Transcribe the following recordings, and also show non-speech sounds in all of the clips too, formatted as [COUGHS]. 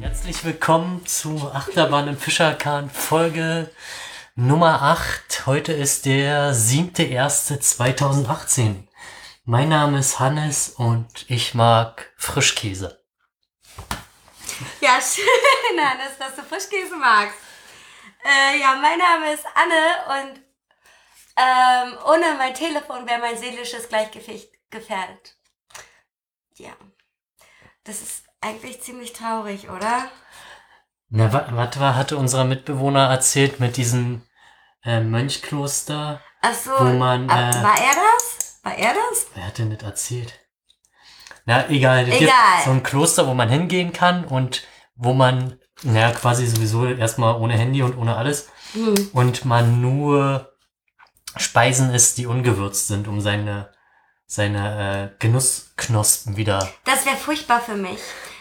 Herzlich willkommen zu Achterbahn im Fischerkahn Folge Nummer 8. Heute ist der 7.1.2018. Mein Name ist Hannes und ich mag Frischkäse. Ja, [LAUGHS] schön, Hannes, dass du Frischkäse magst. Äh, ja, mein Name ist Anne und ähm, ohne mein Telefon wäre mein seelisches Gleichgewicht gefährdet. Ja, das ist eigentlich ziemlich traurig, oder? Na, wa- was war, hatte unser Mitbewohner erzählt mit diesem äh, Mönchkloster? Ach so, Wo man, äh, war er das? War er das? Wer hat denn das erzählt? Na, egal. Es gibt Egal. so ein Kloster, wo man hingehen kann und wo man, naja, quasi sowieso erstmal ohne Handy und ohne alles Hm. und man nur Speisen isst, die ungewürzt sind, um seine, seine äh, Genussknospen wieder. Das wäre furchtbar für mich.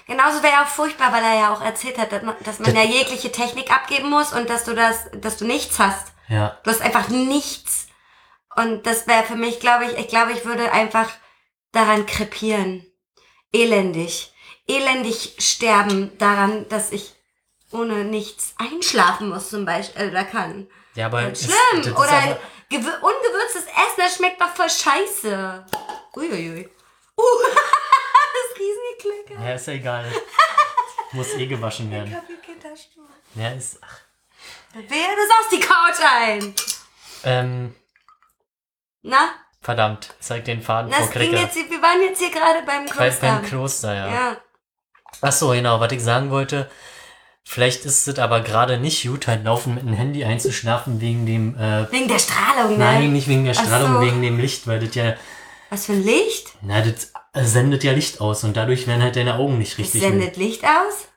Genauso wäre auch furchtbar, weil er ja auch erzählt hat, dass man, dass man ja jegliche Technik abgeben muss und dass du das, dass du nichts hast. Ja, Du hast einfach nichts. Und das wäre für mich, glaube ich, ich glaube, ich würde einfach daran krepieren. Elendig. Elendig sterben daran, dass ich ohne nichts einschlafen muss zum Beispiel, oder kann. ja, aber Das es- ist schlimm. das oder ein ungewürztes Essen, das schmeckt doch voll scheiße. Uiuiui. Uh, [LAUGHS] das Riesengeklicker. ja, ist ja egal. Muss eh gewaschen Ich werden. Ja, ist, ach, Wer, du saust die Couch ein. ähm, Na? verdammt, zeig den Faden vor Das ging Kricker. jetzt, wir waren jetzt hier gerade beim Bei, Kloster. beim Kloster, ja. ja. Ach so, genau, was ich sagen wollte. Vielleicht ist es aber gerade nicht gut, halt laufen mit dem Handy einzuschlafen wegen dem, äh, Wegen der Strahlung, ne? nein, nicht wegen der Strahlung, so. wegen dem Licht, weil das ja, Was für ein Licht? na, das sendet ja Licht aus und dadurch werden halt deine Augen nicht richtig. sendet Licht aus?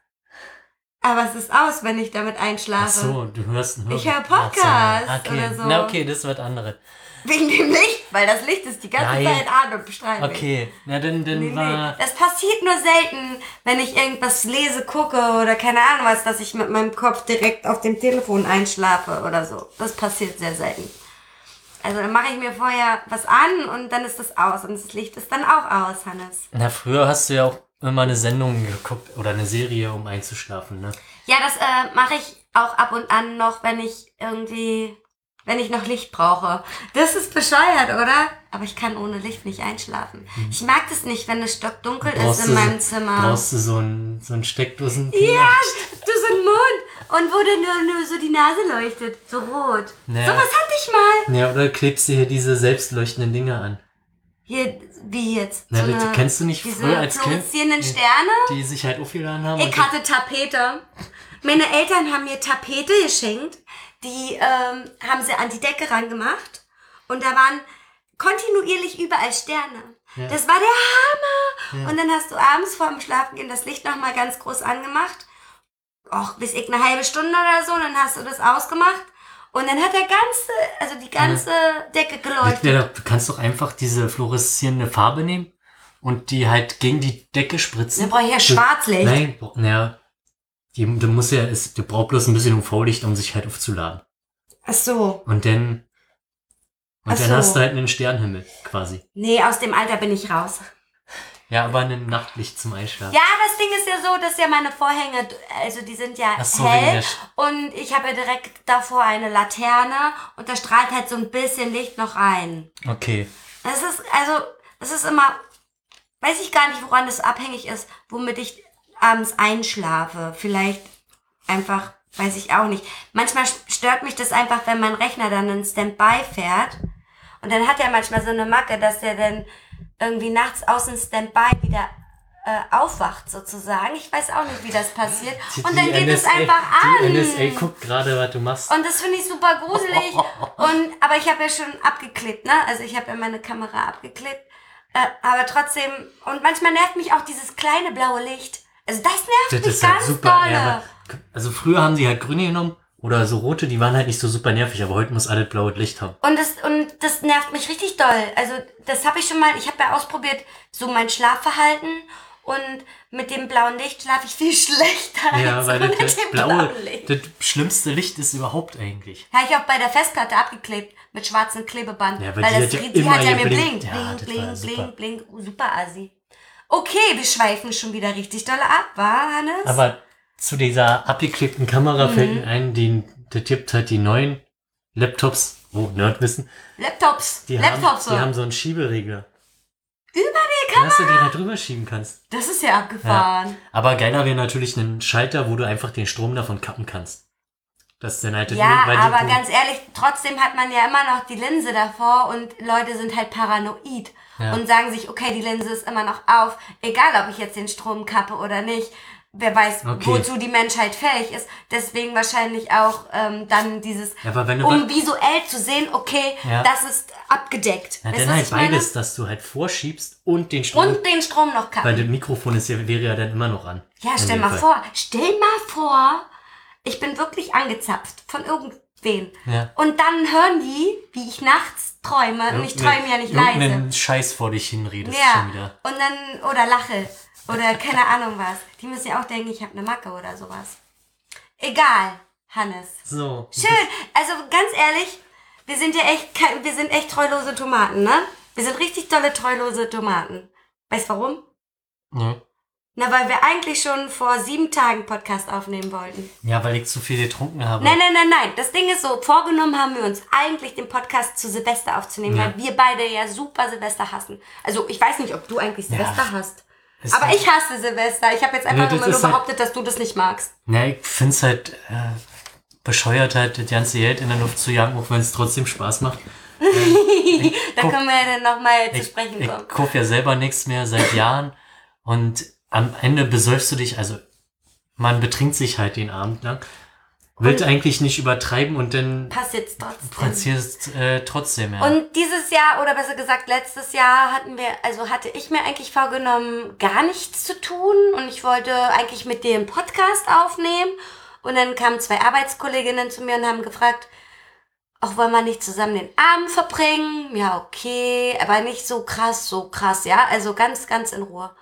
Aber es ist aus, wenn ich damit einschlafe. Ach so, du hörst einen Ich höre Ach so, Podcast okay. oder so. Na, okay, das wird andere. Wegen dem Licht, weil das Licht ist die ganze Nein. Zeit an und bestrahlt mich. Okay, na, dann, dann Nee, nee. war, Das passiert nur selten, wenn ich irgendwas lese, gucke oder keine Ahnung was, dass ich mit meinem Kopf direkt auf dem Telefon einschlafe oder so. Das passiert sehr selten. Also dann mache ich mir vorher was an und dann ist das aus und das Licht ist dann auch aus, Hannes. na, früher hast du ja auch immer eine Sendung geguckt oder eine Serie, um einzuschlafen, ne? Ja, das äh, mache ich auch ab und an noch, wenn ich irgendwie, wenn ich noch Licht brauche. Das ist bescheuert, oder? Aber ich kann ohne Licht nicht einschlafen. Ich mag das nicht, wenn es stockdunkel ist in meinem so, Zimmer. Brauchst du so ein, so ein Steckdosen? Ja, du so ein Mond. Und wo dann nur, nur so die Nase leuchtet. So rot. Ja. So was hatte ich mal. Ja, oder klebst du hier diese selbstleuchtenden Dinge an? Hier, wie jetzt? Na, so eine- kennst du nicht diese früher als Kind? Sterne? Die sich halt aufgeladen haben? Ich hatte Tapete. Meine Eltern haben mir Tapete geschenkt. Die ähm, haben sie an die Decke rangemacht. Und da waren kontinuierlich überall Sterne. Ja. Das war der Hammer. Ja. Und dann hast du abends vor dem Schlafengehen das Licht nochmal ganz groß angemacht. Och, bis ich eine halbe Stunde oder so. Und dann hast du das ausgemacht. Und dann hat der ganze, also die ganze Decke geleuchtet. Ja, du kannst doch einfach diese fluoreszierende Farbe nehmen und die halt gegen die Decke spritzen. Dann brauche ich ja Schwarzlicht. Nein, naja. Die, du musst ja, es, du brauchst bloß ein bisschen UV-Licht, um sich halt aufzuladen. Ach so. Und dann, und Ach dann so. hast du halt einen Sternenhimmel, quasi. Nee, aus dem Alter bin ich raus. Ja, aber ein Nachtlicht zum Einschlafen. Ja, das Ding ist ja so, dass ja meine Vorhänge, also die sind ja so, hell der und ich habe ja direkt davor eine Laterne und da strahlt halt so ein bisschen Licht noch rein. Okay. Das ist, also, das ist immer, weiß ich gar nicht, woran das abhängig ist, womit ich abends einschlafe. Vielleicht einfach, weiß ich auch nicht. Manchmal stört mich das einfach, wenn mein Rechner dann in Standby fährt. Und dann hat er manchmal so eine Macke, dass der dann irgendwie nachts aus dem Standby wieder äh, aufwacht sozusagen. Ich weiß auch nicht, wie das passiert. Und dann geht es einfach Die an. NSA guckt gerade, was du machst. Und das finde ich super gruselig. Und, aber ich habe ja schon abgeklebt, ne? Also ich habe ja meine Kamera abgeklebt. Äh, aber trotzdem, und manchmal nervt mich auch dieses kleine blaue Licht. Also das nervt Das mich halt ganz super. dolle. Ja, also früher haben sie halt grüne genommen oder so rote, die waren halt nicht so super nervig, aber heute muss alles blaues Licht haben. Und das, und das nervt mich richtig doll. Also, das habe ich schon mal, ich habe ja ausprobiert, so mein Schlafverhalten. Und mit dem blauen Licht schlafe ich viel [LAUGHS] schlechter Ja, als weil mit das, dem blaue, blauen Licht. das schlimmste Licht ist überhaupt eigentlich. Habe ich auch bei der Festplatte abgeklebt mit schwarzem Klebeband. Ja, weil weil die das, hat ja die immer hat ja mir blinkt. Ja, Blink, blink, super. blink, blink. Super assi. Okay, wir schweifen schon wieder richtig doll ab, war Hannes? Aber zu dieser abgeklebten Kamera fällt Mhm. mir ein, die, das gibt halt die neuen Laptops, oh, Nerdwissen, Laptops. die, Laptops haben, so. die haben so einen Schieberegler. Über die Kamera? Dass du den halt drüber schieben kannst. Das ist ja abgefahren. Aber geiler wäre natürlich ein Schalter, wo du einfach den Strom davon kappen kannst. Das ist dann halt Ja, weil aber ganz ehrlich, trotzdem hat man ja immer noch die Linse davor und Leute sind halt paranoid Ja. und sagen sich, okay, die Linse ist immer noch auf, egal ob ich jetzt den Strom kappe oder nicht. Wer weiß, Okay. wozu die Menschheit fähig ist. Deswegen wahrscheinlich auch ähm, dann dieses, Ja, um visuell zu sehen, okay, Ja. das ist abgedeckt. ja, weißt dann halt ich meine? beides, dass du halt vorschiebst und den Strom. Und den Strom noch kappen. weil das Mikrofon ist ja, wäre ja dann immer noch an. Ja, stell mal Fall. vor, stell mal vor, ich bin wirklich angezapft von irgendwen. Ja. Und dann hören die, wie ich nachts träume. Und ich träume ja nicht leise. Scheiß vor dich hinredest Ja. schon wieder. Und dann, oder lache. Oder keine Ahnung was. Die müssen ja auch denken, ich habe eine Macke oder sowas. Egal, Hannes. So. Schön. Also ganz ehrlich, wir sind ja echt, wir sind echt treulose Tomaten, ne? Wir sind richtig tolle treulose Tomaten. Weißt warum? Ja. Na, weil wir eigentlich schon vor sieben Tagen Podcast aufnehmen wollten. ja, weil ich zu viel getrunken habe. Nein, nein, nein, nein. Das Ding ist so, vorgenommen haben wir uns eigentlich den Podcast zu Silvester aufzunehmen, Ja. weil wir beide ja super Silvester hassen. Also ich weiß nicht, ob du eigentlich Silvester hast. Es Aber hat- ich hasse Silvester. Ich habe jetzt einfach Ja, das immer nur halt- behauptet, dass du das nicht magst. Na, ich find's halt äh, bescheuert, halt das ganze Geld in der Luft zu jagen, auch wenn es trotzdem Spaß macht. [LAUGHS] Da guck- können wir ja dann nochmal zu Ich, sprechen ich kommen. kauf ja selber nichts mehr seit Jahren und am Ende besäufst du dich, also man betrinkt sich halt den Abend lang, will eigentlich nicht übertreiben und dann Passiert trotzdem. äh, trotzdem, ja. Und dieses Jahr, oder besser gesagt letztes Jahr, hatten wir, also hatte ich mir eigentlich vorgenommen, gar nichts zu tun. Und ich wollte eigentlich mit dir einen Podcast aufnehmen. Und dann kamen zwei Arbeitskolleginnen zu mir und haben gefragt, auch wollen wir nicht zusammen den Abend verbringen? Ja, okay, aber nicht so krass, so krass, ja. Also ganz, ganz in Ruhe.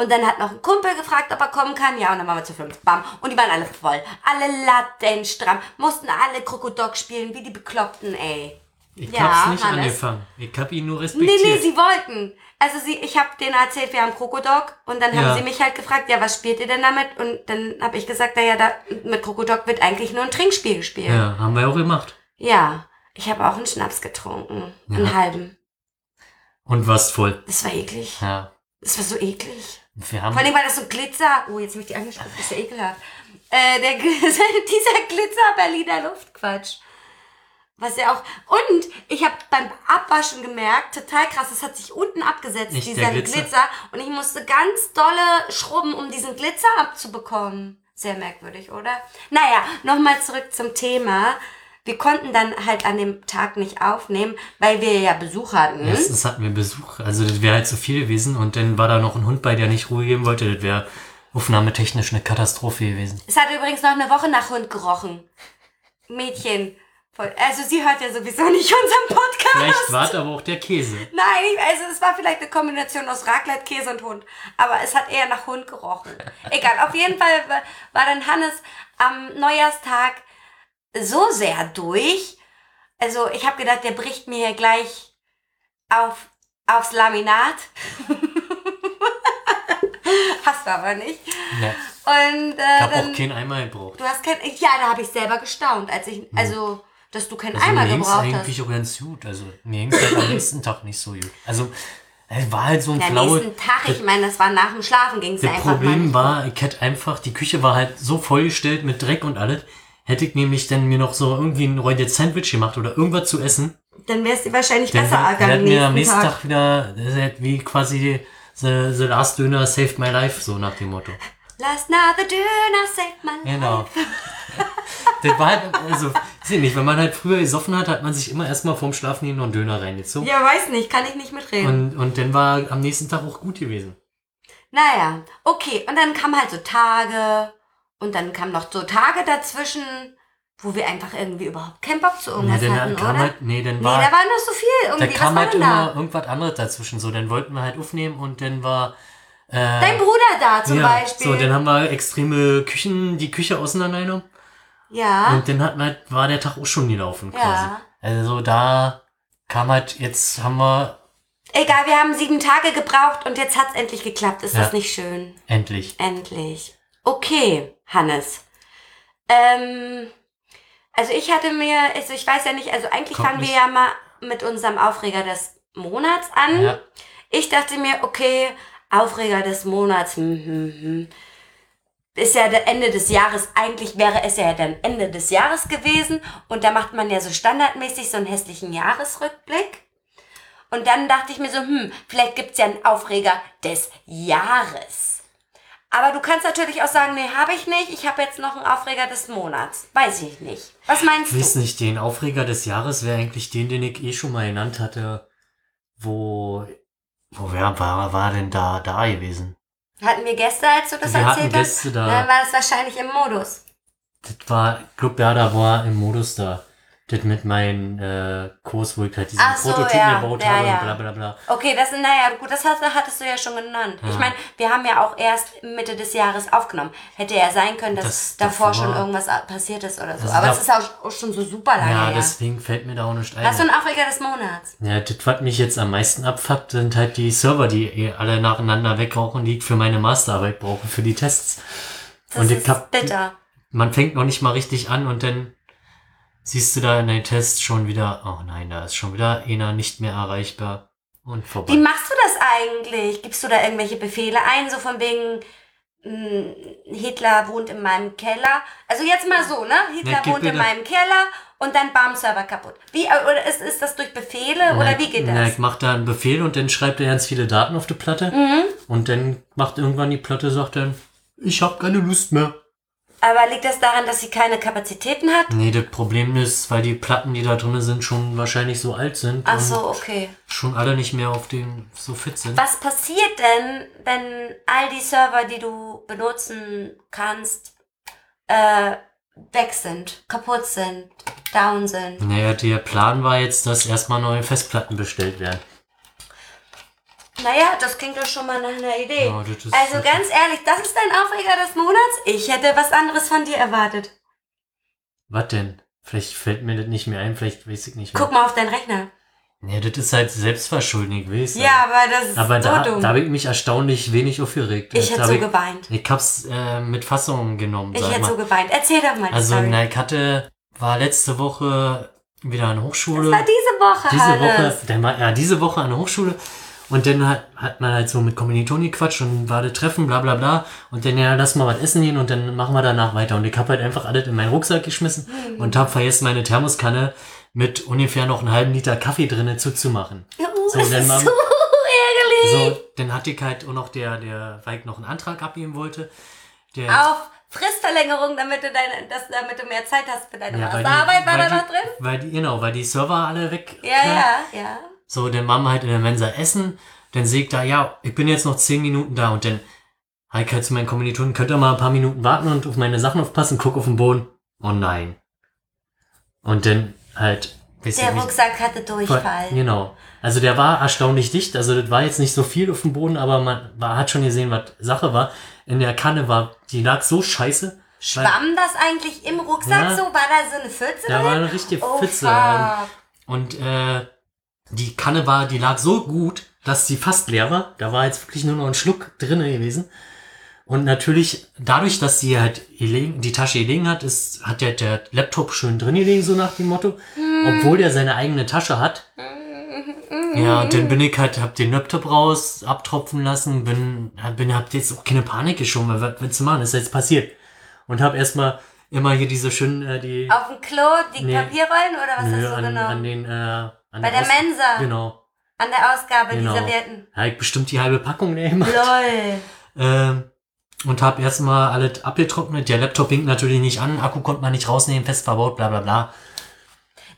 Und dann hat noch ein Kumpel gefragt, ob er kommen kann. Ja, und dann waren wir zu fünf. Bam. Und die waren alle voll. Alle Latten stramm. Mussten alle Krokodok spielen, wie die Bekloppten, ey. ich ja, hab's nicht Hannes. angefangen. Ich hab ihn nur Nee, respektiert. nee, sie wollten. Also sie, ich habe denen erzählt, wir haben Krokodok und dann Ja. haben sie mich halt gefragt, ja, was spielt ihr denn damit? Und dann habe ich gesagt, naja, da, mit Krokodok wird eigentlich nur ein Trinkspiel gespielt. Ja, ja, haben wir auch gemacht. ich habe auch einen Schnaps getrunken. Einen halben. Und warst voll. Das war eklig. Ja. Das war so eklig. Wir haben Vor allem, weil das so Glitzer... Oh, jetzt habe ich die angesprochen, das ist ja ekelhaft. Äh, der, [LAUGHS] dieser Glitzer-Berliner Luftquatsch. Was ja auch... Und ich habe beim Abwaschen gemerkt, total krass, das hat sich unten abgesetzt, Nicht dieser Glitzer. Glitzer. Und ich musste ganz dolle schrubben, um diesen Glitzer abzubekommen. Sehr merkwürdig, oder? Naja, nochmal zurück zum Thema. Wir konnten dann halt an dem Tag nicht aufnehmen, weil wir ja Besuch hatten. Erstens hatten wir Besuch, also das wäre halt zu viel gewesen und dann war da noch ein Hund bei, der nicht Ruhe geben wollte. Das wäre aufnahmetechnisch eine Katastrophe gewesen. Es hat übrigens noch eine Woche nach Hund gerochen. Mädchen. Also sie hört ja sowieso nicht unseren Podcast. Vielleicht war aber auch der Käse. Nein, also es war vielleicht eine Kombination aus Raclette, Käse und Hund. Aber es hat eher nach Hund gerochen. Egal, auf jeden Fall war dann Hannes am Neujahrstag so sehr durch. Also ich habe gedacht, der bricht mir hier gleich auf, aufs Laminat. [LAUGHS] Hast du aber nicht. Ja. Und äh, Ich habe auch keinen Eimer gebraucht. du hast kein, ja, da habe ich selber gestaunt, als ich, also, dass du keinen Also Eimer mir gebraucht hast. eigentlich auch ganz gut. Also mir ging's halt am nächsten Tag nicht so gut. Also es war halt so ein Am flaue... nächsten Tag, ich meine, das war nach dem Schlafen, ging es Das einfach mal Problem war, ich hätte einfach, die Küche war halt so vollgestellt mit Dreck und alles. Hätte ich nämlich dann mir noch so irgendwie ein räudiges Sandwich gemacht oder irgendwas zu essen, Dann wär's dir wahrscheinlich dann besser hätte ergangen mir am nächsten Tag. Tag, wieder, das halt wie quasi the, the last Döner saved my life, so nach dem Motto. Last night the dinner saved my life. Genau. [LAUGHS] das war halt, also, ich nicht, wenn man halt früher gesoffen hat, hat man sich immer erstmal vorm Schlafen hin noch einen Döner reingezogen. Ja, weiß nicht, kann ich nicht mitreden. Und, und dann war am nächsten Tag auch gut gewesen. naja, okay, und dann kamen halt so Tage und dann kamen noch so Tage dazwischen, wo wir einfach irgendwie überhaupt keinen Bock zu irgendwas dann hatten, kam oder? halt, nee, dann nee, war, da war noch so viel da irgendwie. kam Was war halt immer da? irgendwas anderes dazwischen. So, dann wollten wir halt aufnehmen und dann war Äh, Dein Bruder da zum ja, Beispiel. So, dann haben wir extreme Küchen, die Küche auseinandergenommen. ja. Und dann hat halt, war der Tag auch schon gelaufen quasi. Ja. Also da kam halt, jetzt haben wir Egal, wir haben sieben Tage gebraucht und jetzt hat's endlich geklappt. Ist Ja. das nicht schön? endlich. Endlich. Okay, Hannes. Ähm, also ich hatte mir, also ich weiß ja nicht, also eigentlich Kommt fangen wir nicht. ja mal mit unserem Aufreger des Monats an. Ja. Ich dachte mir, okay, Aufreger des Monats, hm, hm, hm. Ist ja der Ende des Jahres, eigentlich wäre es ja dann Ende des Jahres gewesen und da macht man ja so standardmäßig so einen hässlichen Jahresrückblick. Und dann dachte ich mir so, hm, vielleicht gibt's ja einen Aufreger des Jahres. Aber du kannst natürlich auch sagen, nee, habe ich nicht, ich habe jetzt noch einen Aufreger des Monats. Weiß ich nicht. Was meinst Ich weiß du? nicht, den Aufreger des Jahres wäre eigentlich den, den ich eh schon mal genannt hatte, wo, wo wer war, war denn da, da gewesen? Hatten wir Gäste, als du das Wir hatten erzählt hast? Gäste da. Dann war das wahrscheinlich im Modus. Das war, ich glaub, ja, da war im Modus da. Das mit meinem äh, Kurs, wo ich halt diesen Ach so, Prototypen ja, gebaut ja, habe ja. und bla bla bla. Okay, das, naja, gut, das hast, hattest du ja schon genannt. Ich meine, wir haben ja auch erst Mitte des Jahres aufgenommen. Hätte ja sein können, dass Das davor, davor- schon irgendwas passiert ist oder so. Das Aber es ist auch, schon so super lange Ja, deswegen fällt mir da auch nicht ein. Hast du einen Aufreger des Monats? Ja, das, was mich jetzt am meisten abfuckt, sind halt die Server, die eh alle nacheinander wegrauchen, die ich für meine Masterarbeit brauche, für die Tests. Das und ist hab, bitter. man fängt noch nicht mal richtig an und dann siehst du da in den Tests schon wieder, oh nein, da ist schon wieder einer nicht mehr erreichbar und vorbei. Wie machst du das eigentlich? Gibst du da irgendwelche Befehle ein, so von wegen mh, Hitler wohnt in meinem Keller? Also jetzt mal so, ne? Hitler gib wohnt in meinem Keller und dann bam Server kaputt. Wie äh, oder ist, ist das durch Befehle oder wie geht Na, das? ich mach da einen Befehl und dann schreibt er ganz viele Daten auf die Platte Mhm. und dann macht irgendwann die Platte, sagt dann, ich hab keine Lust mehr. Aber liegt das daran, dass sie keine Kapazitäten hat? Nee, das Problem ist, weil die Platten, die da drin sind, schon wahrscheinlich so alt sind Ach und so, okay. schon alle nicht mehr auf den so fit sind. Was passiert denn, wenn all die Server, die du benutzen kannst, äh, weg sind, kaputt sind, down sind? Naja, der Plan war jetzt, dass erstmal neue Festplatten bestellt werden. Naja, das klingt doch schon mal nach einer Idee. Ja, das ist also ganz ehrlich, das ist dein Aufreger des Monats? Ich hätte was anderes von dir erwartet. Was denn? Vielleicht fällt mir das nicht mehr ein, vielleicht weiß ich nicht mehr. Guck mal auf deinen Rechner. Ja, das ist halt selbstverschuldet, weiß. Ja, aber das ist Aber so da, dumm. da habe ich mich erstaunlich wenig aufgeregt. ich hätte so ich, geweint. ich hab's äh, mit Fassung genommen, Ich hätte so geweint. Erzähl doch mal also, na, ich hatte, war letzte Woche wieder an der Hochschule. das war diese Woche, diese Hannes. Woche, dann war, ja, diese Woche an der Hochschule. Und dann hat, hat man halt so mit Kommilitonen gequatscht und war das Treffen, bla bla bla. Und dann, ja, lass mal was essen gehen und dann machen wir danach weiter. Und ich hab halt einfach alles in meinen Rucksack geschmissen Hm. und hab vergessen, meine Thermoskanne mit ungefähr noch einen halben Liter Kaffee drinnen zuzumachen. Uh, So, das dann ist mal- so ärgerlich. So, dann hatte ich halt auch noch der, der, weil ich noch einen Antrag abgeben wollte. Der, Auf Fristverlängerung, damit du, deine, das, damit du mehr Zeit hast für deine ja, Masterarbeit, war da noch drin? Weil die, genau, weil die Server alle weg. Ja, ja, ja. So, dann waren wir halt in der Mensa essen. Dann sehe ich da, ja, ich bin jetzt noch zehn Minuten da und dann hab ich halt zu meinen Kommilitonen, könnt ihr mal ein paar Minuten warten und auf meine Sachen aufpassen, guck auf den Boden. Oh nein. Und dann halt, Der ich nicht, Rucksack hatte Durchfall. Genau. Also der war erstaunlich dicht. Also das war jetzt nicht so viel auf dem Boden, aber man war, hat schon gesehen, was Sache war. In der Kanne war, die lag so scheiße. Schwamm das eigentlich im Rucksack Ja. so? War da so eine Pfütze Da drin? war eine richtige oh, Pfütze. fuck. Und äh, die Kanne war, die lag so gut, dass sie fast leer war. Da war jetzt wirklich nur noch ein Schluck drinne gewesen. Und natürlich, dadurch, dass sie halt die Tasche gelegen hat, ist, hat der, der Laptop schön drin gelegen, so nach dem Motto. Obwohl der seine eigene Tasche hat. Ja, und dann bin ich halt, hab den Laptop raus, abtropfen lassen, bin, bin, hab jetzt auch keine Panik geschoben, weil was willst du machen, ist jetzt passiert. Und hab erstmal immer hier diese schönen, äh, die, Auf dem Klo die Nee. Papierrollen oder was nö, hast du an, genommen? an den, äh, an Bei der Mensa. Genau. An der Ausgabe, Genau. die Servietten. Ja, ich bestimmt die halbe Packung nehmen. Lol. [LAUGHS] Ähm, und hab erstmal alles abgetrocknet. Der Laptop hinkt natürlich nicht an, Akku konnte man nicht rausnehmen, fest verbaut, bla bla bla.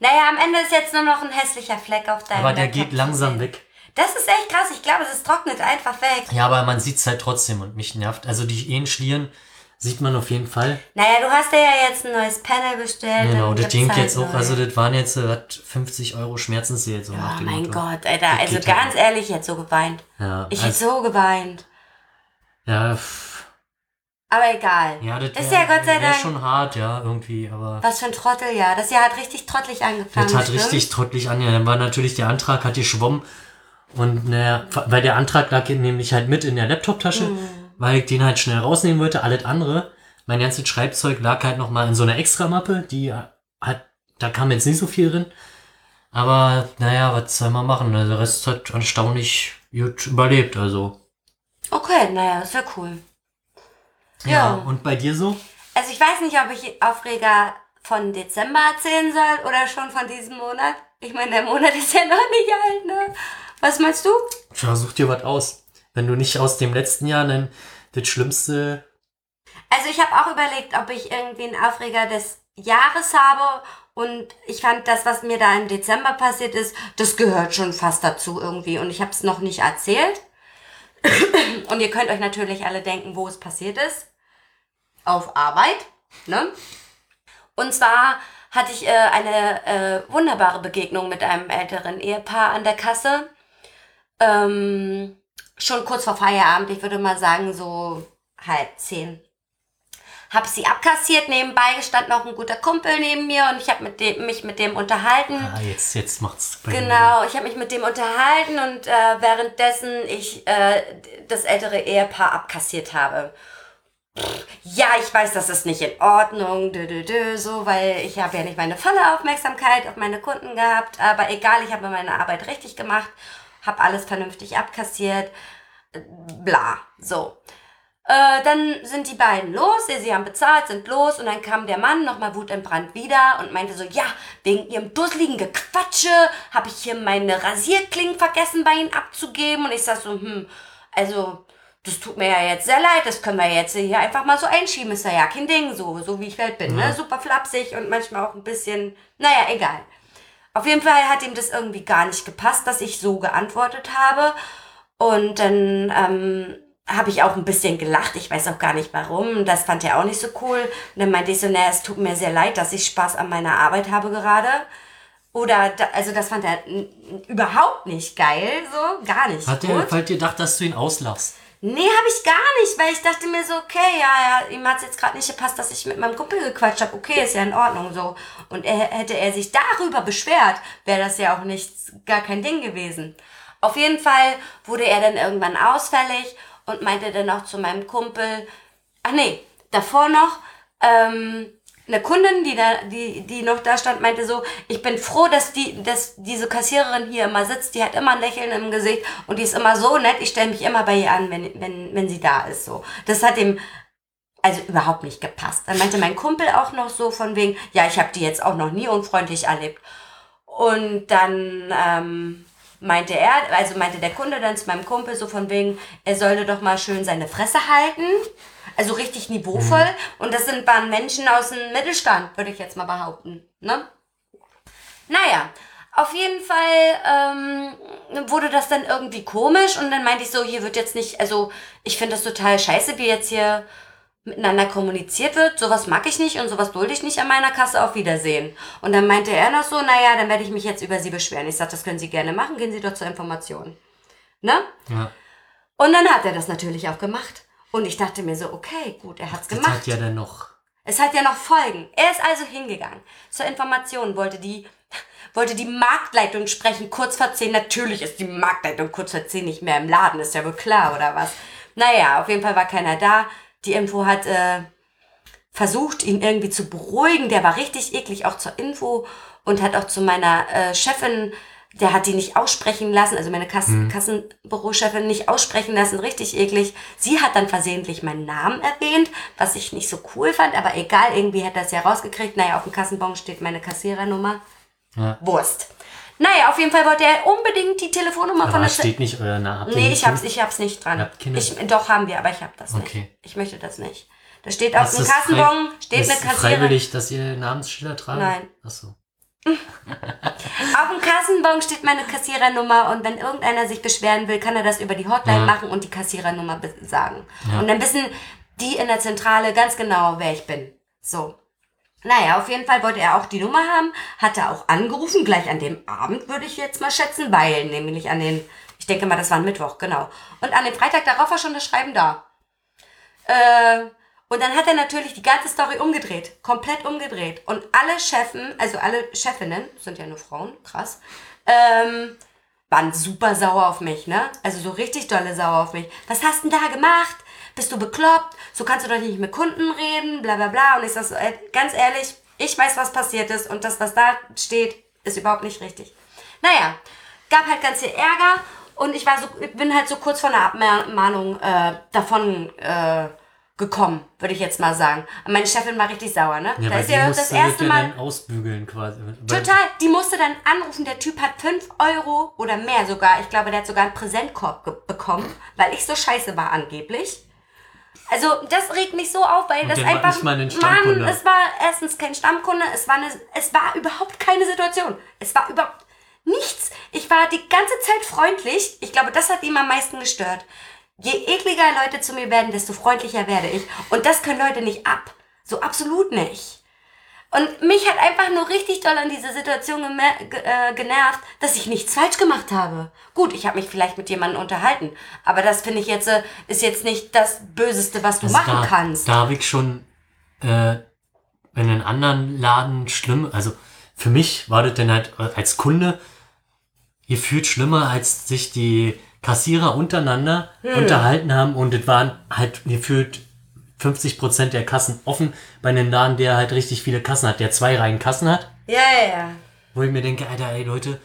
Naja, am Ende ist jetzt nur noch ein hässlicher Fleck auf deinem Aber der Laptop geht langsam weg. Das ist echt krass. Ich glaube, es trocknet einfach weg. Ja, aber man sieht's halt trotzdem und mich nervt. Also die Ehen schlieren sieht man auf jeden Fall. Naja, du hast ja jetzt ein neues Panel bestellt. Genau, das ging halt jetzt auch, neu. also das waren jetzt äh, was, 50 Euro Schmerzensgeld so Oh mein Motto. Gott, Alter. Das Also ja ganz ehrlich, ich hätte so geweint. Ja, Ich hätte so geweint. Ja, Aber egal. ja das Ist wär- ja Gott sei Dank- schon hart, ja, irgendwie, aber Was für ein Trottel, ja. Das Jahr hat richtig trottelig angefangen. das hat stimmt? richtig trottelig an. Ja, dann war natürlich der Antrag, hat geschwommen und ne, weil der Antrag lag nämlich halt mit in der Laptoptasche, Mhm. Weil ich den halt schnell rausnehmen wollte. Alles andere, mein ganzes Schreibzeug lag halt noch mal in so einer Extramappe, die hat, da kam jetzt nicht so viel drin. Aber naja, was soll man machen? Also, Der Rest hat erstaunlich gut überlebt, also. Okay, naja, das wäre cool. Ja. Ja. Und bei dir so? Also ich weiß nicht, ob ich Aufreger von Dezember erzählen soll oder schon von diesem Monat. Ich meine, der Monat [LAUGHS] ist ja noch nicht alt, ne? Was meinst du? Tja, such dir was aus. Wenn du nicht aus dem letzten Jahr dann das Schlimmste. Also ich habe auch überlegt, ob ich irgendwie einen Aufreger des Jahres habe. Und ich fand das, was mir da im Dezember passiert ist, das gehört schon fast dazu irgendwie. Und ich habe es noch nicht erzählt. [COUGHS] Und ihr könnt euch natürlich alle denken, wo es passiert ist. Auf Arbeit, ne? Und zwar hatte ich äh, eine äh, wunderbare Begegnung mit einem älteren Ehepaar an der Kasse. Ähm, schon kurz vor Feierabend, ich würde mal sagen so halb zehn. Hab sie abkassiert, nebenbei stand noch ein guter Kumpel neben mir und ich habe mit dem, mich mit dem unterhalten. Ah, jetzt, jetzt macht's. Genau, ich habe mich mit dem unterhalten und äh, währenddessen ich äh, das ältere Ehepaar abkassiert habe. Pff, Ja, ich weiß, das ist nicht in Ordnung, dö, dö, dö, so, weil ich habe ja nicht meine volle Aufmerksamkeit auf meine Kunden gehabt, aber egal, ich habe meine Arbeit richtig gemacht, habe alles vernünftig abkassiert, äh, bla, so. Äh, dann sind die beiden los, sie, sie haben bezahlt, sind los und dann kam der Mann nochmal wutentbrannt wieder und meinte so, ja, wegen ihrem dusseligen Gequatsche habe ich hier meine Rasierklingen vergessen bei ihnen abzugeben und ich sag so, hm, also das tut mir ja jetzt sehr leid, das können wir jetzt hier einfach mal so einschieben, ist ja ja kein Ding, so, so wie ich halt bin, ne, super flapsig und manchmal auch ein bisschen, naja, egal. Auf jeden Fall hat ihm das irgendwie gar nicht gepasst, dass ich so geantwortet habe. Und dann ähm, habe ich auch ein bisschen gelacht. Ich weiß auch gar nicht warum. Das fand er auch nicht so cool. Und dann meinte ich so, naja, es tut mir sehr leid, dass ich Spaß an meiner Arbeit habe gerade. Oder, da, also das fand er überhaupt nicht geil, so, gar nicht Hat gut. der bald gedacht, dass du ihn auslachst? Nee, habe ich gar nicht, weil ich dachte mir so, okay, ja, ja ihm hat's jetzt gerade nicht gepasst, dass ich mit meinem Kumpel gequatscht habe. Okay, ist ja in Ordnung so. Und er, hätte er sich darüber beschwert, wäre das ja auch nichts, gar kein Ding gewesen. Auf jeden Fall wurde er dann irgendwann ausfällig und meinte dann auch zu meinem Kumpel, ach nee, davor noch, ähm, eine Kundin, die da, die, die noch da stand, meinte so, ich bin froh, dass die, dass diese Kassiererin hier immer sitzt, die hat immer ein Lächeln im Gesicht und die ist immer so nett, ich stelle mich immer bei ihr an, wenn, wenn, wenn sie da ist, so. Das hat ihm also überhaupt nicht gepasst. Dann meinte mein Kumpel auch noch so von wegen, ja, ich habe die jetzt auch noch nie unfreundlich erlebt. Und dann ähm, meinte er, also meinte der Kunde dann zu meinem Kumpel so von wegen, er sollte doch mal schön seine Fresse halten. Also richtig niveauvoll. Und das sind waren Menschen aus dem Mittelstand, würde ich jetzt mal behaupten. Ne? Naja, auf jeden Fall ähm, wurde das dann irgendwie komisch und dann meinte ich so, hier wird jetzt nicht, also ich finde das total scheiße, wie jetzt hier miteinander kommuniziert wird. Sowas mag ich nicht und sowas dulde ich nicht an meiner Kasse. Auf Wiedersehen. Und dann meinte er noch so, naja, dann werde ich mich jetzt über Sie beschweren. Ich sag, das können Sie gerne machen, gehen Sie doch zur Information. Ne? Ja. Und dann hat er das natürlich auch gemacht. Und ich dachte mir so, okay, gut, er hat's Das gemacht. hat ja dann noch. Es hat ja noch Folgen. Er ist also hingegangen. Zur Information wollte die, wollte die Marktleitung sprechen, kurz vor zehn. Natürlich ist die Marktleitung kurz vor zehn nicht mehr im Laden, ist ja wohl klar, oder was? Naja, auf jeden Fall war keiner da. Die Info hat äh, versucht, ihn irgendwie zu beruhigen. Der war richtig eklig, auch zur Info. Und hat auch zu meiner äh, Chefin, der hat die nicht aussprechen lassen, also meine Kassen, Kassenbürochefin nicht aussprechen lassen, richtig eklig. Sie hat dann versehentlich meinen Namen erwähnt, was ich nicht so cool fand, aber egal, irgendwie hat er es ja rausgekriegt. Naja, auf dem Kassenbon steht meine Kassierernummer. Ja. Wurst. Naja, auf jeden Fall wollte er unbedingt die Telefonnummer Aber von der da steht nicht euer Name. Habt ihr Nee, nicht ich hab's, ich hab's nicht dran. Ihr habt keine- Ich, doch haben wir, aber ich hab das nicht. Okay. Ich möchte das nicht. Da steht auf dem das Kassenbon, steht ist eine Kassierer. freiwillig, dass ihr Namensschilder tragen? Nein. Achso. [LAUGHS] Auf dem Kassenbon steht meine Kassierernummer und wenn irgendeiner sich beschweren will, kann er das über die Hotline Ja. machen und die Kassierernummer sagen. Ja. Und dann wissen die in der Zentrale ganz genau, wer ich bin. So. Naja, auf jeden Fall wollte er auch die Nummer haben, hat er auch angerufen, gleich an dem Abend würde ich jetzt mal schätzen, weil nämlich an den, ich denke mal, das war ein Mittwoch, genau. Und an dem Freitag darauf war schon das Schreiben da. Äh, und dann hat er natürlich die ganze Story umgedreht. Komplett umgedreht. Und alle Chefen, also alle Chefinnen, sind ja nur Frauen, krass, ähm, waren super sauer auf mich, ne? Also so richtig dolle sauer auf mich. Was hast denn da gemacht? Bist du bekloppt? So kannst du doch nicht mit Kunden reden, bla bla bla. Und ich sag so, ey, ganz ehrlich, ich weiß, was passiert ist und das, was da steht, ist überhaupt nicht richtig. Naja, gab halt ganz viel Ärger und ich war so, bin halt so kurz vor einer Abmahnung äh, davon äh, gekommen, würde ich jetzt mal sagen. Und meine Chefin war richtig sauer, ne? Ja, da weil ist die ja das erste Mal. dann ausbügeln quasi. Total, die musste dann anrufen, der Typ hat 5 Euro oder mehr sogar, ich glaube, der hat sogar einen Präsentkorb bekommen, weil ich so scheiße war angeblich. Also das regt mich so auf, weil Und das einfach, nicht mal ein. Mann, es war erstens kein Stammkunde, es war, eine, es war überhaupt keine Situation. Es war überhaupt nichts. Ich war die ganze Zeit freundlich. Ich glaube, das hat ihm am meisten gestört. Je ekliger Leute zu mir werden, desto freundlicher werde ich. Und das können Leute nicht ab. So absolut nicht. Und mich hat einfach nur richtig doll an diese Situation äh, genervt, dass ich nichts falsch gemacht habe. Gut, ich habe mich vielleicht mit jemandem unterhalten, aber das finde ich jetzt äh, ist jetzt nicht das Böseste, was du Also machen da, kannst. Da habe ich schon äh, in einem anderen Laden schlimm, also für mich war das dann halt äh, als Kunde gefühlt schlimmer, als sich die Kassierer untereinander Hm. unterhalten haben und es waren halt gefühlt 50 Prozent der Kassen offen bei einem Laden, der halt richtig viele Kassen hat, der zwei Reihen Kassen hat, Ja, ja, ja. wo ich mir denke, Alter, ey Leute,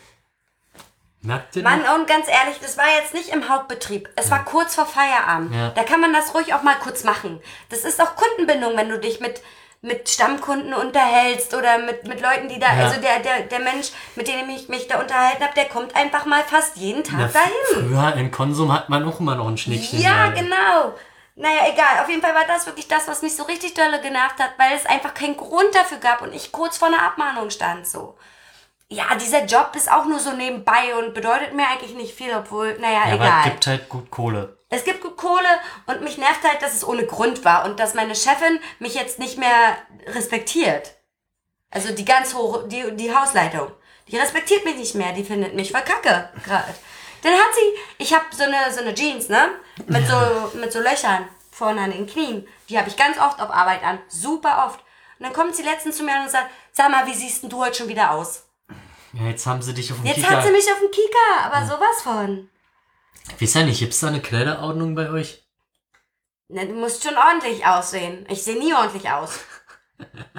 merkt ihr Mann, und ganz ehrlich, das war jetzt nicht im Hauptbetrieb. Es war kurz vor Feierabend. Ja. Da kann man das ruhig auch mal kurz machen. Das ist auch Kundenbindung, wenn du dich mit, mit Stammkunden unterhältst oder mit, mit Leuten, die da, Ja. also der, der, der Mensch, mit dem ich mich da unterhalten habe, der kommt einfach mal fast jeden Tag Na, dahin. früher in Konsum hat man auch immer noch ein Schnickchen. Ja, genau. Naja, egal. Auf jeden Fall war das wirklich das, was mich so richtig dolle genervt hat, weil es einfach keinen Grund dafür gab und ich kurz vor einer Abmahnung stand so. Ja, dieser Job ist auch nur so nebenbei und bedeutet mir eigentlich nicht viel, obwohl, naja, Ja, aber egal. es gibt halt gut Kohle. Es gibt gut Kohle und mich nervt halt, dass es ohne Grund war und dass meine Chefin mich jetzt nicht mehr respektiert. Also die ganz hohe, die, die Hausleitung. Die respektiert mich nicht mehr, die findet mich voll kacke gerade. Dann hat sie, ich habe so eine, so eine Jeans, ne? Mit so, mit so Löchern vorne an den Knien. Die habe ich ganz oft auf Arbeit an. Super oft. Und dann kommt sie letztens zu mir und sagt, sag mal, wie siehst denn du heute schon wieder aus? Ja, jetzt haben sie dich auf dem Jetzt Kika. hat sie mich auf den Kika, aber sowas von. Weiß ja nicht, gibt's da eine Kleiderordnung bei euch? Na, du musst schon ordentlich aussehen. Ich sehe nie ordentlich aus.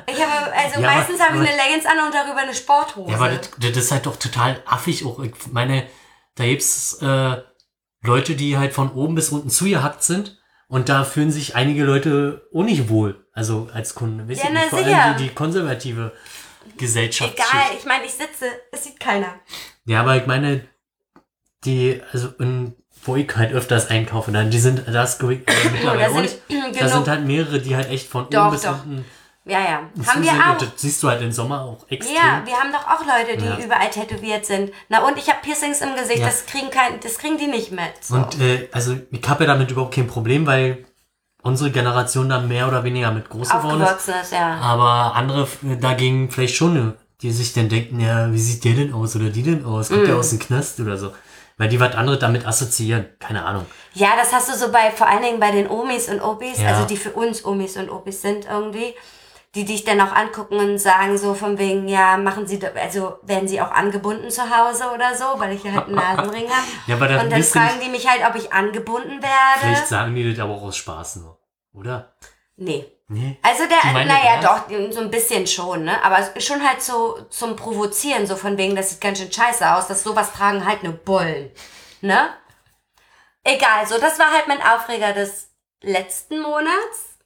Ich habe, also Ja, meistens habe ich eine Leggings an und darüber eine Sporthose. Ja, aber das, das ist halt doch total affig auch. Ich meine, da gibt's äh, Leute, die halt von oben bis unten zugehackt sind und da fühlen sich einige Leute auch nicht wohl. Also als Kunde. Weißt Ja, na, vor sicher. allem die, die konservative Gesellschaft. Egal, ich meine, ich sitze, es sieht keiner. Ja, aber ich meine, die, also in, wo ich halt öfters einkaufe, dann, die sind, das äh, [CLEARS THROAT] mittlerweile da sind nicht. [CLEARS THROAT] Da sind halt mehrere, die halt echt von Doch, oben bis doch. unten Ja, ja. Haben wir auch. das siehst du halt im Sommer auch extrem. Ja, wir haben doch auch Leute, die Ja. überall tätowiert sind. Na und ich habe Piercings im Gesicht, Ja. das kriegen kein, das kriegen die nicht mit. So. Und äh, also ich habe ja damit überhaupt kein Problem, weil unsere Generation da mehr oder weniger mit groß geworden ist. Ist, ja. Aber andere dagegen vielleicht schon, die sich dann denken, ja, wie sieht der denn aus oder die denn aus? Kommt der Mm. aus dem Knast oder so? Weil die was anderes damit assoziieren. Keine Ahnung. Ja, das hast du so bei, vor allen Dingen bei den Omis und Opis, Ja. also die für uns Omis und Opis sind irgendwie, die dich dann auch angucken und sagen so von wegen, ja, machen sie, also werden sie auch angebunden zu Hause oder so, weil ich ja halt einen [LAUGHS] Nasenring habe. Ja, aber das Und dann fragen die mich halt, ob ich angebunden werde. Vielleicht sagen die das aber auch aus Spaß nur. Oder? Nee. Nee. Also der, naja, doch, so ein bisschen schon, ne? Aber schon halt so zum Provozieren, so von wegen, das sieht ganz schön scheiße aus, dass sowas tragen halt nur Bullen, ne? Egal, so, das war halt mein Aufreger des letzten Monats.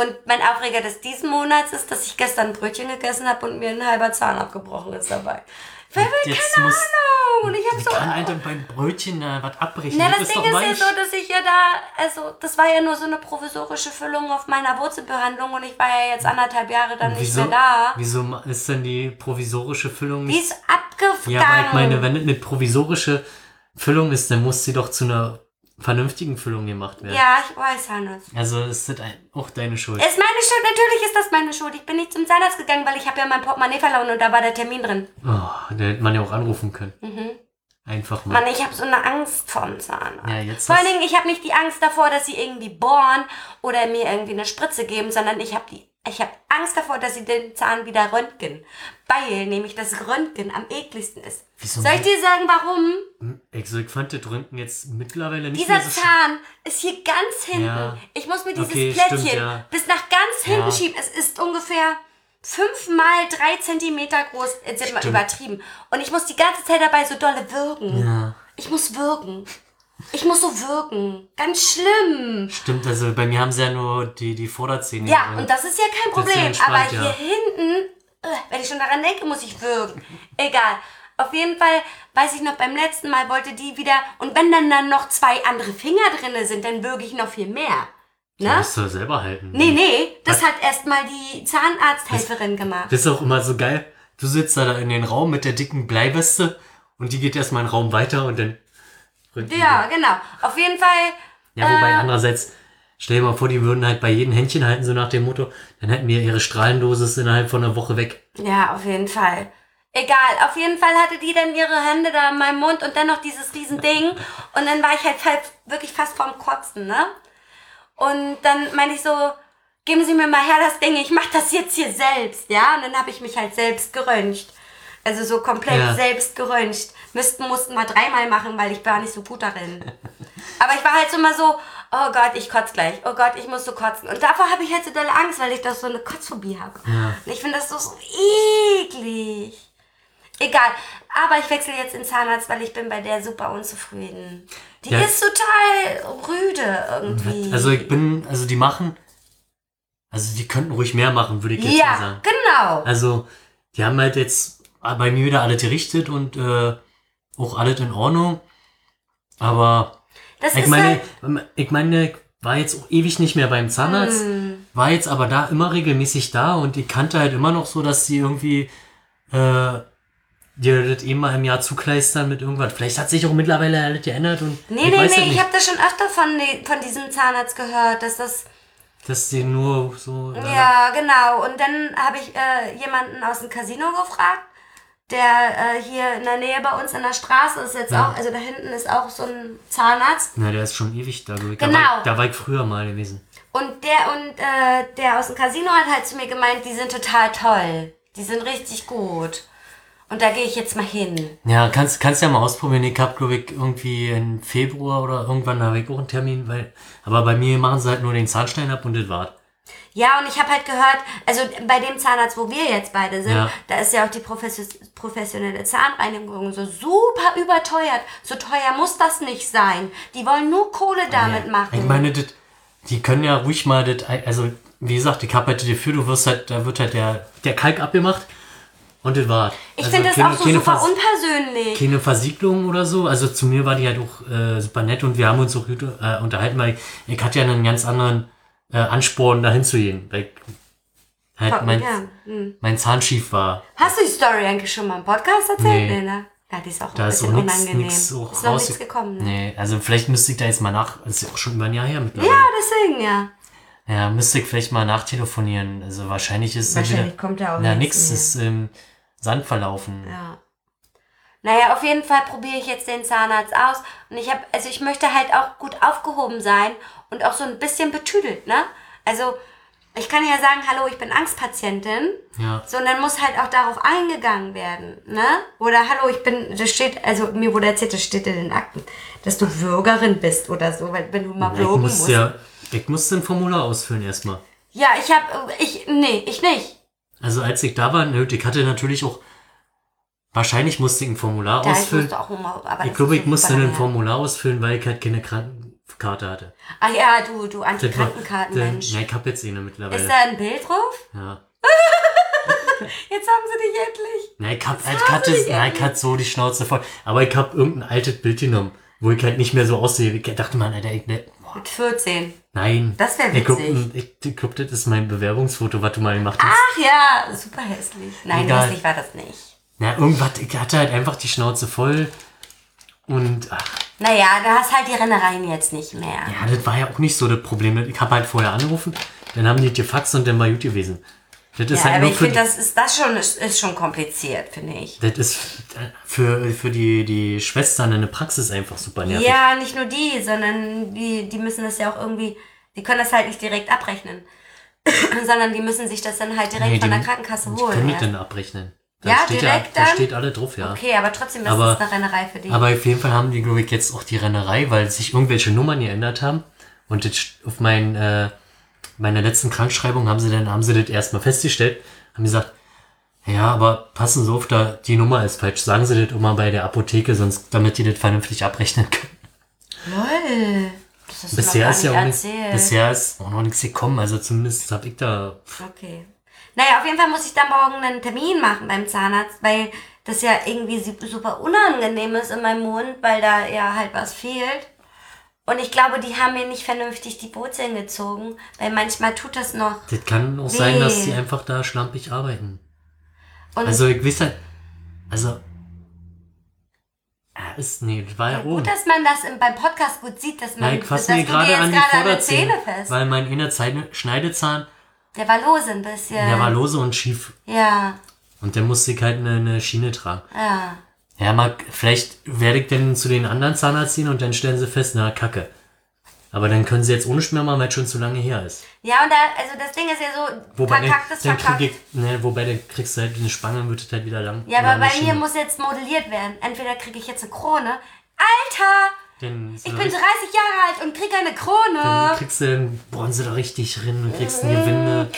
Und mein Aufreger des diesen Monats ist, dass ich gestern ein Brötchen gegessen habe und mir ein halber Zahn abgebrochen ist dabei. Weil Jetzt keine muss- Ahnung. Und ich hab Wie so. kann dann beim Brötchen äh, was abbrechen? Na, das ist Ding doch ist ja so, dass ich ja da, also das war ja nur so eine provisorische Füllung auf meiner Wurzelbehandlung und ich war ja jetzt anderthalb Jahre dann nicht Wieso, mehr da. wieso ist denn die provisorische Füllung Die nicht? ist abgegangen. Ja, aber ich meine, wenn es eine provisorische Füllung ist, dann muss sie doch zu einer vernünftigen Füllung gemacht werden. Ja, ich weiß, Hannes. Also ist das ein, auch deine Schuld. Ist meine Schuld, natürlich ist das meine Schuld. Ich bin nicht zum Zahnarzt gegangen, weil ich habe ja mein Portemonnaie verloren und da war der Termin drin. Oh, da hätte man ja auch anrufen können. Mhm. Einfach mal. Mann, ich habe so eine Angst vorm Zahnarzt. Ja, jetzt Vor allen Dingen, ich habe nicht die Angst davor, dass sie irgendwie bohren oder mir irgendwie eine Spritze geben, sondern ich habe die, ich habe Angst davor, dass sie den Zahn wieder röntgen. Weil nämlich das Röntgen am ekligsten ist. Wieso Soll ich dir sagen, warum? Ich fand das Röntgen jetzt mittlerweile nicht Dieser mehr so Zahn ist hier ganz hinten. Ja. Ich muss mir dieses Okay, Plättchen stimmt, ja. bis nach ganz hinten Ja. schieben. Es ist ungefähr fünf mal drei Zentimeter groß. Jetzt sind wir Stimmt. übertrieben. Und ich muss die ganze Zeit dabei so dolle würgen. Ja. Ich muss würgen. Ich muss so wirken. Ganz schlimm. Stimmt, also bei mir haben sie ja nur die, die Vorderzähne. Ja, drin. und das ist ja kein Das ja Problem. Aber ja. hier hinten, äh, wenn ich schon daran denke, muss ich würgen. Egal. Auf jeden Fall, weiß ich noch, beim letzten Mal wollte die wieder, und wenn dann dann noch zwei andere Finger drinne sind, dann würge ich noch viel mehr. Ne? musst du selber halten. Nee, nee, das hat erstmal die Zahnarzthelferin gemacht. Das ist auch immer so geil. Du sitzt da in den Raum mit der dicken Bleiweste und die geht erstmal einen Raum weiter und dann die Ja, genau. Auf jeden Fall, Ja, wobei Äh. andererseits, stell dir mal vor, die würden halt bei jedem Händchen halten, so nach dem Motto, dann hätten wir ihre Strahlendosis innerhalb von einer Woche weg. ja, auf jeden Fall. Egal, auf jeden Fall hatte die dann ihre Hände da in meinem Mund und dann noch dieses riesen Ding. [LAUGHS] Und dann war ich halt, halt wirklich fast vorm Kotzen, ne? Und dann meinte ich so, geben Sie mir mal her das Ding, ich mach das jetzt hier selbst, ja? Und dann habe ich mich halt selbst geröntgt. Also so komplett Ja. selbst geröntgt. Müssten, mussten wir dreimal machen, weil ich war nicht so gut darin. Aber ich war halt so immer so, oh Gott, ich kotze gleich. Oh Gott, ich muss so kotzen. Und davor habe ich halt so dolle Angst, weil ich doch so eine Kotzphobie habe. Ja. Und ich finde das so, so eklig. Egal. Aber ich wechsle jetzt in Zahnarzt, weil ich bin bei der super unzufrieden. Die Ja. ist total rüde irgendwie. Also ich bin, also die machen, also die könnten ruhig mehr machen, würde ich jetzt mal ja, sagen. genau. Also, die haben halt jetzt bei mir wieder alles gerichtet und äh, auch alles in Ordnung. Aber Das ich meine, halt, ich meine, ich war jetzt auch ewig nicht mehr beim Zahnarzt, Hm. war jetzt aber da immer regelmäßig da und ich kannte halt immer noch so, dass sie irgendwie äh, dir das eben mal im Jahr zukleistern mit irgendwas. Vielleicht hat sich auch mittlerweile alles geändert und nee, ich nee, weiß nee, ich nicht, habe das schon öfter von, die- von diesem Zahnarzt gehört, dass das dass die nur so äh, Ja, genau. Und dann habe ich äh, jemanden aus dem Casino gefragt, der äh, hier in der Nähe bei uns in der Straße ist jetzt Ja. auch, also da hinten ist auch so ein Zahnarzt. Na, der ist schon ewig da. ich. Da Genau. war, da war ich früher mal gewesen. Und der und äh, der aus dem Casino hat halt zu mir gemeint, die sind total toll. Die sind richtig gut. Und da gehe ich jetzt mal hin. Ja, kannst, kannst ja mal ausprobieren. Ich hab, glaube ich, irgendwie im Februar oder irgendwann habe ich auch einen Termin, weil, aber bei mir machen sie halt nur den Zahnstein ab und das war's. Ja, und ich habe halt gehört, also bei dem Zahnarzt, wo wir jetzt beide sind, Ja. da ist ja auch die Profes professionelle Zahnreinigung so super überteuert. So teuer muss das nicht sein. Die wollen nur Kohle damit machen. Ich meine, das, die können ja ruhig mal das, also, wie gesagt, ich hab halt Gefühl, du wirst halt, da wird halt der, der Kalk abgemacht und das war's. Ich Also finde das keine- auch so super Vers- unpersönlich. keine Versiegelung oder so. Also zu mir war die halt auch äh, super nett und wir haben uns auch gut, äh, unterhalten, weil ich, ich hatte ja einen ganz anderen äh, Ansporn, dahin zu gehen. Weil halt mein, ja. hm. mein Zahn schief war. Hast du die Story eigentlich schon mal im Podcast erzählt? Nee. Nee, ne? Ja, die ist auch Da ein ist auch bisschen nichts unangenehm. nix auch ist noch nichts gekommen, ne? Nee, also vielleicht müsste ich da jetzt mal nach, ist ja auch schon über ein Jahr her mittlerweile. Ja, deswegen, ja. Ja, müsste ich vielleicht mal nachtelefonieren. Also wahrscheinlich ist Wahrscheinlich wieder, kommt da auch na, nichts nix ist im Sand verlaufen. Ja. Naja, auf jeden Fall probiere ich jetzt den Zahnarzt aus. Und ich habe, also ich möchte halt auch gut aufgehoben sein und auch so ein bisschen betüdelt, ne? Also, ich kann ja sagen, hallo, ich bin Angstpatientin. Ja. So, und dann muss halt auch darauf eingegangen werden, ne? Oder hallo, ich bin, das steht, also mir wurde erzählt, das steht in den Akten, dass du Bürgerin bist oder so, weil wenn du mal Ich würgen muss musst. ja, ich musste ein Formular ausfüllen erstmal. Ja, ich hab, ich, nee, ich nicht. Also als ich da war, ne, ich hatte natürlich auch, wahrscheinlich musste ich ein Formular ich ausfüllen. musste auch immer, aber Ich glaube, ich musste ein. Formular ausfüllen, weil ich halt keine Krankenkarte hatte. Ach ja, du, du Antikrankenkartenmensch. Ja, ich hab jetzt eine mittlerweile. Ist da ein Bild drauf? ja. [LAUGHS] Jetzt haben sie dich endlich. Na, ich hab, Das ich sie na, ich hatte so die Schnauze voll. Aber ich hab irgendein altes Bild genommen, wo ich halt nicht mehr so aussehe. Ich dachte man, Alter, ich, ne, Mit 14. nein. Das wär Ich glaub, witzig. ich, ich glaub, das ist mein Bewerbungsfoto, was du mal gemacht hast. Ach ja, super hässlich. Nein, Egal. hässlich war das nicht. Na, irgendwas, ich hatte halt einfach die Schnauze voll. Und, ach, Naja, du hast halt die Rennereien jetzt nicht mehr. ja, das war ja auch nicht so das Problem. Ich habe halt vorher angerufen, dann haben die gefaxt und dann war gut gewesen. Das ist Ja, halt aber nur ich finde, die, das ist das schon ist, ist schon kompliziert, finde ich. das ist für, für die, die Schwestern in der Praxis einfach super nervig. Ja, nicht nur die, sondern die, die müssen das ja auch irgendwie, die können das halt nicht direkt abrechnen. [CLEARS THROAT] sondern die müssen sich das dann halt direkt Nee, von die- der Krankenkasse Die holen. können Ja. das denn abrechnen. Da Ja, steht direkt ja, da dann? steht alle drauf, ja. Okay, aber trotzdem ist Aber- das eine Rennerei für die. Aber auf jeden Fall haben die, glaube ich, jetzt auch die Rennerei, weil sich irgendwelche Nummern geändert haben. Und das auf mein, äh, meiner letzten Krankschreibung haben sie dann, haben sie das erstmal festgestellt, haben gesagt, ja, aber passen Sie auf, da, die Nummer ist falsch. Sagen Sie das immer bei der Apotheke, sonst, damit die das vernünftig abrechnen können. Lol. Das hast du Bisher noch ist ja gar auch nicht bisher ist auch noch nichts gekommen, also zumindest habe ich da, Okay. Naja, auf jeden Fall muss ich da morgen einen Termin machen beim Zahnarzt, weil das ja irgendwie su- super unangenehm ist in meinem Mund, weil da ja halt was fehlt. Und ich glaube, die haben mir nicht vernünftig die Wurzeln gezogen, weil manchmal tut das noch. das kann auch sein, dass Weh. die einfach da schlampig arbeiten. Und Also ich weiß halt, also, ah, ist, nee, das war ja oben. gut, dass man das im, beim Podcast gut sieht, dass man Ja, ich fasse mir gerade an die Vorderzähne, Zähne fest. weil mein inner Schneidezahn, Der war lose ein bisschen. der war lose und schief. Ja, Und der musste ich halt eine, eine Schiene tragen. ja. Ja, mal, vielleicht werde ich dann zu den anderen Zahnarzt ziehen und dann stellen sie fest, na, kacke. Aber dann können sie jetzt ohne mehr machen, weil es schon zu lange her ist. Ja, und da, also das Ding ist ja so, Wobei, verkackt ist verkackt. ich, ne, wobei, dann kriegst du halt eine Spange und wird es halt wieder lang. Ja, aber bei mir muss jetzt modelliert werden. Entweder kriege ich jetzt eine Krone. Alter! Dann, ist Ich bin 30 richtig- Jahre alt und kriege eine dann Krone. kriegst du, dann bohren sie da richtig drin und kriegst eine Gewinde.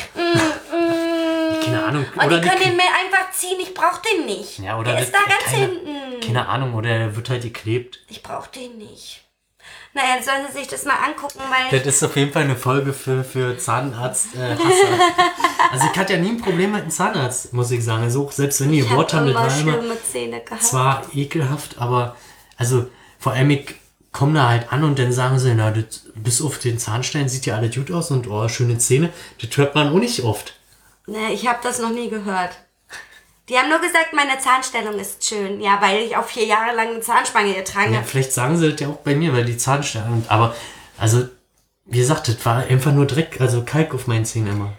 Keine Ahnung. Und oder die können den mir einfach ziehen. Ich brauch den nicht. Ja, oder Der ist da ganz keine- hinten. Keine Ahnung, oder er wird halt geklebt. Ich brauch den nicht. Naja, jetzt sollen sie sich das mal angucken, weil... Das ist auf jeden Fall eine Folge für, für Zahnarzt äh. [LAUGHS] Also ich hatte ja nie ein Problem mit einem Zahnarzt, muss ich sagen. Also auch selbst wenn die Wort habe haben, das war immer schlimme Zähne gehabt. zwar ekelhaft, aber also vor allem ich komme da halt an und dann sagen sie, na, das, bis auf den Zahnstein sieht ja alles gut aus und oh, schöne Zähne. Das hört man auch nicht oft. Nee, ich habe das noch nie gehört. Die haben nur gesagt, meine Zahnstellung ist schön. Ja, weil ich auch vier Jahre lang eine Zahnspange getragen Ja, habe. vielleicht sagen sie das ja auch bei mir, weil die Zahnstein. Aber also, wie gesagt, das war einfach nur Dreck, also Kalk auf meinen Zähnen immer.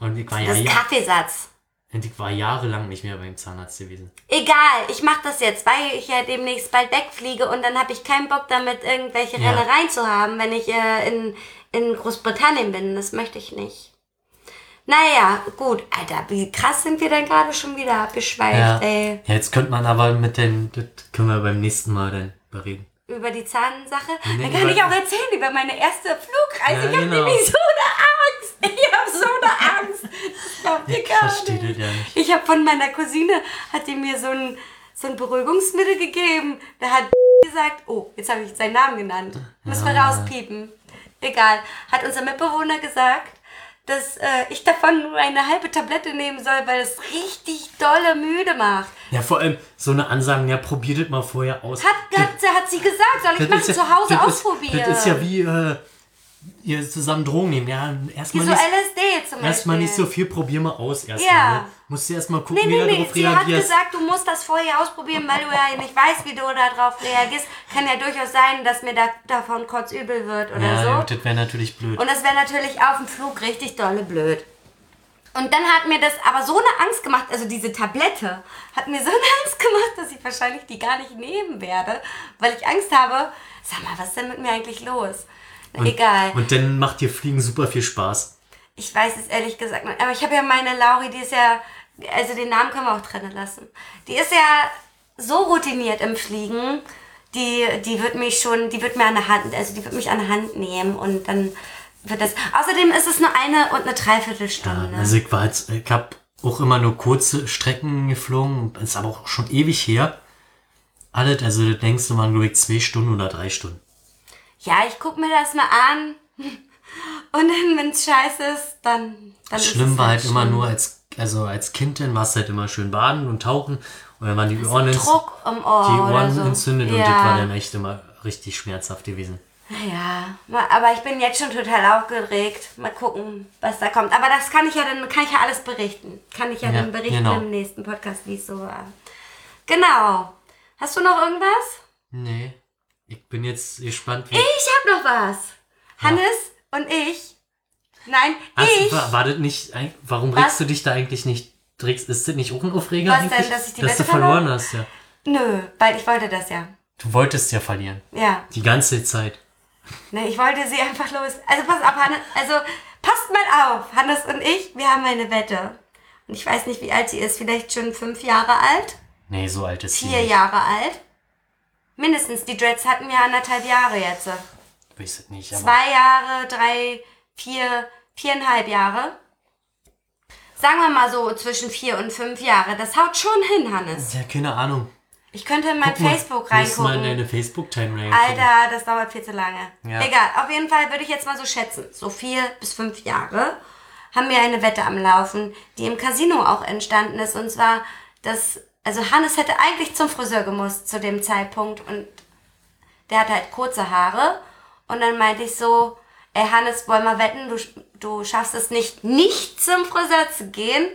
Und ich war ja, Das ist ja Kaffeesatz. Und ich war jahrelang nicht mehr beim Zahnarzt gewesen. Egal, ich mache das jetzt, weil ich ja demnächst bald wegfliege und dann habe ich keinen Bock damit, irgendwelche Ja. Rennereien zu haben, wenn ich äh, in, in Großbritannien bin. Das möchte ich nicht. Naja, gut. Alter, wie krass sind wir denn gerade schon wieder abgeschweift, Ja. ey. ja, jetzt könnte man aber mit den, das können wir beim nächsten Mal dann bereden. Über die Zahnsache. Nee, dann kann ich auch erzählen über meine erste Flugreise. Ja, ich habe genau. nämlich so eine Angst. [LAUGHS] Ich habe so eine Angst. Ich gar verstehe nicht. ja nicht. Ich habe von meiner Cousine, hat die mir so ein, so ein Beruhigungsmittel gegeben. Da hat [LAUGHS] gesagt, oh, jetzt habe ich seinen Namen genannt. Müssen wir Ja. rauspiepen. Egal. Hat unser Mitbewohner gesagt, dass äh, ich davon nur eine halbe Tablette nehmen soll, weil es richtig dolle müde macht. Ja, vor allem so eine Ansage, ja, probiert das mal vorher aus. Hat, hat, hat sie gesagt, soll ich Das machen, ja- zu Hause das ausprobieren. Ist, das ist ja wie, äh, ihr zusammen Drogen nehmen. Ja, erstmal so nicht, LSD zum Beispiel. erstmal nicht so viel, probier mal aus erstmal. Ja. Ne? Musst du erstmal gucken, Nee, wie nee, du nee. darauf Sie hat reagierst. gesagt, du musst das vorher ausprobieren, weil du ja nicht weißt, wie du darauf reagierst. Kann ja durchaus sein, dass mir da, davon kurz übel wird oder ja, so. ja, das wäre natürlich blöd. Und das wäre natürlich auf dem Flug richtig dolle blöd. Und dann hat mir das aber so eine Angst gemacht, also diese Tablette hat mir so eine Angst gemacht, dass ich wahrscheinlich die gar nicht nehmen werde, weil ich Angst habe, sag mal, was ist denn mit mir eigentlich los? Egal. Und dann macht dir Fliegen super viel Spaß. Ich weiß es ehrlich gesagt. Aber ich habe ja meine Lauri, die ist ja, also den Namen können wir auch trennen lassen. Die ist ja so routiniert im Fliegen, die, die wird mich schon, die wird mir an der Hand, also die wird mich an der Hand nehmen und dann wird das. Außerdem ist es nur eine und eine Dreiviertelstunde. Also ich war jetzt, ich habe auch immer nur kurze Strecken geflogen, ist aber auch schon ewig her. Alles, also denkst du mal, glaube ich, zwei Stunden oder drei Stunden. ja, ich guck mir das mal an. [LAUGHS] Und dann, wenn es scheiße ist, dann. dann ist Schlimm es war halt immer schlimm. nur als, also als Kind dann warst du halt immer schön baden und tauchen und dann waren die Ohren, ins, Druck im Ohr. die Ohren so. entzündet und ja. das war dann echt immer richtig schmerzhaft gewesen. Ja, ma- aber ich bin jetzt schon total aufgeregt. Mal gucken, was da kommt. Aber das kann ich ja dann, kann ich ja alles berichten. Kann ich ja, Ja, dann berichten genau. im nächsten Podcast, wie es so war. Genau. Hast du noch irgendwas? Nee. Ich bin jetzt gespannt, wie. Ich hab noch was. Hannes und ich Nein, Hast, ich. war, war das nicht, warum Was? regst du dich da eigentlich nicht? Regst, ist das nicht auch ein Aufreger Was denn, eigentlich? dass ich die du Wette verloren verloren? hast, ja. Nö, weil ich wollte das ja. Du wolltest ja verlieren. Ja. Die ganze Zeit. Ne, ich wollte sie einfach los. Also pass auf, Hannes, also passt mal auf. Hannes und ich, wir haben eine Wette. Und ich weiß nicht, wie alt sie ist. Vielleicht schon fünf Jahre alt? Nee, so alt ist sie Vier nicht. Jahre alt? Mindestens. Die Dreads hatten wir anderthalb Jahre jetzt. Weiß es nicht, Zwei Jahre, drei, vier, viereinhalb Jahre. Sagen wir mal so zwischen vier und fünf Jahre. Das haut schon hin, Hannes. ja, keine Ahnung. Ich könnte in mein Guck mal, Facebook du musst mal in reingucken. deine Facebook-Timeline. Alter, das dauert viel zu lange. Ja. Egal, auf jeden Fall würde ich jetzt mal so schätzen. So vier bis fünf Jahre haben wir eine Wette am Laufen, die im Casino auch entstanden ist. Und zwar, dass, also Hannes hätte eigentlich zum Friseur gemusst zu dem Zeitpunkt und der hat halt kurze Haare. Und dann meinte ich so, ey Hannes, wollen wir wetten, du, du schaffst es nicht, nicht zum Friseur zu gehen.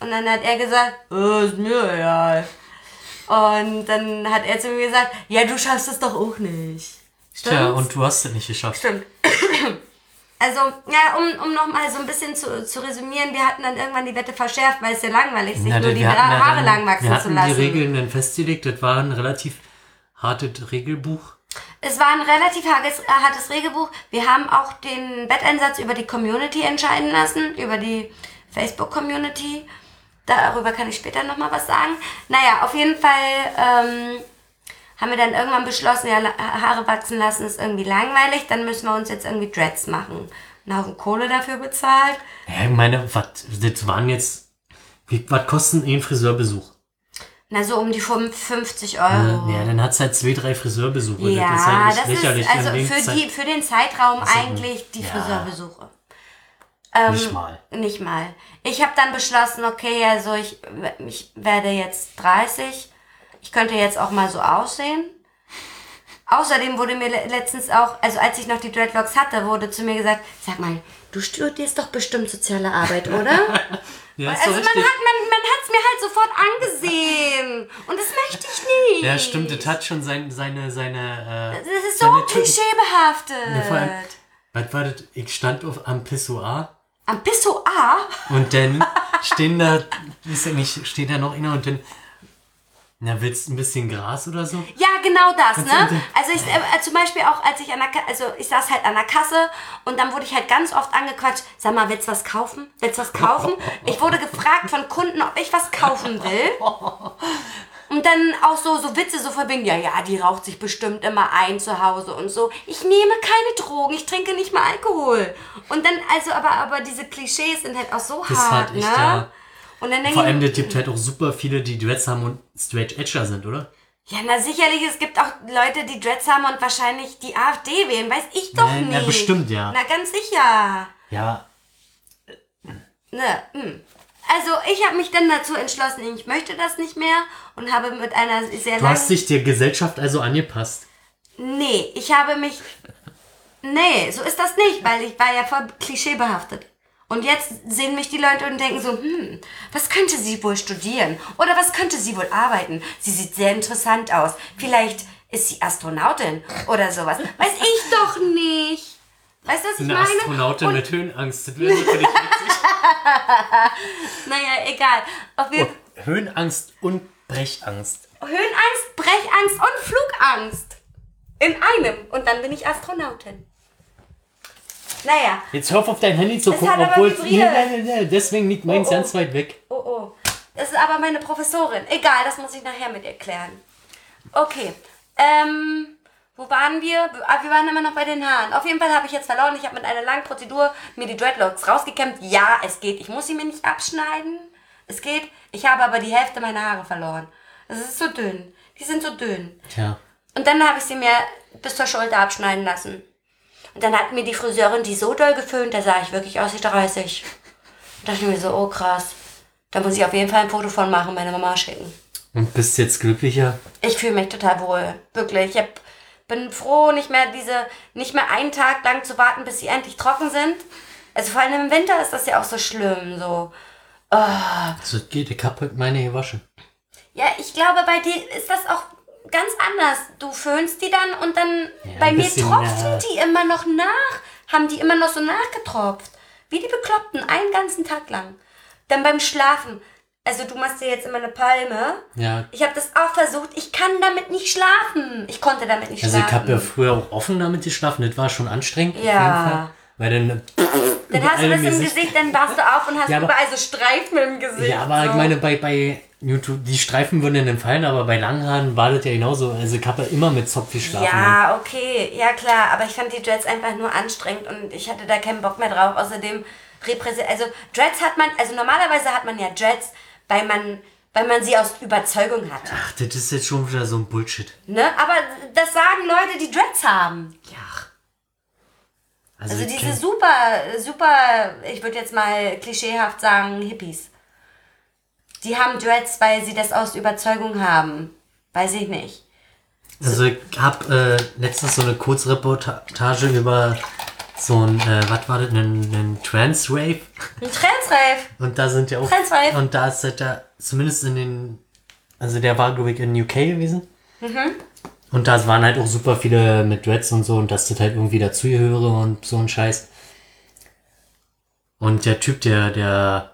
Und dann hat er gesagt, oh, ist mir egal. Und dann hat er zu mir gesagt, ja, du schaffst es doch auch nicht. Tja, Stimmt's? und du hast es nicht geschafft. Stimmt. [CLEARS THROAT] Also, ja, um, um nochmal so ein bisschen zu, zu resümieren, wir hatten dann irgendwann die Wette verschärft, weil es ja langweilig sich Na, nur wir die Haare dann- lang wachsen wir zu hatten lassen. die Regeln dann festgelegt. Das war ein relativ hartes Regelbuch. Es war ein relativ hartes, äh, hartes Regelbuch. Wir haben auch den Wetteinsatz über die Community entscheiden lassen, über die Facebook-Community. Darüber kann ich später nochmal was sagen. Naja, auf jeden Fall ähm, haben wir dann irgendwann beschlossen, ja, Haare wachsen lassen ist irgendwie langweilig, dann müssen wir uns jetzt irgendwie Dreads machen. Einen Haufen Kohle dafür bezahlt. Ja, ich meine, was, das waren jetzt, wie, was kostet ein Friseurbesuch? Na, so um die 50 Euro. Ja, dann hat's halt zwei, drei Friseurbesuche. Ja, das ist halt das echt ist lächerlich. also für, die, für den Zeitraum eigentlich die ja. Friseurbesuche. Nicht mal. Nicht mal. Ich habe dann beschlossen, okay, also ich, ich werde jetzt 30. Ich könnte jetzt auch mal so aussehen. Außerdem wurde mir le- letztens auch, also als ich noch die Dreadlocks hatte, wurde zu mir gesagt, sag mal, du studierst doch bestimmt soziale Arbeit, oder? [LAUGHS] Ja, also man hat man, man hat's mir halt sofort angesehen. Und das möchte ich nicht. Ja, stimmt, das hat schon sein, seine, seine, äh, Das ist so klischeebehaftet. allem- Was war das? Ich stand auf am Pissoir Am Pissoir? und dann stehen da, ist ja nicht, steht da noch einer und dann, na, willst du ein bisschen Gras oder so? Ja, genau das, ne? so- Also ich, äh, zum Beispiel auch, als ich an der, Ka also ich saß halt an der Kasse und dann wurde ich halt ganz oft angequatscht, sag mal, willst du was kaufen? Willst du was kaufen? Ich wurde gefragt von Kunden, ob ich was kaufen will. [LAUGHS] Und dann auch so, so Witze so verbinden, ja, ja, die raucht sich bestimmt immer ein zu Hause und so. Ich nehme keine Drogen, ich trinke nicht mal Alkohol. Und dann, also, aber, aber diese Klischees sind halt auch so Das ist hart, halt echt, ne? Ja. Und dann denke Vor allem, das gibt halt auch super viele, die Dreads haben und straight edger sind, oder? Ja, na sicherlich, es gibt auch Leute, die Dreads haben und wahrscheinlich die AfD wählen, weiß ich doch Na, nicht. na, bestimmt, ja. Na, ganz sicher. Ja, Ne, hm. Also, ich habe mich dann dazu entschlossen, ich möchte das nicht mehr und habe mit einer sehr du hast dich der Gesellschaft also angepasst. Nee, ich habe mich... Nee, so ist das nicht, weil ich war ja voll klischeebehaftet. Und jetzt sehen mich die Leute und denken so, hm, was könnte sie wohl studieren? Oder was könnte sie wohl arbeiten? Sie sieht sehr interessant aus. Vielleicht ist sie Astronautin oder sowas. Weiß ich doch nicht. Weißt du, was ich Eine meine? Astronautin und, mit Höhenangst. Das wäre natürlich [LAUGHS] Naja, egal. Auf jeden oh, Höhenangst und Brechangst. Höhenangst, Brechangst und Flugangst. In einem. Und dann bin ich Astronautin. Naja, Jetzt hör auf, auf dein Handy zu Es gucken, obwohl es. Nee, vibriert. nee, nee, nee, deswegen liegt meins Oh, oh. ganz weit weg. Oh, oh. Das ist aber meine Professorin. Egal, das muss ich nachher mit ihr klären. Okay. Ähm, wo waren wir? Ah, wir waren immer noch bei den Haaren. Auf jeden Fall habe ich jetzt verloren. Ich habe mit einer langen Prozedur mir die Dreadlocks rausgekämmt. Ja, es geht. Ich muss sie mir nicht abschneiden. Es geht. Ich habe aber die Hälfte meiner Haare verloren. Das ist so dünn. Die sind so dünn. Tja. Und dann habe ich sie mir bis zur Schulter abschneiden lassen. Und dann hat mir die Friseurin die so doll geföhnt, da sah ich wirklich aus wie 30. Da dachte ich mir so, oh krass. Da muss ich auf jeden Fall ein Foto von machen, meine Mama schicken. Und bist jetzt glücklicher? Ich fühle mich total wohl. Wirklich. Ich hab, bin froh, nicht mehr diese, nicht mehr einen Tag lang zu warten, bis sie endlich trocken sind. Also vor allem im Winter ist das ja auch so schlimm. So. So geht, ich hab heute meine gewaschen. Ja, ich glaube, bei dir ist das auch ganz anders. Du föhnst die dann und dann Ja, bei mir tropfen ja. die immer noch nach. Haben die immer noch so nachgetropft. Wie die Bekloppten, einen ganzen Tag lang. Dann beim Schlafen. Also du machst dir jetzt immer eine Palme. Ja. Ich habe das auch versucht. Ich kann damit nicht schlafen. Ich konnte damit nicht Also ich schlafen. habe ja früher auch offen damit geschlafen. Das war schon anstrengend. Ja. Weil dann. Dann hast du das im Gesicht- dann wachst du auf und hast Ja, aber- überall so Streifen im Gesicht. Ja, aber so. ich meine, bei, bei die Streifen würden dann fallen, aber bei Langhaaren war das ja genauso. Also ich habe ja immer mit Zopf geschlafen. Ja, okay, ja klar, aber ich fand die Dreads einfach nur anstrengend und ich hatte da keinen Bock mehr drauf. Außerdem repräsent, also Dreads hat man, also normalerweise hat man ja Dreads, weil man, weil man sie aus Überzeugung hat. Ach, das ist jetzt schon wieder so ein Bullshit. Ne? Aber das sagen Leute, die Dreads haben. Ja. Also ich diese super, super, ich würde jetzt mal klischeehaft sagen, Hippies. Die haben Dreads, weil sie das aus Überzeugung haben. Weiß ich nicht. Also ich habe äh, letztens so eine Kurzreportage über so ein, äh, was war das, einen, einen Trans-Rave. Ein Transrave. [LAUGHS] Und da sind ja auch. Trans-Rave. Und da ist halt da, zumindest in den, also der war, glaube ich, in UK gewesen. Mhm. Und da waren halt auch super viele mit Dreads und so und dass das halt irgendwie dazugehöre und so ein Scheiß. Und der Typ, der, der,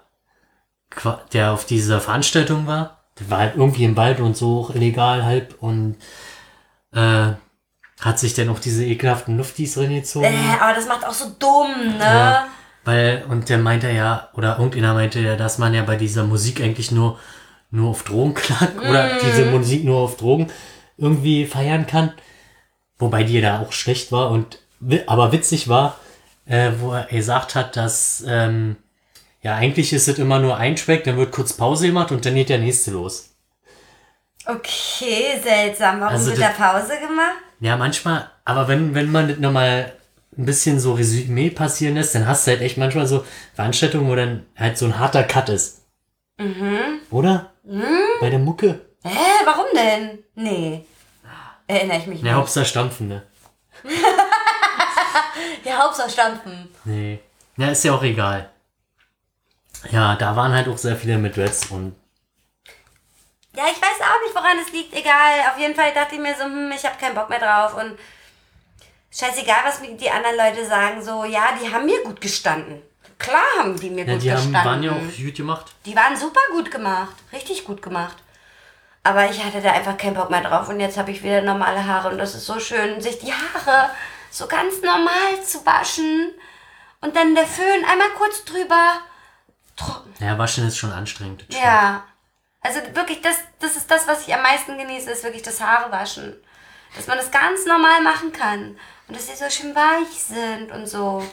der auf dieser Veranstaltung war, der war halt irgendwie im Wald und so auch illegal halb und äh, hat sich dann auch diese ekelhaften Luftis reingezogen. Äh, aber das macht auch so dumm, ne? Ja, weil, und der meinte ja, oder irgendeiner meinte ja, dass man ja bei dieser Musik eigentlich nur, nur auf Drogen klang, [LAUGHS] oder diese Musik nur auf Drogen irgendwie feiern kann. Wobei die da auch schlecht war und, aber witzig war, äh, wo er gesagt hat, dass, ähm, ja, eigentlich ist es immer nur ein Track, dann wird kurz Pause gemacht und dann geht der nächste los. Okay, seltsam. Warum Also wird das- da Pause gemacht? Ja, manchmal, aber wenn, wenn man das nochmal ein bisschen so Resümee passieren lässt, dann hast du halt echt manchmal so Veranstaltungen, wo dann halt so ein harter Cut ist. Mhm. Oder? Bei der Mucke. Hä, warum denn? Nee. Erinnere ich mich Ja, nicht. Hauptsache stampfen, ne? [LAUGHS] Ja, Hauptsache stampfen. Nee. Ja, ist ja auch egal. Ja, da waren halt auch sehr viele mit Dreads und Ja, ich weiß auch nicht, woran es liegt. Egal. Auf jeden Fall dachte ich mir so, hm, ich habe keinen Bock mehr drauf. Und scheißegal, was mir die anderen Leute sagen. So, ja, die haben mir gut gestanden. Klar haben die mir ja, gut die gestanden. waren ja auch gut gemacht. Die waren super gut gemacht. Richtig gut gemacht. Aber ich hatte da einfach keinen Bock mehr drauf. Und jetzt habe ich wieder normale Haare. Und das ist so schön, sich die Haare so ganz normal zu waschen. Und dann der Föhn einmal kurz drüber. Trocken. Ja, waschen ist schon anstrengend. Ja. Also wirklich, das, das ist das, was ich am meisten genieße, ist wirklich das Haare waschen. Dass man das ganz normal machen kann. Und dass sie so schön weich sind und so.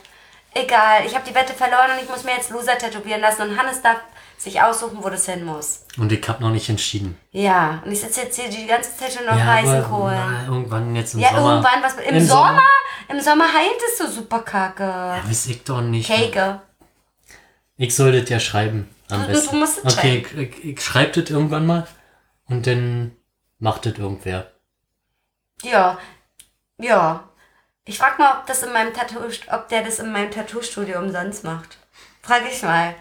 Egal, ich habe die Wette verloren und ich muss mir jetzt Loser tätowieren lassen. Und Hannes darf sich aussuchen, wo das hin muss. Und ich hab noch nicht entschieden. Ja, und ich sitze jetzt hier die ganze Zeit schon auf ja, heißen Kohlen. irgendwann jetzt im Ja, Sommer. irgendwann was. Im, Im Sommer? Sommer? Im Sommer heilt es so super kacke. Ja, weiß ich doch nicht. Cake. Ich soll das ja schreiben. Am Du- du besten. musst es okay, ich, ich, ich schreib das irgendwann mal und dann macht das irgendwer. Ja. Ja. Ich frag mal, ob das in meinem Tattoo, ob der das in meinem Tattoo-Studio umsonst macht. Frag ich mal.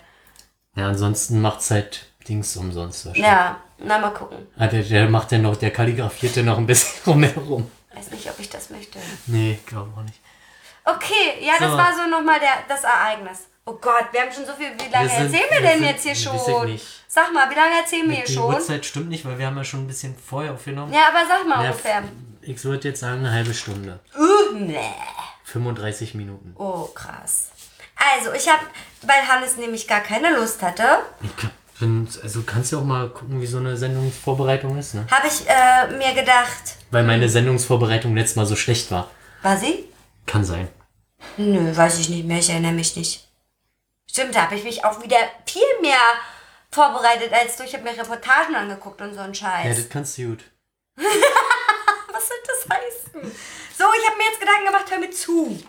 Ja, ansonsten macht's halt Dings umsonst wahrscheinlich. Ja, na mal gucken. Ah, der, der macht ja noch, der kalligrafiert ja noch ein bisschen [LAUGHS] rumherum. Weiß nicht, ob ich das möchte. Nee, glaube auch nicht. Okay, ja, das So. war so nochmal der, das Ereignis. Oh Gott, wir haben schon so viel. Wie lange Wir sind- erzählen wir wir denn sind- jetzt hier weiß ich schon? nicht. Sag mal, wie lange erzählen wir hier Die schon? Uhrzeit stimmt nicht, weil wir haben ja schon ein bisschen vorher aufgenommen. Ja, aber sag mal Ja, ungefähr. Ich würde jetzt sagen eine halbe Stunde. Uh, nee. 35 Minuten. Oh, krass. Also, ich habe, weil Hannes nämlich gar keine Lust hatte, Ich wenn, also kannst du auch mal gucken, wie so eine Sendungsvorbereitung ist, ne? habe ich äh, mir gedacht, Weil meine Sendungsvorbereitung letztes Mal so schlecht war. war sie? Kann sein. Nö, weiß ich nicht mehr, ich erinnere mich nicht. Stimmt, da habe ich mich auch wieder viel mehr vorbereitet als du. Ich habe mir Reportagen angeguckt und so einen Ja, Scheiß. das kannst du gut. [LAUGHS] Was soll das heißen? So, ich habe mir jetzt Gedanken gemacht, hör mir zu.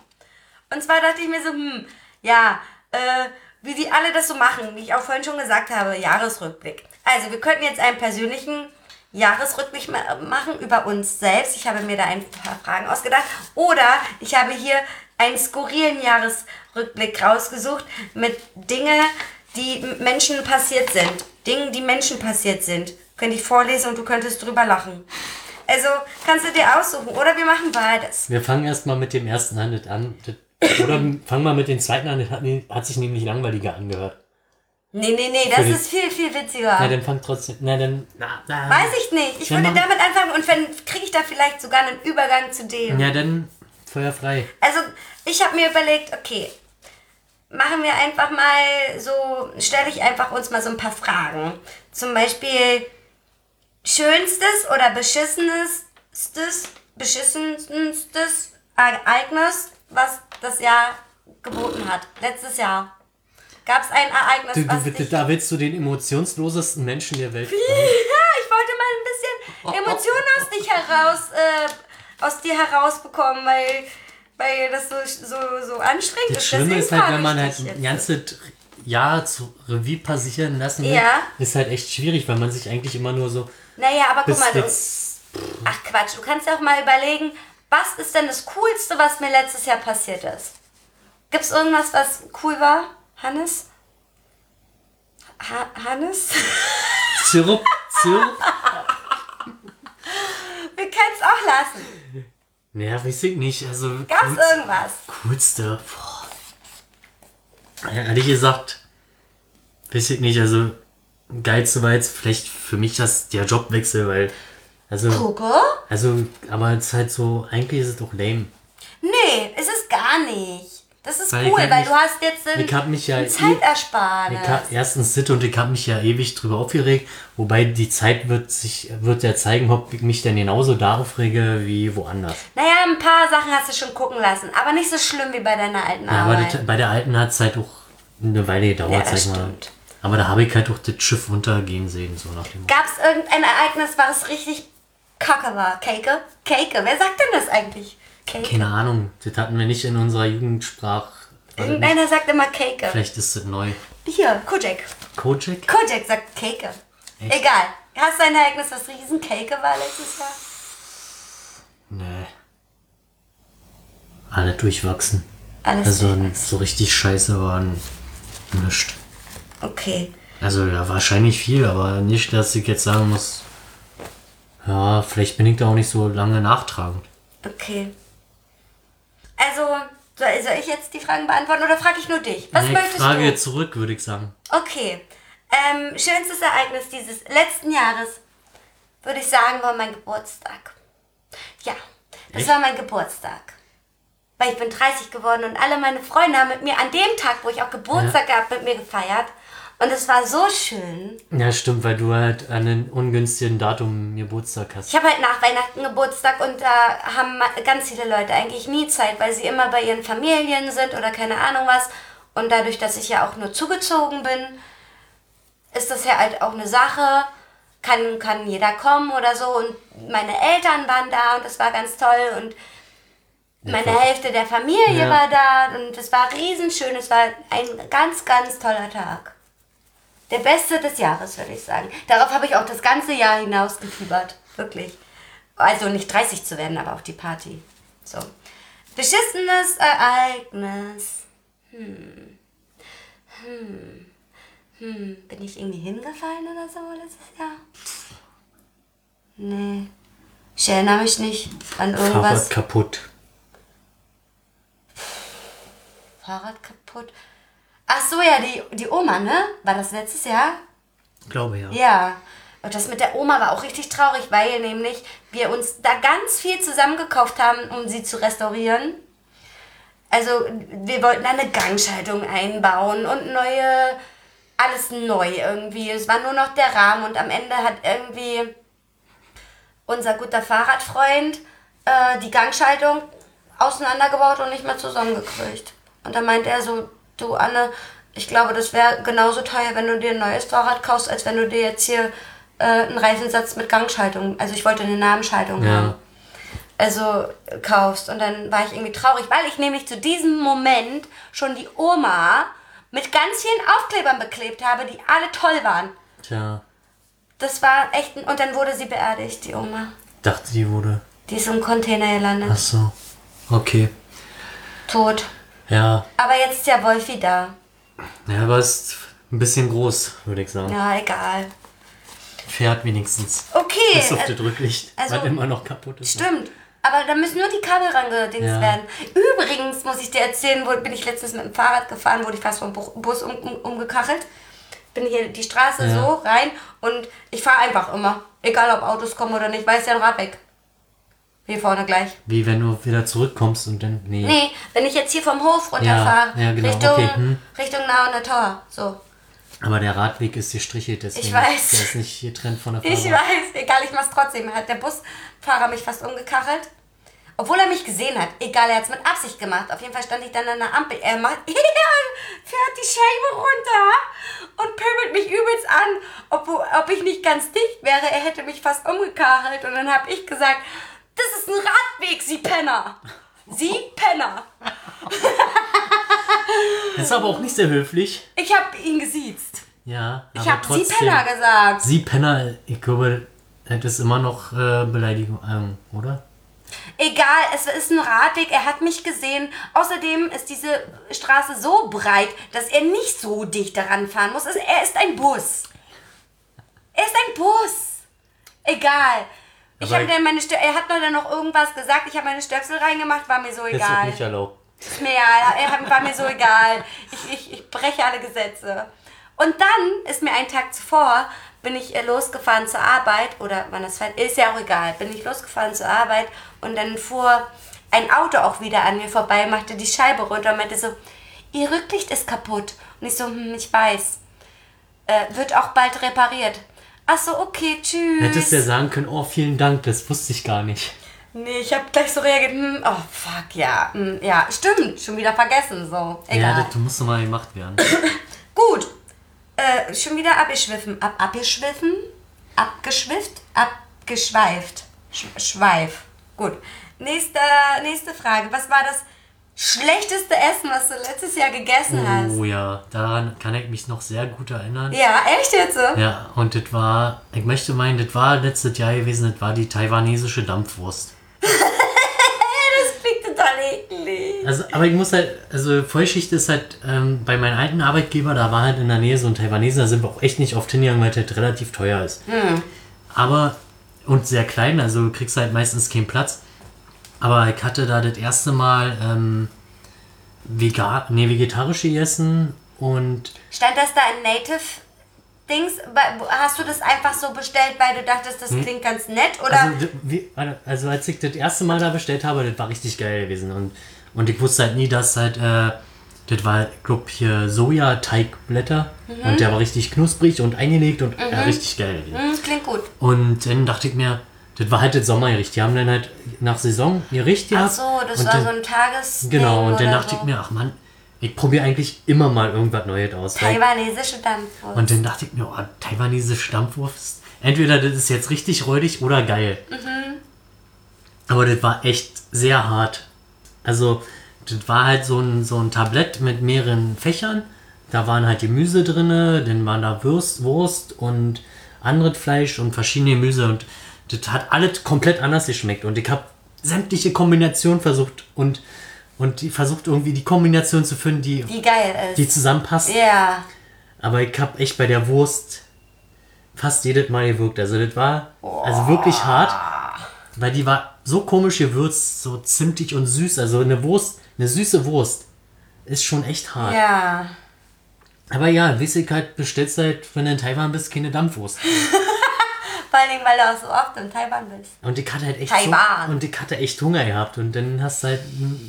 Und zwar dachte ich mir so, hm, ja, äh, wie die alle das so machen, wie ich auch vorhin schon gesagt habe, Jahresrückblick. Also, wir könnten jetzt einen persönlichen Jahresrückblick ma- machen über uns selbst. Ich habe mir da ein paar Fragen ausgedacht. Oder ich habe hier einen skurrilen Jahresrückblick rausgesucht mit Dinge, die Menschen passiert sind. Dingen, die Menschen passiert sind. Könnte ich vorlesen und du könntest drüber lachen. Also kannst du dir aussuchen. Oder wir machen beides. Wir fangen erstmal mit dem ersten an. Das, an. Oder fang mal mit den zweiten an, das hat, hat sich nämlich langweiliger angehört. Nee, nee, nee, das ist viel, viel witziger. Na, dann fang trotzdem. Na, dann. Na, na, Weiß ich nicht. Ich Ja, würde damit anfangen und wenn kriege ich da vielleicht sogar einen Übergang zu dem. Ja, dann Feuer frei. Also, ich habe mir überlegt, okay, machen wir einfach mal so, stelle ich einfach uns mal so ein paar Fragen. Zum Beispiel schönstes oder beschissenestes, beschissenstes Ereignis, was das Jahr geboten hat. Letztes Jahr. Gab es ein Ereignis, Du, was du, dich... da willst du den emotionslosesten Menschen der Welt. [LAUGHS] Ja, ich wollte mal ein bisschen Emotionen aus dich heraus, äh, aus dir herausbekommen, weil, weil das so, so, so anstrengend Das ist. Schlimme Deswegen ist halt, wenn man halt ein ganzes Jahr zu Revue passieren lassen will, Ja. ist halt echt schwierig, weil man sich eigentlich immer nur so Naja, aber guck mal, du, ach Quatsch, du kannst ja auch mal überlegen, was ist denn das Coolste, was mir letztes Jahr passiert ist? Gibt's irgendwas, was cool war, Hannes? Ha Hannes? [LAUGHS] Zirp, Zirp. Wir können es auch lassen. Naja, weiß ich nicht. Also, Gab's coolste- irgendwas? coolste. Boah. Ja, ehrlich gesagt, weiß ich nicht. Also, geilste war jetzt vielleicht für mich das, der Jobwechsel, weil. Also, Gucke? also, aber es ist halt so, eigentlich ist es doch lame. Nee, ist es gar nicht. Das ist Weil ich cool, weil mich- du hast jetzt einen, Ich hab mich ja eh- Zeitersparnis. Ich hab, erstens Sitte und ich habe mich ja ewig drüber aufgeregt, wobei die Zeit wird sich wird ja zeigen, ob ich mich denn genauso da aufrege wie woanders. Naja, ein paar Sachen hast du schon gucken lassen, aber nicht so schlimm wie bei deiner alten Ja, aber Arbeit. das, bei der alten hat es halt auch eine Weile gedauert, Ja, sag mal. Aber da habe ich halt auch das Schiff untergehen sehen, so nach dem Gab es irgendein Ereignis, was richtig kacke war? Keke? Keke, wer sagt denn das eigentlich? Keke. Keine Ahnung, das hatten wir nicht in unserer Jugendsprache. Irgendeiner sagt immer Keke. Vielleicht ist das neu. Hier, Kojak. Kojak? Kojak sagt Keke. Egal. Hast du ein Ereignis, was riesen Keke war letztes Jahr? Nee. Alle durchwachsen. Alles Also durchwachsen. so richtig scheiße waren nichts. Okay. Also ja, wahrscheinlich viel, aber nicht, dass ich jetzt sagen muss, ja, vielleicht bin ich da auch nicht so lange nachtragend. Okay. Also, soll, ich jetzt die Fragen beantworten oder frage ich nur dich? Was Nee, ich möchtest frage du? jetzt zurück, würde ich sagen. Okay. Ähm, schönstes Ereignis dieses letzten Jahres, würde ich sagen, war mein Geburtstag. Ja, das Echt? war mein Geburtstag. Weil ich bin 30 geworden und alle meine Freunde haben mit mir an dem Tag, wo ich auch Geburtstag gehabt, mit mir gefeiert. Und es war so schön. Ja, stimmt, weil du halt an einem ungünstigen Datum Geburtstag hast. Ich habe halt nach Weihnachten Geburtstag und da haben ganz viele Leute eigentlich nie Zeit, weil sie immer bei ihren Familien sind oder keine Ahnung was. Und dadurch, dass ich ja auch nur zugezogen bin, ist das ja halt auch eine Sache. Kann, kann jeder kommen oder so. Und meine Eltern waren da und das war ganz toll. Und meine voll. Hälfte der Familie Ja. war da und es war riesenschön. Es war ein ganz, ganz toller Tag. Der beste des Jahres, würde ich sagen. Darauf habe ich auch das ganze Jahr hinaus gefiebert. Wirklich. Also nicht 30 zu werden, aber auf die Party. So. Beschissenes Ereignis. Hm. Hm. Hm. Bin ich irgendwie hingefallen oder so letztes Jahr? Nee. Ich erinnere mich nicht an irgendwas. Fahrrad kaputt. Fahrrad kaputt. Ach so, ja, die, die Oma, ne? War das letztes Jahr? Glaube ja. Ja. Und das mit der Oma war auch richtig traurig, weil nämlich wir uns da ganz viel zusammengekauft haben, um sie zu restaurieren. Also wir wollten da eine Gangschaltung einbauen und neue, alles neu irgendwie. Es war nur noch der Rahmen und am Ende hat irgendwie unser guter Fahrradfreund äh, die Gangschaltung auseinandergebaut und nicht mehr zusammengekriegt. Und da meinte er so, du Anne, ich glaube, das wäre genauso teuer, wenn du dir ein neues Fahrrad kaufst, als wenn du dir jetzt hier äh, einen Reifensatz mit Gangschaltung, also ich wollte eine Namenschaltung haben Ja. also äh, kaufst. Und dann war ich irgendwie traurig, weil ich nämlich zu diesem Moment schon die Oma mit ganz vielen Aufklebern beklebt habe, die alle toll waren. Tja, Das war echt, ein, und dann wurde sie beerdigt, die Oma. dachte die wurde. Die ist im Container gelandet. Ach so. Okay. Tot. Ja. Aber jetzt ist ja Wolfi da. Ja, aber ist ein bisschen groß, würde ich sagen. Ja, egal. Fährt wenigstens. Okay. Bis auf äh, das Rücklicht, also- was immer noch kaputt ist. Stimmt. Aber da müssen nur die Kabel rangedings Ja. werden. Übrigens muss ich dir erzählen, wo bin ich letztens mit dem Fahrrad gefahren, wurde ich fast vom Bu- Bus um, um, umgekachelt. Bin hier die Straße Ja. so rein und ich fahre einfach immer. Egal ob Autos kommen oder nicht, weil ist ja ein Rad weg. Hier vorne gleich. Wie wenn du wieder zurückkommst und dann. Nee. Nee, wenn ich jetzt hier vom Hof runterfahre, Ja, ja, genau, Richtung, okay, hm. Richtung Nauener Tor. So. Aber der Radweg ist gestrichelt, deswegen. Ich weiß. Der ist nicht getrennt von der Ich Fahrbahn. weiß, egal, ich mach's trotzdem. Hat der Busfahrer mich fast umgekachelt. Obwohl er mich gesehen hat. Egal, er hat's mit Absicht gemacht. Auf jeden Fall stand ich dann an der Ampel. Er macht, [LAUGHS] er fährt die Scheibe runter und pöbelt mich übelst an, ob, ob ich nicht ganz dicht wäre. Er hätte mich fast umgekachelt. Und dann habe ich gesagt, das ist ein Radweg, Sie Penner. Sie Penner. Das ist aber auch nicht sehr höflich. Ich habe ihn gesiezt. Ja. Ich aber habe Sie Penner gesagt. Sie Penner, ich glaube, das ist immer noch äh, Beleidigung, ähm, oder? Egal, es ist ein Radweg, er hat mich gesehen. Außerdem ist diese Straße so breit, dass er nicht so dicht daran fahren muss. Es- Er ist ein Bus. Er ist ein Bus. Egal. Ich habe dann meine Stö er hat nur dann noch irgendwas gesagt. Ich habe meine Stöpsel reingemacht, war mir so Das ist egal. nicht erlaubt. Mir ja, war mir so egal. Ich, ich, ich breche alle Gesetze. Und dann ist mir einen Tag zuvor, bin ich äh, losgefahren zur Arbeit, oder wann das war, ist ja auch egal, bin ich losgefahren zur Arbeit und dann fuhr ein Auto auch wieder an mir vorbei, machte die Scheibe runter und meinte so, ihr Rücklicht ist kaputt. Und ich so, hm, ich weiß. Äh, wird auch bald repariert. Ach so, okay, tschüss. Hättest ja sagen können, oh, vielen Dank, das wusste ich gar nicht. Nee, ich habe gleich so reagiert, hm, oh fuck, ja, hm, ja, stimmt, schon wieder vergessen, so, egal. Ja, das muss mal gemacht werden. [COUGHS] Gut. Äh, schon wieder abgeschwiffen. Ab, abgeschwiffen? Abgeschwifft? Abgeschweift. Sch Schweif. Gut. Nächste, nächste Frage. Was war das schlechteste Essen, was du letztes Jahr gegessen hast? Oh ja, daran kann ich mich noch sehr gut erinnern. Ja, echt jetzt? so? Ja, und das war, ich möchte meinen, das war letztes Jahr gewesen, das war die taiwanesische Dampfwurst. [LAUGHS] Das klingt total eklig. Also, aber ich muss halt, also Vollschicht ist halt ähm, bei meinem alten Arbeitgeber, da war halt in der Nähe so ein Taiwaneser, da sind wir auch echt nicht oft hingegangen, weil es halt relativ teuer ist. Aber, und sehr klein, also du kriegst halt meistens keinen Platz. Aber ich hatte da das erste Mal ähm, vegan, nee, vegetarisch gegessen und Stand das da in Native Dings? Hast du das einfach so bestellt, weil du dachtest, das klingt ganz nett? Oder? Also, wie, also als ich das erste Mal da bestellt habe, das war richtig geil gewesen. Und, und ich wusste halt nie, dass halt, äh, das war, ich glaube, hier Soja-Teigblätter. Und der war richtig knusprig und eingelegt und ja, richtig geil gewesen. hm, klingt gut. Und dann dachte ich mir, das war halt das Sommergericht. Die haben dann halt nach Saison Gericht Ach gehabt. so, das war dann, so ein Tages. Genau, und dann dachte so. ich mir, ach Mann, ich probiere eigentlich immer mal irgendwas Neues aus. Taiwanesische Dampfwurst. und dann dachte ich mir, oh, taiwanesische Stampfwurst. Entweder das ist jetzt richtig räudig oder geil. Aber das war echt sehr hart. Also, das war halt so ein, so ein Tablett mit mehreren Fächern. Da waren halt Gemüse drin, dann waren da Wurst, Wurst und anderes Fleisch und verschiedene Gemüse. Und das hat alles komplett anders geschmeckt. Und ich habe sämtliche Kombinationen versucht und, und die versucht irgendwie die Kombination zu finden, die, die geil ist. die zusammenpasst. ja. Aber ich hab echt bei der Wurst fast jedes Mal gewirkt. Also das war also wirklich hart, weil die war so komisch gewürzt, so zimtig und süß. Also eine Wurst, eine süße Wurst ist schon echt hart. Ja. Aber ja, halt, bestellst halt, wenn du in Taiwan bist, keine Dampfwurst. [LAUGHS] Vor allen Dingen, weil du auch so oft in Taiwan bist. Und ich hatte halt echt Taiwan. So, und ich hatte echt Hunger gehabt und dann hast du halt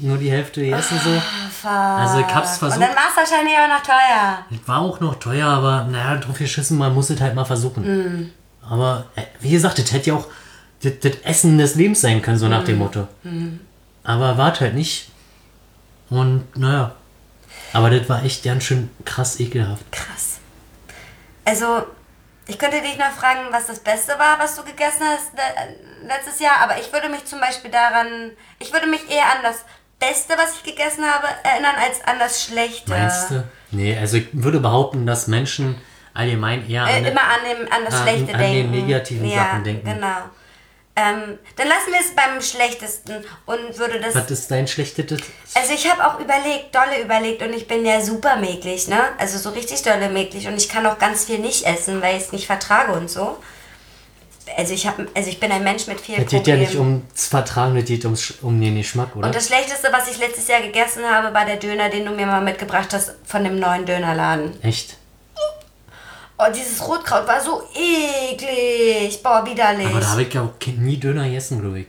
nur die Hälfte gegessen so. Fuck. Also ich hab's Und versucht. dann war es wahrscheinlich auch noch teuer. War auch noch teuer, aber naja, drauf geschissen, man muss es halt mal versuchen. Mhm. Aber äh, wie gesagt, das hätte ja auch das, das Essen des Lebens sein können, so nach Mhm. dem Motto. Aber war halt nicht. Und naja. Aber das war echt ganz schön krass ekelhaft. Krass. Also, ich könnte dich noch fragen, was das Beste war, was du gegessen hast le letztes Jahr, aber ich würde mich zum Beispiel daran, ich würde mich eher an das Beste, was ich gegessen habe, erinnern, als an das Schlechte. Meinst du? Nee, also ich würde behaupten, dass Menschen allgemein eher Äh, an, immer an, dem, an das an- Schlechte an die denken. negativen ja, Sachen denken. Genau. Ähm, dann lassen wir es beim Schlechtesten und würde das. Was ist dein schlechtetes? Also ich habe auch überlegt, dolle überlegt und ich bin ja super mäglich, ne? Also so richtig dolle mäglich und ich kann auch ganz viel nicht essen, weil ich es nicht vertrage und so. also ich habe, also ich bin ein Mensch mit vielen Es geht ja nicht ums Vertragen, es geht ums, um den Geschmack, oder? Und das Schlechteste, was ich letztes Jahr gegessen habe, war der Döner, den du mir mal mitgebracht hast von dem neuen Dönerladen. Echt? Oh, dieses Rotkraut war so eklig. Boah, widerlich. Aber da habe ich ja auch nie Döner gegessen, glaube ich.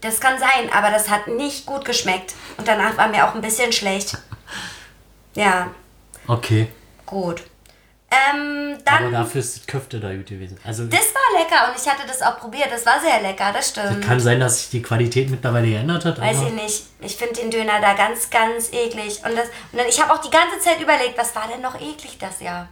Das kann sein, aber das hat nicht gut geschmeckt. Und danach war mir auch ein bisschen schlecht. [LAUGHS] Ja, Okay. gut. Ähm, Aber dann. dafür ist das Köfte da gut gewesen. Also Das war lecker und ich hatte das auch probiert. Das war sehr lecker, das stimmt. kann sein, dass sich die Qualität mittlerweile geändert hat. Weiß aber ich nicht. Ich finde den Döner da ganz, ganz eklig. Und, das, und dann, ich habe auch die ganze Zeit überlegt, was war denn noch eklig das Jahr?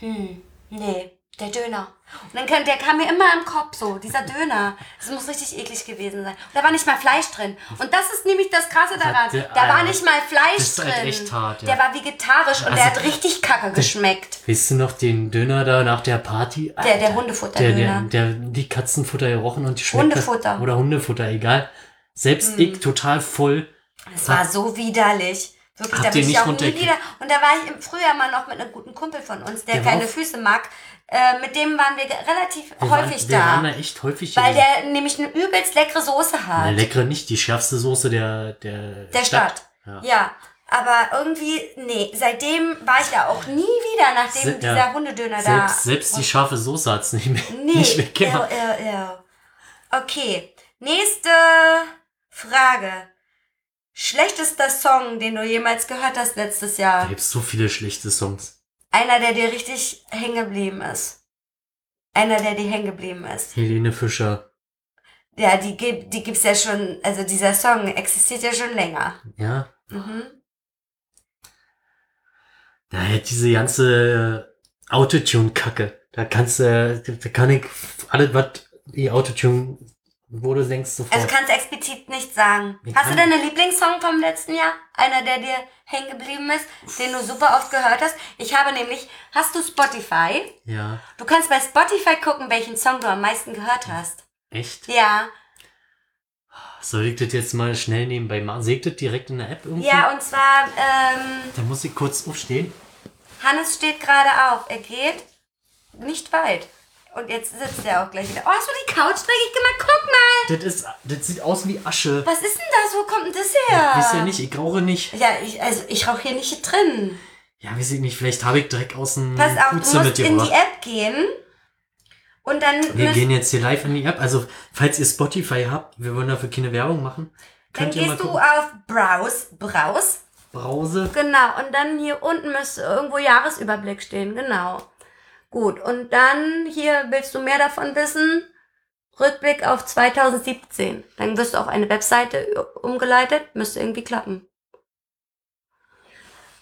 Hm, nee, der Döner. Und dann kam, der kam mir immer im Kopf so, dieser Döner. Das muss richtig eklig gewesen sein. Und da war nicht mal Fleisch drin. Und das ist nämlich das Krasse daran. der- Da war nicht mal Fleisch das ist drin. halt echt hart, ja. Der war vegetarisch und der Also- hat richtig kacke geschmeckt. Weißt du noch den Döner da nach der Party? Der- der Alter, Hundefutterdöner. Der, der, der die Katzenfutter gerochen und die schmeckt Hundefutter. Oder Hundefutter, egal. Selbst Mhm. ich total voll. Es war so widerlich. Wirklich, Habt da bin ich auch nie wieder. Und da war ich im Frühjahr mal noch mit einem guten Kumpel von uns, der, Der keine auf- Füße mag. Äh, mit dem waren wir relativ Wir häufig waren, wir waren da. da echt häufig Weil der nämlich eine übelst leckere Soße hat. Eine leckere nicht, die schärfste Soße der, der, der Stadt. Ja. Ja. Aber irgendwie, nee, seitdem war ich da auch nie wieder, nachdem Se- dieser ja. Hundedöner da. Selbst, selbst die scharfe Soße hat's nicht mehr, Nee, [LAUGHS] nicht weggemacht. ew, ew, ew. Okay, nächste Frage. Schlechtester Song, den du jemals gehört hast letztes Jahr? Da gibt's so viele schlechte Songs. Einer, der dir richtig hängen geblieben ist. Einer, der dir hängen geblieben ist. Helene Fischer. Ja, die, gibt, die gibt's ja schon, also dieser Song existiert ja schon länger. Ja. Mhm. Da hat diese ganze Autotune-Kacke. Da kannst du, da kann ich alles, was die Autotune, wo du denkst, sofort. Also kannst du explizit nicht sagen. Ich Hast du denn einen Lieblingssong vom letzten Jahr? Einer, der dir hängen geblieben ist, den du super oft gehört hast? Ich habe nämlich, hast du Spotify? ja. Du kannst bei Spotify gucken, welchen Song du am meisten gehört hast. Echt? Ja. Soll ich das jetzt mal schnell nebenbei machen? Seht das direkt in der App irgendwie? Ja, und zwar, ähm, Da muss ich kurz aufstehen. Hannes steht gerade auf. Er geht nicht weit. Und jetzt sitzt er auch gleich wieder. Oh, hast du die Couch dreckig gemacht? Guck mal. Das ist, das sieht aus wie Asche. Was ist denn das? Wo kommt denn das her? Wisst ihr nicht, ich rauche nicht. Ja, ich, also ich rauche hier nicht drin. Ja, weiß ich nicht, vielleicht habe ich Dreck aus dem Pass auf, du Putze musst in die. App gehen. Und dann, Wir gehen jetzt hier live in die App. Also, falls ihr Spotify habt, wir wollen dafür keine Werbung machen. dann gehst du auf Browse. Browse. Brause. Genau. Und dann hier unten müsste irgendwo Jahresüberblick stehen. Genau. Gut. Und dann hier willst du mehr davon wissen? Rückblick auf 2017. Dann wirst du auf eine Webseite umgeleitet. Müsste irgendwie klappen.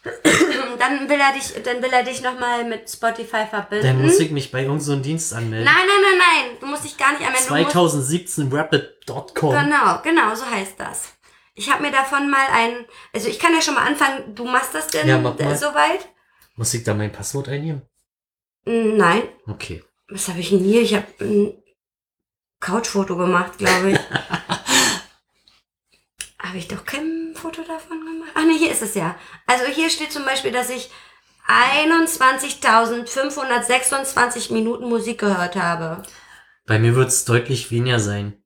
[CLEARS THROAT] Dann will er dich, dann will er dich nochmal mit Spotify verbinden. Dann muss ich mich bei irgendeinem so Dienst anmelden. nein, nein, nein, nein. Du musst dich gar nicht anmelden. Du musst 2017 rapid.com. Genau, genau, so heißt das. Ich habe mir davon mal ein, also ich kann ja schon mal anfangen, du machst das denn Ja, mach mal. soweit? Muss ich da mein Passwort eingeben? Mm, Nein, Okay. was habe ich denn hier? Ich habe ein Couchfoto gemacht, glaube ich. [LAUGHS] habe ich doch kein Foto davon gemacht? Ach nee, hier ist es ja. Also hier steht zum Beispiel, dass ich 21.526 Minuten Musik gehört habe. Bei mir wird es deutlich weniger sein.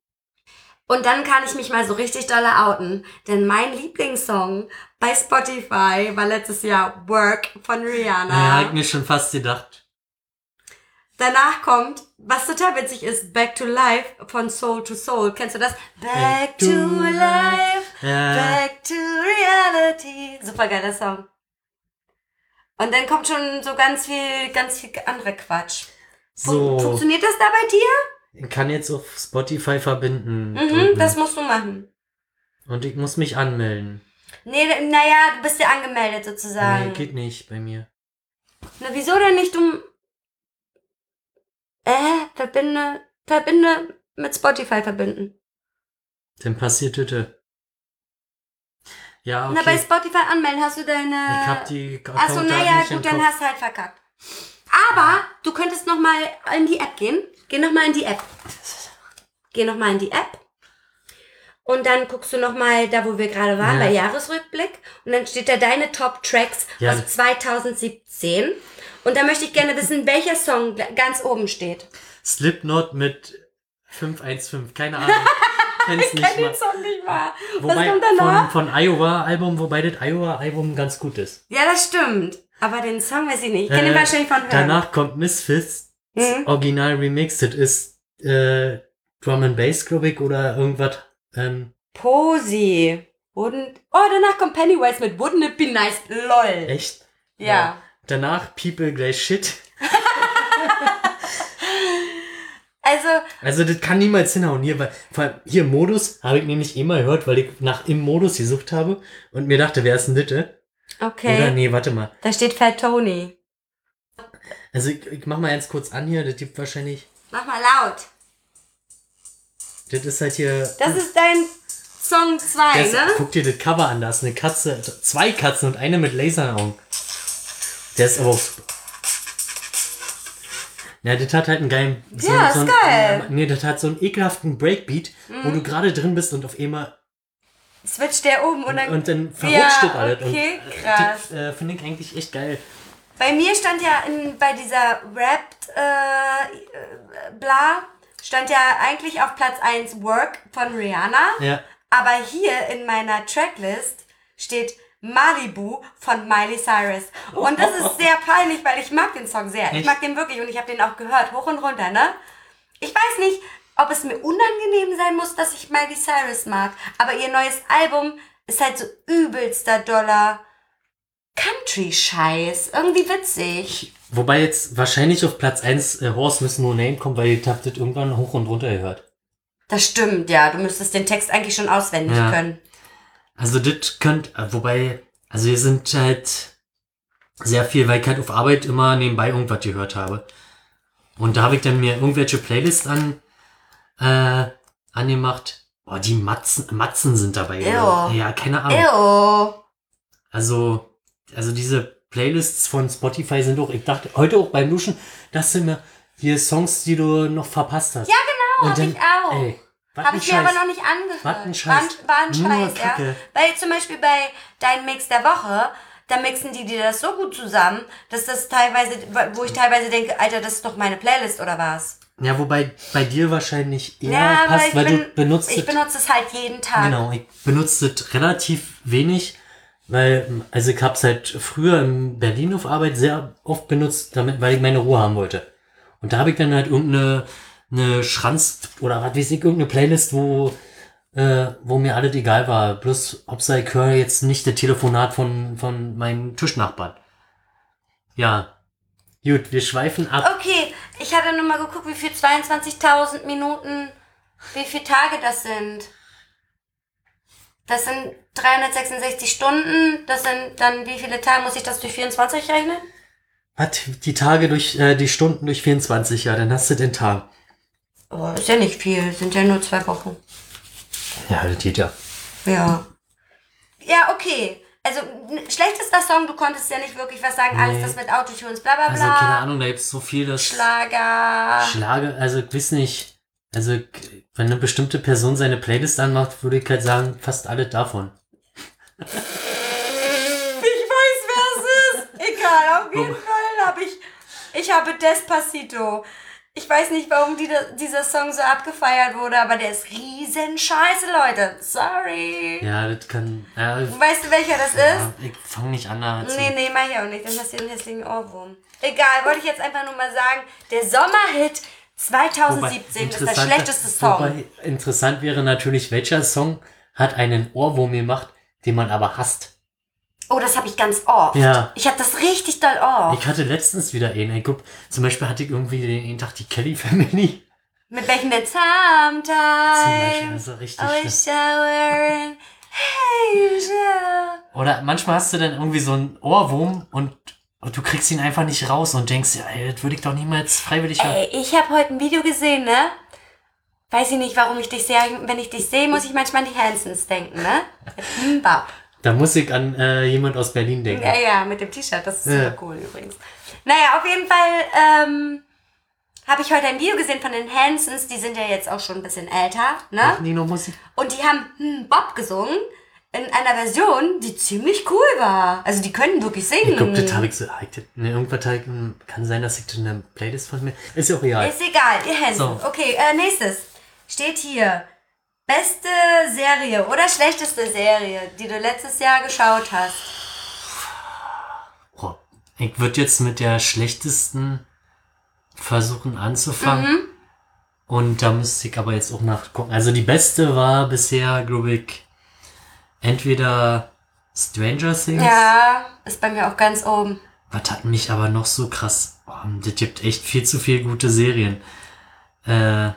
Und dann kann ich mich mal so richtig dolle outen. Denn mein Lieblingssong bei Spotify war letztes Jahr Work von Rihanna. Ja, hab ich mir schon fast gedacht. Danach kommt, was total witzig ist, Back to Life von Soul to Soul. Kennst du das? Back to Life, Ja. Back to Reality. Super geiler Song. Und dann kommt schon so ganz viel, ganz viel andere Quatsch. So, Funktioniert das da bei dir? ich kann jetzt auf Spotify verbinden. Mhm, drücken. das musst du machen. Und ich muss mich anmelden. Nee, naja, du bist ja angemeldet Nee, sozusagen. geht nicht bei mir. Na, wieso denn nicht? Du. Äh, verbinde. Verbinde mit Spotify verbinden. Dann passiert bitte. Ja, okay. Na, bei Spotify anmelden hast du deine. ich hab die Account Achso, naja, gut, dann hast du halt verkackt. Aber du könntest noch mal in die App gehen. Geh noch mal in die App. Geh noch mal in die App. Und dann guckst du noch mal da, wo wir gerade waren, Ja. bei Jahresrückblick. Und dann steht da deine Top Tracks Ja. aus 2017. Und da möchte ich gerne wissen, welcher Song ganz oben steht. Slipknot mit 515, keine Ahnung. [LAUGHS] Ich nicht kenn mal. den Song nicht mal. Wobei, Was kommt danach? Von, von Iowa-Album, wobei das Iowa-Album ganz gut ist. Ja, das stimmt. Aber den Song weiß ich nicht. Ich kenne den Äh, wahrscheinlich von Hören. Danach kommt Misfits, Mhm. Original Remix, das ist äh, Drum and Bass, glaube ich, oder irgendwas. Ähm, Posi. Wouldn't, oh, danach kommt Pennywise mit Wouldn't it be nice? LOL. echt? Ja. Danach People gleich Shit. [LAUGHS] Also, Also das kann niemals hinhauen. Hier, weil, vor allem hier Modus habe ich nämlich immer gehört, weil ich nach im Modus gesucht habe und mir dachte, wer ist denn das? Oder okay. nee, warte mal. Da steht Fat Tony. Also ich, ich mach mal ganz kurz an hier, das gibt wahrscheinlich. Mach mal laut. Das ist halt hier. Das ist dein Song 2, das, ne? Guck dir das Cover an, da ist eine Katze, zwei Katzen und eine mit Laseraugen. Der ist aber auch. Ja, das hat halt einen geilen. So, Ja, so ist einen, geil. Nee, das hat so einen ekelhaften Breakbeat, wo Mhm. du gerade drin bist und auf einmal. Switcht der um und dann. Und dann verrutscht ja, das alles. okay, und, krass. Äh, finde ich eigentlich echt geil. Bei mir stand ja in, bei dieser Rap, äh, äh, bla, stand ja eigentlich auf Platz 1 Work von Rihanna. Ja. Aber hier in meiner Tracklist steht Malibu von Miley Cyrus. Und das ist sehr [LAUGHS] peinlich, weil ich mag den Song sehr. Ich mag den wirklich und ich habe den auch gehört, hoch und runter, ne? Ich weiß nicht, ob es mir unangenehm sein muss, dass ich Miley Cyrus mag, aber ihr neues Album ist halt so übelster Dollar Country-Scheiß. Irgendwie witzig. Wobei jetzt wahrscheinlich auf Platz 1 äh, Horse Miss No Name kommt, weil ihr habt das irgendwann hoch und runter gehört. Das stimmt, ja. Du müsstest den Text eigentlich schon auswendig Ja. können. Also das könnt, äh, wobei, also wir sind halt sehr viel, weil ich halt auf Arbeit immer nebenbei irgendwas gehört habe. Und da habe ich dann mir irgendwelche Playlists an, äh, angemacht. Boah, die Matzen, Matzen sind dabei. Ew. Ja, keine Ahnung. Ew. Also, also diese Playlists von Spotify sind auch, ich dachte, heute auch beim Duschen, das sind mir hier Songs, die du noch verpasst hast. Ja, genau, hab ich auch. Ey, Habe ich mir aber Scheiß. noch nicht angehört. Was ein Scheiß. War ein, war ein Scheiß, ja. Weil zum Beispiel bei Dein Mix der Woche, da mixen die dir das so gut zusammen, dass das teilweise, wo ich teilweise denke, Alter, das ist doch meine Playlist oder was? Ja, wobei bei dir wahrscheinlich eher Ja, passt, weil bin, du benutzt ich benutze es halt jeden Tag. Genau, ich benutze es relativ wenig, weil, also ich habe es halt früher in Berlin auf Arbeit sehr oft benutzt, damit, weil ich meine Ruhe haben wollte. Und da habe ich dann halt irgendeine eine Schranz oder was weiß ich, irgendeine Playlist, wo, äh, wo mir alles egal war. Bloß, ob ich höre jetzt nicht das Telefonat von, von meinem Tischnachbarn. Ja. Gut, wir schweifen ab. Okay, ich hatte nur mal geguckt, wie viel 22.000 Minuten, wie viele Tage das sind. Das sind 366 Stunden, das sind dann, wie viele Tage muss ich das durch 24 rechnen? Hat die Tage durch, äh, die Stunden durch 24, ja, dann hast du den Tag. Oh, ist ja nicht viel, sind ja nur zwei Wochen. Ja, das geht ja. Ja. Ja, okay. Also, n- schlechtester Song, du konntest ja nicht wirklich was sagen. Alles Nee. das mit Autotunes, bla bla Also, bla. keine Ahnung, da gibt's so viel, das Schlager. Schlager, also ich weiß nicht. Also, k- wenn eine bestimmte Person seine Playlist anmacht, würde ich halt sagen, fast alle davon. Ich weiß, wer es ist. Egal, auf jeden Fall habe ich. Ich habe Despacito. Ich weiß nicht, warum die, dieser Song so abgefeiert wurde, aber der ist riesen Scheiße, Leute. Sorry. Ja, das kann. Ja, Weißt du, welcher das ist? ja, ich fange nicht an da. Nee, nee, mach ich auch nicht. Dann hast du einen hässlichen Ohrwurm. Egal, wollte ich jetzt einfach nur mal sagen. Der Sommerhit 2017 ist der schlechteste Song. Wobei, interessant wäre natürlich, welcher Song hat einen Ohrwurm gemacht, den man aber hasst. Oh, das habe ich ganz oft. Ja. Ich habe das richtig doll oft. Ich hatte letztens wieder einen. Ich guck, zum Beispiel hatte ich irgendwie den einen Tag die Kelly Family. Mit welchen der Zum Beispiel, das ist richtig I were in Asia. Oder manchmal hast du dann irgendwie so einen Ohrwurm und, und du kriegst ihn einfach nicht raus und denkst, ja, ey, das würde ich doch niemals freiwillig hören. Ey, ich habe heute ein Video gesehen, ne? Weiß ich nicht, warum ich dich sehe. Wenn ich dich sehe, muss ich manchmal an die Hansons denken, ne? Mbap. Da muss ich an äh, jemand aus Berlin denken. Ja, ja, mit dem T-Shirt. Das ist Ja. super cool übrigens. Naja, auf jeden Fall ähm, habe ich heute ein Video gesehen von den Hansons. Die sind ja jetzt auch schon ein bisschen älter, ne? Machen die noch Musik? Und die haben hm, Bob gesungen in einer Version, die ziemlich cool war. Also die können wirklich singen. Ich glaube, das habe ich so. hab ich das- Ne, irgendwas hab ich, kann sein, dass ich das in der Playlist von mir. Ist ja auch egal. Ist egal, ihr Hände. So. Okay, äh, nächstes. Steht hier. Beste Serie oder schlechteste Serie, die du letztes Jahr geschaut hast. Boah, Ich würde jetzt mit der schlechtesten versuchen anzufangen. Mhm. Und da müsste ich aber jetzt auch nachgucken. Also die beste war bisher, glaube ich, entweder Stranger Things. Ja, ist bei mir auch ganz oben. Was hat mich aber noch so krass? Oh, das gibt echt viel zu viel gute Serien. Äh,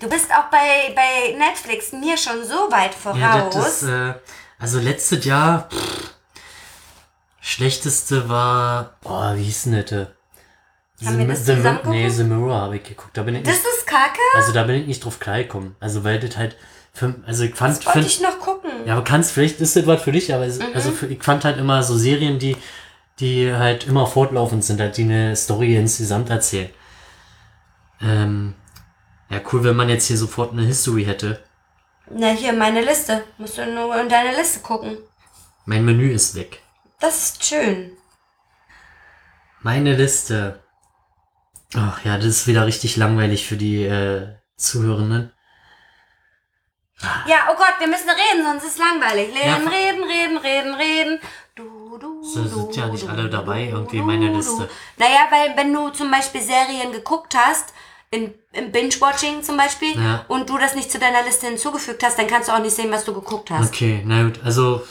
Du bist auch bei, bei Netflix mir schon so weit ja, voraus. das ist, äh, also letztes Jahr, pff, schlechteste war, oh, wie hieß denn das? Haben wir das The, nee? The Mirror habe ich geguckt. Da bin ich das nicht, ist kacke? also da bin ich nicht drauf klargekommen. Also weil das halt, für, also ich fand, Das wollte find, ich noch gucken. ja, aber kannst, vielleicht ist das was für dich, aber Mhm. also für, ich fand halt immer so Serien, die, die halt immer fortlaufend sind, halt die eine Story insgesamt erzählen. Ähm, ja, cool, wenn man jetzt hier sofort eine History hätte. Na, hier, meine Liste. Musst du nur in deine Liste gucken. Mein Menü ist weg. Das ist schön. Meine Liste. Ach ja, das ist wieder richtig langweilig für die äh, Zuhörenden. Ja, oh Gott, wir müssen reden, sonst ist es langweilig. Reden, Ja. reden, reden, reden, reden. Du, du, So sind ja nicht alle dabei, irgendwie du, meine du. Liste. Naja, weil wenn du zum Beispiel Serien geguckt hast, in, im Binge-Watching zum Beispiel, Ja. und du das nicht zu deiner Liste hinzugefügt hast, dann kannst du auch nicht sehen, was du geguckt hast. Okay, na gut, also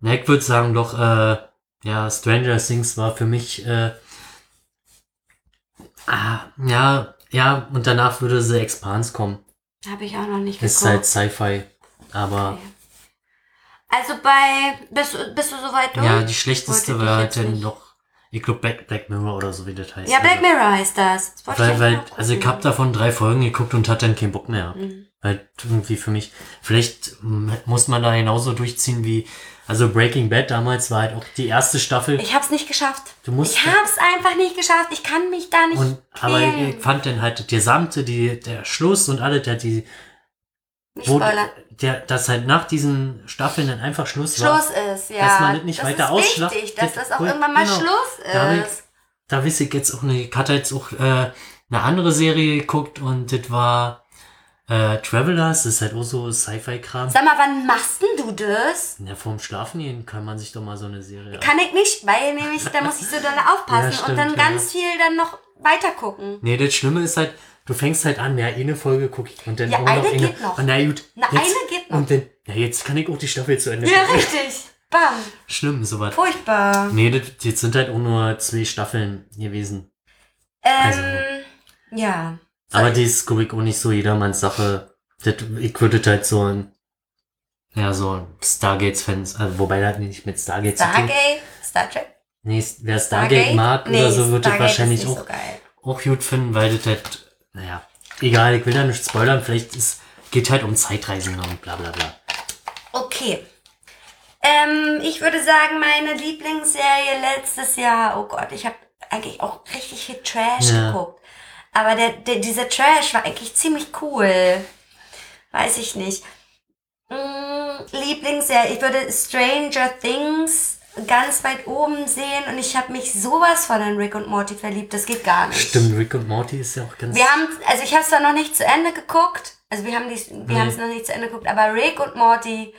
na, ich würde sagen doch, äh, ja, Stranger Things war für mich, äh, ah, ja, ja, und danach würde The Expanse kommen. Habe ich auch noch nicht Ist geguckt. halt Sci-Fi, aber Okay. Also bei, bist, du- bist du soweit durch? ja, die schlechteste war halt dann nicht. Ich glaube Black, Black Mirror oder so wie das heißt. Ja, Black also, Mirror heißt das. das Weil, weil, also ich habe davon drei Folgen geguckt und hatte dann keinen Bock mehr. Mhm. Weil irgendwie für mich, vielleicht muss man da genauso durchziehen wie, also Breaking Bad damals war halt auch die erste Staffel. Ich hab's nicht geschafft. Du musst- ich hab's einfach nicht geschafft. Ich kann mich da nicht und, aber ich fand dann halt das gesamte, die, der Schluss und alle, der, die, nicht wo, spoilern. Der, dass halt nach diesen Staffeln dann einfach Schluss, war. Schluss ist, ja. dass man das nicht weiter ist ausschlachtet. wichtig, dass das auch Genau. irgendwann mal Schluss Da hab ich- ist. Da weiß ich jetzt auch nicht, ich hatte jetzt auch äh, eine andere Serie geguckt und das war äh, Travelers, das ist halt auch so Sci-Fi-Kram. Sag mal, wann machst denn du das? Ja, vorm Schlafen gehen kann man sich doch mal so eine Serie Kann ich nicht, weil nämlich, da muss ich so doll [LAUGHS] aufpassen Ja, stimmt, und dann ja. ganz viel dann noch weiter gucken. Nee, das Schlimme ist halt, du fängst halt an, ja, eine Folge gucke ich und dann Ja, auch eine noch eine. geht noch. Und na gut. Na, jetzt, eine geht noch. Und dann, ja, jetzt kann ich auch die Staffel zu Ende Ja, gucken. richtig. Bam. Schlimm, sowas. Furchtbar. Nee, das, jetzt sind halt auch nur zwei Staffeln gewesen. Ähm, ja. Aber die ist, glaube ich, auch nicht so jedermanns Sache. Das, ich würde halt so ein, ja, so Stargates-Fans, also, wobei das nicht mit Stargate. Stargate? Star Trek? Nee, wer Stargate, mag oder so, wird das Stargate wahrscheinlich auch, So auch gut finden, weil das halt, naja, egal, ich will da nicht spoilern, vielleicht ist, geht halt um Zeitreisen und bla bla bla. Okay. Ähm, ich würde sagen, meine Lieblingsserie letztes Jahr, oh Gott, ich habe eigentlich auch richtig viel Trash Ja. geguckt. Aber der, der, dieser Trash war eigentlich ziemlich cool. Weiß ich nicht. Mm, Lieblingsserie, ich würde Stranger Things ganz weit oben sehen und ich habe mich sowas von in Rick und Morty verliebt. Das geht gar nicht. Stimmt, Rick und Morty ist ja auch ganz. Wir haben, also ich habe es zwar noch nicht zu Ende geguckt, also wir haben die, wir Nee. haben es noch nicht zu Ende geguckt, aber Rick und Morty,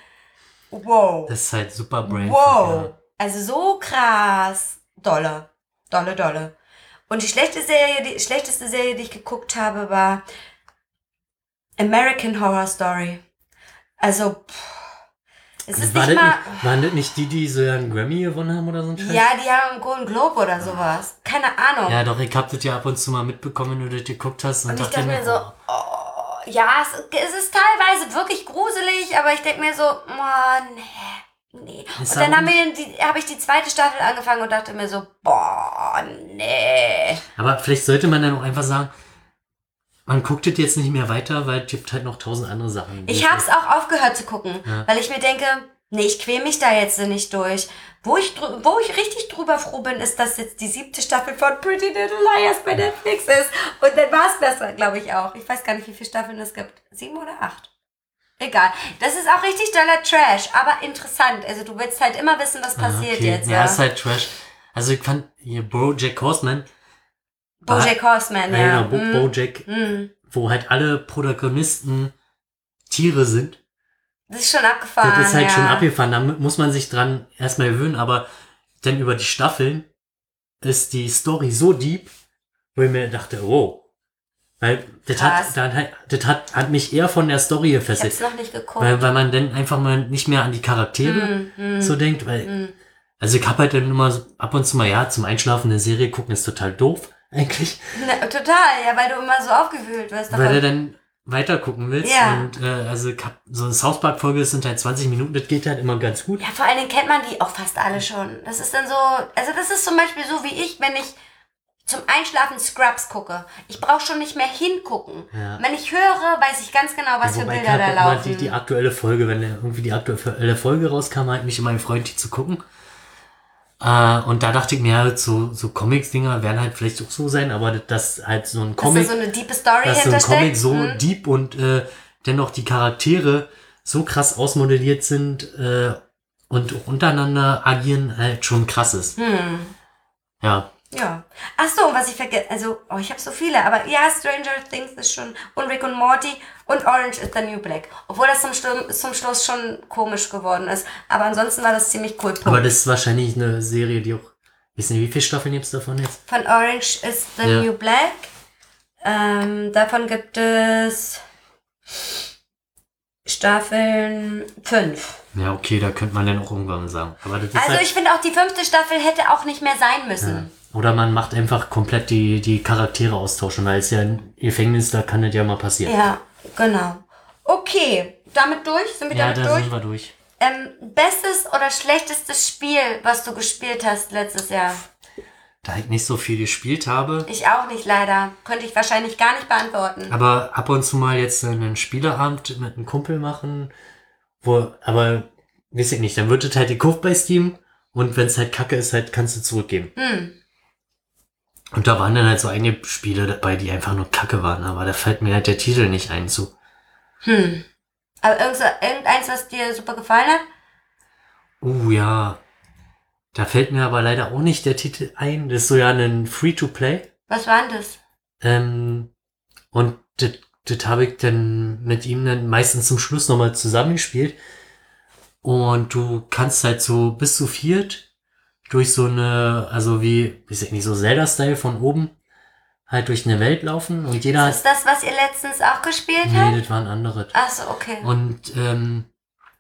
wow, Das ist halt super Brain. wow, also so krass, dolle, dolle, dolle. Und die schlechte Serie, die schlechteste Serie, die ich geguckt habe, war American Horror Story. Also, pff, es ist War nicht mal, nicht, waren das nicht die, die so einen Grammy gewonnen haben oder so ein Scheiß? ja, die haben einen Golden Globe oder sowas, keine Ahnung. Ja, doch, ich hab das ja ab und zu mal mitbekommen, wenn du das geguckt hast. Und, Und ich dachte mir so, oh, ja, es, es ist teilweise wirklich gruselig, aber ich denke mir so, oh, nee, nee. Ist Und dann habe ich die zweite Staffel angefangen und dachte mir so, boah, nee. Aber vielleicht sollte man dann auch einfach sagen, man guckt das jetzt nicht mehr weiter, weil es gibt halt noch tausend andere Sachen. Ich habe es auch aufgehört zu gucken, Ja. weil ich mir denke, nee, ich quäl mich da jetzt nicht durch. Wo ich, wo ich richtig drüber froh bin, ist, dass jetzt die siebte Staffel von Pretty Little Liars bei Netflix ist. Und dann war es das, glaube ich, auch. Ich weiß gar nicht, wie viele Staffeln es gibt. Sieben oder acht? Egal. Das ist auch richtig doller Trash, aber interessant. Also du willst halt immer wissen, was passiert Ah, okay. jetzt. Ja, Ja, ist halt Trash. Also ich fand hier Bojack Horseman. Bojack Horseman, Ja, ja. genau, Bo Mm, Bojack, mm. wo halt alle Protagonisten Tiere sind. Das ist schon abgefahren. Das ist halt ja. schon abgefahren. Da muss man sich dran erstmal gewöhnen, aber dann über die Staffeln ist die Story so deep, wo ich mir dachte, oh. Weil das Krass. hat, dann halt, das hat, hat mich eher von der Story Ich gefesselt. hab's noch nicht geguckt. Weil, weil man dann einfach mal nicht mehr an die Charaktere Mm, so denkt, weil, mm. also ich hab halt dann immer ab und zu mal, ja, zum Einschlafen eine Serie gucken ist total doof, eigentlich, Na, total, ja, weil du immer so aufgewühlt wirst. weil du dann weiter gucken willst Ja. und, äh, also so eine South Park Folge sind halt 20 Minuten, das geht halt immer ganz gut. Ja, vor allen Dingen kennt man die auch fast alle schon. Das ist dann so, also das ist zum Beispiel so wie ich, wenn ich zum Einschlafen Scrubs gucke. Ich brauche schon nicht mehr hingucken. Ja. Wenn ich höre, weiß ich ganz genau, was Ja, für Bilder da laufen. Die, die aktuelle Folge, wenn irgendwie die aktuelle Folge rauskam, hat mich immer gefreut, die zu gucken. Äh, und da dachte ich mir halt, so, so Comics-Dinger werden halt vielleicht auch so sein, aber das halt so ein dass Comic, da so eine diepe Story dass so ein. Comic so Hm. deep und äh, dennoch die Charaktere so krass ausmodelliert sind äh, und auch untereinander agieren halt schon krass ist. Hm. Ja. Ja. Ach so, was ich vergesse, also, oh, ich habe so viele, aber ja, Stranger Things ist schon, und Rick und Morty und Orange is the New Black. Obwohl das zum, zum Schluss schon komisch geworden ist. Aber ansonsten war das ziemlich cool. Punkt. Aber das ist wahrscheinlich eine Serie, die auch. Wissen Sie, wie viele Staffeln gibt's davon jetzt? Von Orange is the Ja. New Black. Ähm, davon gibt es Staffeln 5. Ja, okay, da könnte man dann auch irgendwann sagen. Also halt, ich finde auch die fünfte Staffel hätte auch nicht mehr sein müssen. Oder man macht einfach komplett die, die Charaktere austauschen, weil es ja ein Gefängnis, da kann das ja mal passieren. Ja, genau. Okay, damit durch? Sind wir Ja, damit da durch? sind wir durch. Ähm, bestes oder schlechtestes Spiel, was du gespielt hast letztes Jahr? Da ich nicht so viel gespielt habe. Ich auch nicht leider. Könnte ich wahrscheinlich gar nicht beantworten. Aber ab und zu mal jetzt einen Spieleabend mit einem Kumpel machen, wo, aber, weiß ich nicht, dann wird es halt gekauft bei Steam und wenn es halt kacke ist, halt kannst du zurückgeben. Hm. Und da waren dann halt so einige Spiele dabei, die einfach nur kacke waren, aber da fällt mir halt der Titel nicht ein zu. Hm. Aber irgendeins, was dir super gefallen hat? Uh, ja. Da fällt mir aber leider auch nicht der Titel ein. Das ist so ja ein Free-to-Play. Was war denn das? Ähm, und das, das habe ich dann mit ihm dann meistens zum Schluss nochmal zusammengespielt. Und du kannst halt so bis zu viert durch so eine, also wie, weiß ich nicht, so Zelda-Style von oben halt durch eine Welt laufen und jeder Ist das, was ihr letztens auch gespielt nee, habt? das waren andere. Ach so, okay. Und ähm,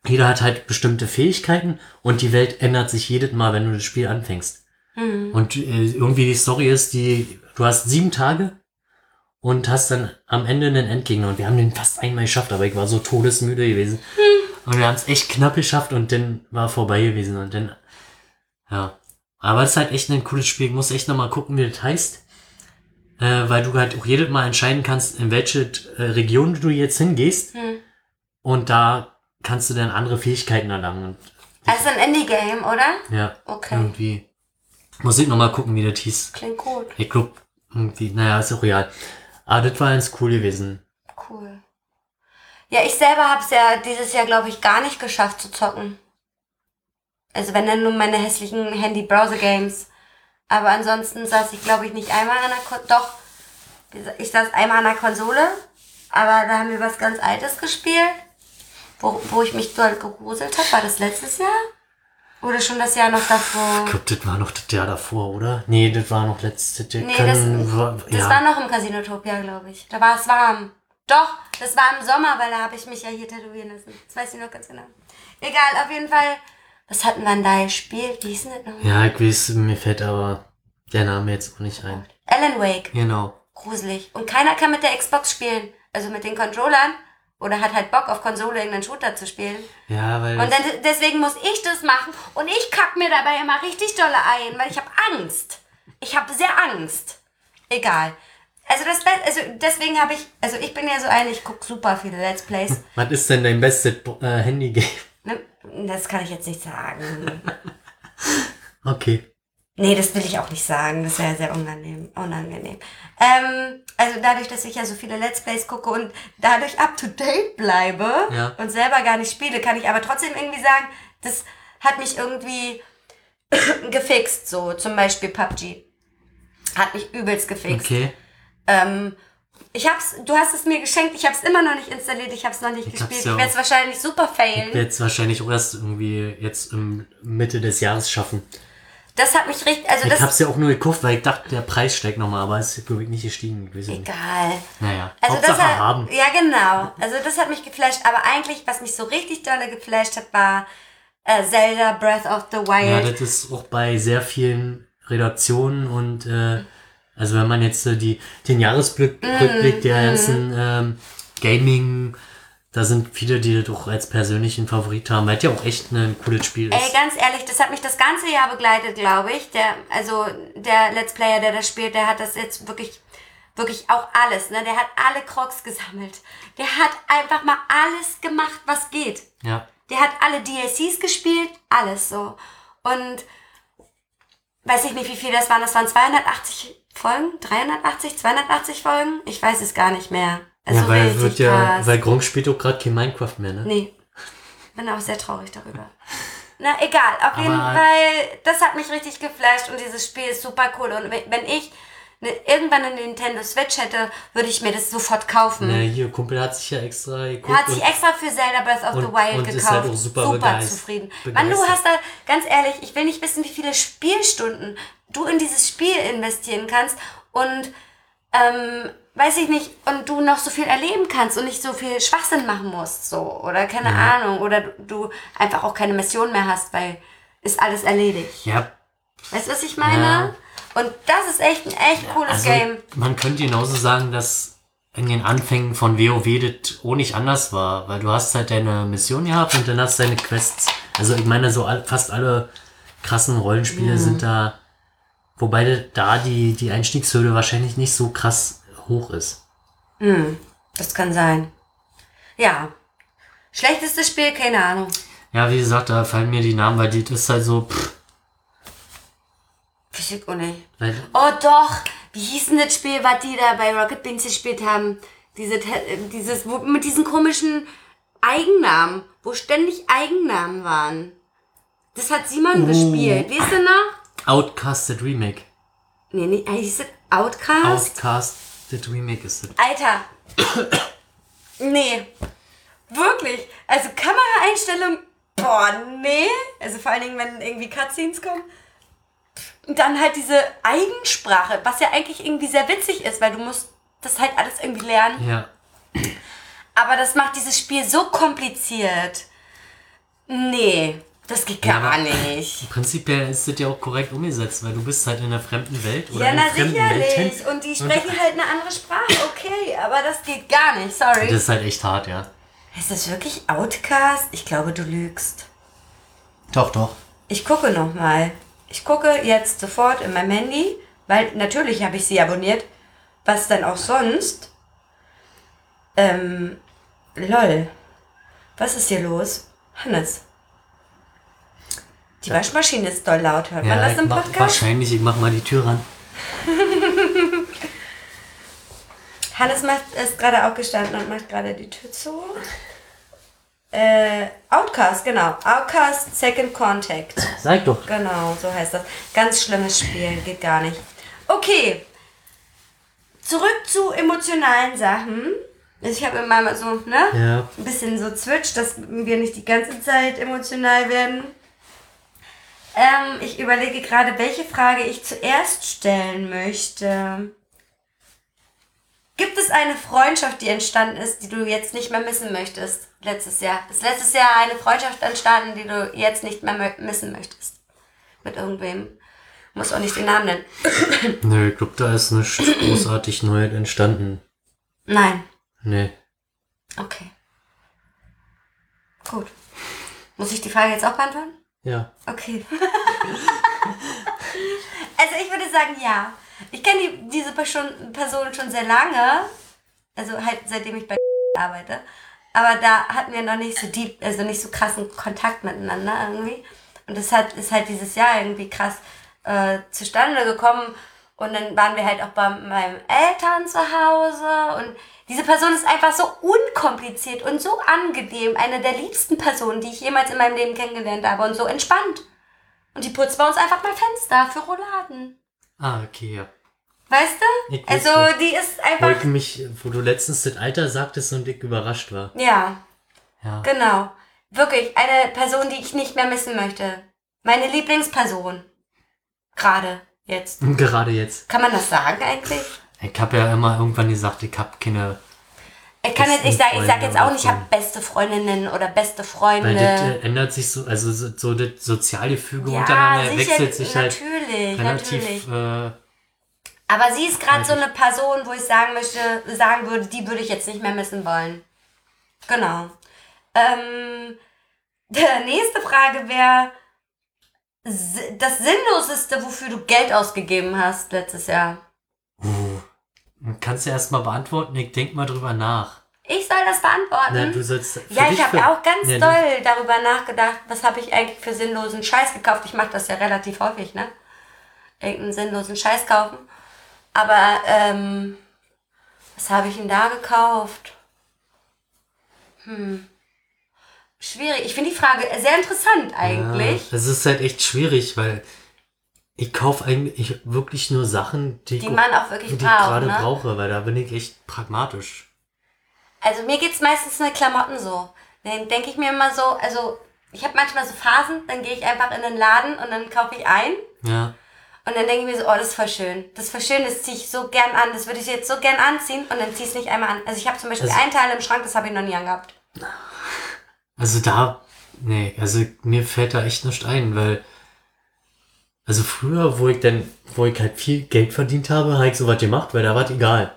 jeder hat halt bestimmte Fähigkeiten und die Welt ändert sich jedes Mal, wenn du das Spiel anfängst. Hm. Und äh, irgendwie die Story ist, die du hast sieben Tage und hast dann am Ende einen Endgegner. Und wir haben den fast einmal geschafft, aber ich war so todesmüde gewesen. Und wir haben es echt knapp geschafft und dann war vorbei gewesen. Und dann, ja. Aber es ist halt echt ein cooles Spiel. Ich muss echt nochmal gucken, wie das heißt. Äh, weil du halt auch jedes Mal entscheiden kannst, in welche äh, Region du jetzt hingehst. Hm. Und da kannst du dann andere Fähigkeiten erlangen. Also ein Indie-Game, oder? ja, Okay. irgendwie. Muss ich nochmal gucken, wie das hieß. Klingt gut. Ich glaub, irgendwie, naja, ist auch real. Aber das war ganz cool gewesen. Cool. Ja, ich selber habe es ja dieses Jahr, glaube ich, gar nicht geschafft zu zocken. Also wenn dann nur meine hässlichen Handy-Browser-Games. Aber ansonsten saß ich, glaube ich, nicht einmal an der Kon Doch, ich saß einmal an der Konsole, aber da haben wir was ganz Altes gespielt, wo, wo ich mich dort gegruselt habe. War das letztes Jahr? Oder schon das Jahr noch davor? Ich glaub, das war noch das Jahr davor, oder? Nee, das war noch letztes Jahr. Nee, das, war- das ja. war noch im Casinotopia, glaube ich. Da war es warm. Doch, das war im Sommer, weil da habe ich mich ja hier tätowieren lassen. Das weiß ich noch ganz genau. Egal, auf jeden Fall. Was hatten wir denn da gespielt? Wie hieß denn das nochmal? ja, ich weiß, mir fällt aber der Name jetzt auch nicht ein. Alan Wake. Genau. Gruselig. Und keiner kann mit der Xbox spielen. Also mit den Controllern. Oder hat halt Bock auf Konsole irgendeinen Shooter zu spielen. Ja, weil. Und dann, deswegen muss ich das machen. Und ich kack mir dabei immer richtig dolle ein, weil ich habe Angst. Ich habe sehr Angst. Egal. Also das also deswegen habe ich, also ich bin ja so eine, ich gucke super viele Let's Plays. [LAUGHS] was ist denn dein bestes äh, Handy-Game? Das kann ich jetzt nicht sagen. [LAUGHS] Okay. Nee, das will ich auch nicht sagen. Das wäre sehr unangenehm. unangenehm. Ähm, also dadurch, dass ich ja so viele Let's Plays gucke und dadurch up to date bleibe Ja. und selber gar nicht spiele, kann ich aber trotzdem irgendwie sagen, das hat mich irgendwie [COUGHS] gefixt. So zum Beispiel PUBG. Hat mich übelst gefixt. Okay. Ähm, ich hab's, du hast es mir geschenkt, ich hab's immer noch nicht installiert, ich hab's noch nicht hab's gespielt. ja Ich werde es wahrscheinlich super failen. Wird es wahrscheinlich auch erst irgendwie jetzt Mitte des Jahres schaffen. Das hat mich richtig, also Ich das hab's ja auch nur gekauft, weil ich dachte, der Preis steigt nochmal, aber es ist glaube ich nicht gestiegen. Ich nicht. egal. Naja, Also Hauptsache das hat, haben. ja genau. Also das hat mich geflasht, aber eigentlich, was mich so richtig dolle geflasht hat, war äh, Zelda Breath of the Ja, Wild. das ist auch bei sehr vielen Redaktionen und äh, also wenn man jetzt äh, die, den Jahresblick Mm, der ganzen ähm, Gaming, da sind viele, die das auch als persönlichen Favorit haben, weil ja auch echt ein cooles Spiel Ey, ist. ganz ehrlich, das hat mich das ganze Jahr begleitet, glaube ich. Der, also der Let's Player, der das spielt, der hat das jetzt wirklich, wirklich auch alles. Ne? Der hat alle Crocs gesammelt. Der hat einfach mal alles gemacht, was geht. Ja. Der hat alle DLCs gespielt, alles so. Und weiß ich nicht, wie viel das waren. Das waren 280 Folgen, 380, 280 Folgen. Ich weiß es gar nicht mehr. Also ja, weil wird ja, krass. weil Gronk spielt auch gerade kein Minecraft mehr, ne? Nee. Bin auch sehr traurig darüber. Na, egal. Auf jeden Fall, das hat mich richtig geflasht und dieses Spiel ist super cool. Und wenn ich ne, irgendwann eine Nintendo Switch hätte, würde ich mir das sofort kaufen. Ja, hier, Kumpel hat sich ja extra geguckt. Er hat sich extra für Zelda Breath of the Wild und gekauft. ist halt auch super begeist- zufrieden. Mann, du begeistert. hast da, ganz ehrlich, ich will nicht wissen, wie viele Spielstunden du in dieses Spiel investieren kannst und, ähm, weiß ich nicht, und du noch so viel erleben kannst und nicht so viel Schwachsinn machen musst, so, oder keine Ahnung, oder du, du einfach auch keine Mission mehr hast, weil ist alles erledigt. ja, Weißt du, was ich meine? Und das ist echt ein echt cooles also Game. man könnte genauso sagen, dass in den Anfängen von WoW das auch nicht anders war, weil du hast halt deine Mission gehabt und dann hast du deine Quests. Also ich meine, so all, fast alle krassen Rollenspiele Mhm. sind da, wobei da die, die Einstiegshürde wahrscheinlich nicht so krass hoch ist. Das kann sein. Ja. Schlechtestes Spiel, keine Ahnung. Ja, wie gesagt, da fallen mir die Namen, weil das ist halt so, pff, Weiß ich auch nicht. weil, Oh doch, wie hieß denn das Spiel, was die da bei Rocket Beans gespielt haben? Diese, Te- dieses, wo, mit diesen komischen Eigennamen, wo ständig Eigennamen waren. Das hat Simon Oh. gespielt. Weißt du noch? Outcasted Remake. Nee, nee, hieß das Outcast? Outcasted Remake ist das. Alter. [COUGHS] nee. Wirklich. Also Kameraeinstellung. Boah, nee. Also vor allen Dingen, wenn irgendwie Cutscenes kommen. Und dann halt diese Eigensprache, was ja eigentlich irgendwie sehr witzig ist, weil du musst das halt alles irgendwie lernen. Ja. Aber das macht dieses Spiel so kompliziert. Nee, das geht Ja, gar nicht. [LAUGHS] Prinzipiell ist das ja auch korrekt umgesetzt, weil du bist halt in einer fremden Welt oder Ja, na sicherlich. Welten. Und die sprechen halt eine andere Sprache. Okay, aber das geht gar nicht. Sorry. Das ist halt echt hart, ja. Ist das wirklich Outcast? Ich glaube, du lügst. Doch, doch. Ich gucke noch mal. Ich gucke jetzt sofort in meinem Handy, weil natürlich habe ich sie abonniert. Was denn auch sonst? Ähm, lol. Was ist hier los? Hannes. Die Waschmaschine ist doll laut. Hört man das im mach, Podcast? wahrscheinlich, ich mach mal die Tür ran. [LAUGHS] Hannes macht, ist gerade aufgestanden und macht gerade die Tür zu. Äh, Outcast, genau. Outcast Second Contact. Sag doch. Genau, so heißt das. Ganz schlimmes Spiel, geht gar nicht. Okay. Zurück zu emotionalen Sachen. Ich habe immer mal so, ne? Ja. Ein bisschen so Switch, dass wir nicht die ganze Zeit emotional werden. Ähm, ich überlege gerade, welche Frage ich zuerst stellen möchte. Gibt es eine Freundschaft, die entstanden ist, die du jetzt nicht mehr missen möchtest? Letztes Jahr. Ist letztes Jahr eine Freundschaft entstanden, die du jetzt nicht mehr missen möchtest? Mit irgendwem. Muss auch nicht den Namen nennen. [COUGHS] Nö, ich glaube, da ist nichts großartig Neues entstanden. Nein. Nee. Okay. Gut. Muss ich die Frage jetzt auch beantworten? Ja. Okay. [LAUGHS] also ich würde sagen, ja. Ich kenne die, diese Person, Person schon sehr lange. Also halt seitdem ich bei [LAUGHS] arbeite. Aber da hatten wir noch nicht so deep, also nicht so krassen Kontakt miteinander irgendwie. Und das hat, ist halt dieses Jahr irgendwie krass äh, zustande gekommen. Und dann waren wir halt auch bei meinen Eltern zu Hause. Und diese Person ist einfach so unkompliziert und so angenehm. Eine der liebsten Personen, die ich jemals in meinem Leben kennengelernt habe. Und so entspannt. Und die putzt bei uns einfach mal Fenster für Rouladen. Ah, okay, ja. Weißt du? Ich Also, wusste. die ist einfach. Wollte mich, wo du letztens das Alter sagtest und ich überrascht war. Ja, Ja. genau. Wirklich eine Person, die ich nicht mehr missen möchte. Meine Lieblingsperson. Gerade jetzt. [LAUGHS] Gerade jetzt. Kann man das sagen eigentlich? Ich habe ja immer irgendwann gesagt, ich habe keine. Ich kann jetzt, ich sag, ich sag Freunde jetzt auch nicht, ich habe Freunde. beste Freundinnen oder beste Weil das Freunde. äh, ändert sich so, also so, so das Sozialgefüge Ja, untereinander sicher, wechselt sich halt natürlich, relativ. natürlich. Äh, Aber sie ist gerade so eine Person, wo ich sagen möchte, sagen würde, die würde ich jetzt nicht mehr missen wollen. Genau. Ähm, [LAUGHS] die nächste Frage wäre das Sinnloseste, wofür du Geld ausgegeben hast letztes Jahr. uh, kannst du erst mal beantworten, ich denk mal drüber nach. Ich soll das beantworten. Na, du sollst ja, ich habe auch ganz Ja, doll darüber nachgedacht, was habe ich eigentlich für sinnlosen Scheiß gekauft. Ich mache das ja relativ häufig, ne? Irgendeinen sinnlosen Scheiß kaufen. Aber, ähm, was habe ich denn da gekauft? Hm. Schwierig. Ich finde die Frage sehr interessant eigentlich. Ja, das ist halt echt schwierig, weil ich kaufe eigentlich wirklich nur Sachen, die, Die ich, man auch wirklich die ich braucht, gerade ne? brauche, weil da bin ich echt pragmatisch. Also mir geht's meistens mit Klamotten so. Dann denke ich mir immer so, also ich habe manchmal so Phasen, dann gehe ich einfach in den Laden und dann kaufe ich ein. Ja. Und dann denke ich mir so, oh, das ist voll schön. Das ist voll schön, das ziehe ich so gern an. Das würde ich jetzt so gern anziehen und dann ziehe ich es nicht einmal an. Also ich habe zum Beispiel Also- ein Teil im Schrank, das habe ich noch nie angehabt. Also da, nee, also mir fällt da echt nichts ein, weil, also früher, wo ich dann, wo ich halt viel Geld verdient habe, habe ich sowas gemacht, weil da war es egal.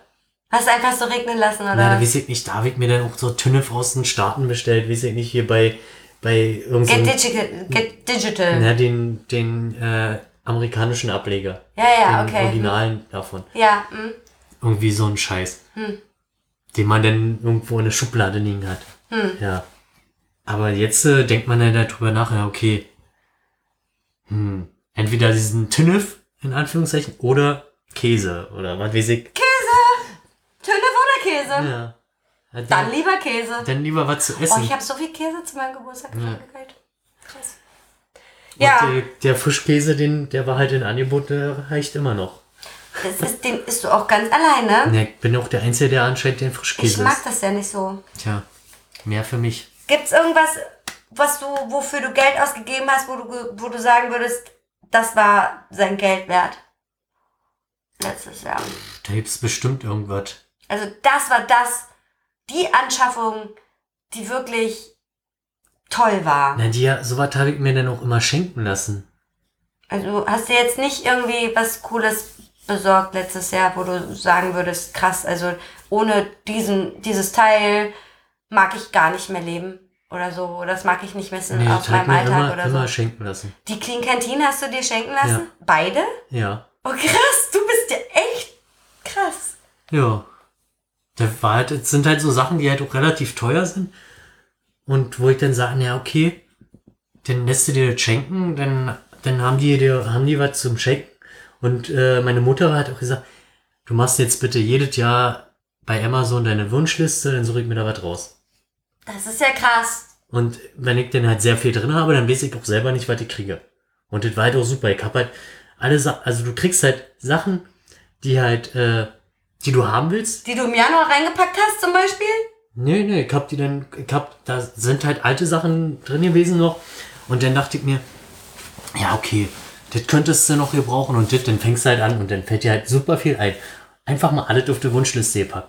Hast du einfach so regnen lassen, oder? Da weiß ich nicht, da habe ich mir dann auch so Tünnef aus den Staaten bestellt, weiß ich nicht, hier bei, bei Get irgendeinem, digital. Get digital. na, den, den, äh, amerikanischen Ableger. Ja, ja, den okay. Originalen davon. Ja, hm. Irgendwie so ein Scheiß. Den man dann irgendwo in der Schublade liegen hat. Ja. Aber jetzt äh, denkt man ja darüber nach, ja, okay. Hm. Entweder diesen Tünnef, in Anführungszeichen, oder Käse, oder was weiß ich. Tünnef oder Käse? Ja. Ja, Dann lieber Käse. dann lieber was zu Oh, essen. ich habe so viel Käse zu meinem Geburtstag Ja. gekriegt. Krass. Und Ja, der, Frischkäse, den, der war halt in Angebot, der reicht immer noch. das ist, den isst du auch ganz alleine. Ja, ich bin auch der Einzige, der anscheinend den Ich Frischkäse mag isst. das ja nicht so. Tja, mehr für mich. Gibt's irgendwas, was du, wofür du Geld ausgegeben hast, wo du, wo du sagen würdest, das war sein Geld wert? Letztes Jahr. Da gibt's bestimmt irgendwas. Also das war das, die Anschaffung, die wirklich toll war. Na, die, sowas habe ich mir dann auch immer schenken lassen. Also hast du jetzt nicht irgendwie was Cooles besorgt letztes Jahr, wo du sagen würdest, krass, also ohne diesen, dieses Teil mag ich gar nicht mehr leben oder so. Oder das mag ich nicht missen Nee, auf meinem mir Alltag immer, oder immer so. schenken lassen. Die Clean Canteen hast du dir schenken lassen? Ja. Beide? Ja. Oh krass, du bist ja echt krass. Ja. Da war halt, es sind halt so Sachen, die halt auch relativ teuer sind. Und wo ich dann sage, ja, okay, dann lässt du dir das schenken, dann, dann haben die dir, haben die was zum Schenken. Und äh, meine Mutter hat auch gesagt, du machst jetzt bitte jedes Jahr bei Amazon deine Wunschliste, dann suche ich mir da was raus. Das ist ja krass. Und wenn ich dann halt sehr viel drin habe, dann weiß ich auch selber nicht, was ich kriege. Und das war halt auch super. Ich hab halt alle Sachen, also du kriegst halt Sachen, die halt, äh, die du haben willst. Die du im Januar reingepackt hast zum Beispiel? Nee, nee, ich hab die dann, ich hab, da sind halt alte Sachen drin gewesen noch. Und dann dachte ich mir, ja, okay, das könntest du noch gebrauchen und das, dann fängst du halt an und dann fällt dir halt super viel ein. Einfach mal alles auf die Wunschliste gepackt.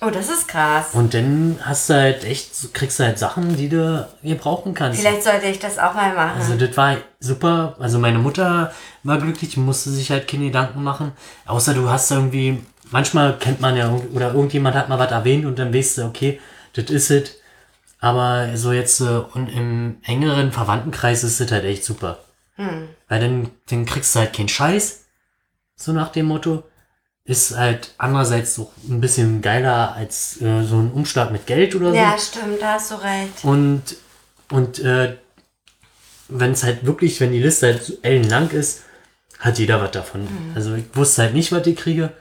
Oh, das ist krass. Und dann hast du halt echt, kriegst du halt Sachen, die du gebrauchen kannst. Vielleicht sollte ich das auch mal machen. Also das war super. Also meine Mutter war glücklich, musste sich halt keine Gedanken machen. Außer du hast irgendwie, manchmal kennt man ja, oder irgendjemand hat mal was erwähnt und dann weißt du, okay, das ist es. Aber so jetzt äh, und im engeren Verwandtenkreis ist das halt echt super. Weil dann, dann kriegst du halt keinen Scheiß. So nach dem Motto. Ist halt andererseits auch ein bisschen geiler als äh, so ein Umschlag mit Geld oder so. ja, stimmt, da hast du recht. Und, und äh, wenn es halt wirklich, wenn die Liste halt so ellenlang ist, hat jeder was davon. Also ich wusste halt nicht, was ich kriege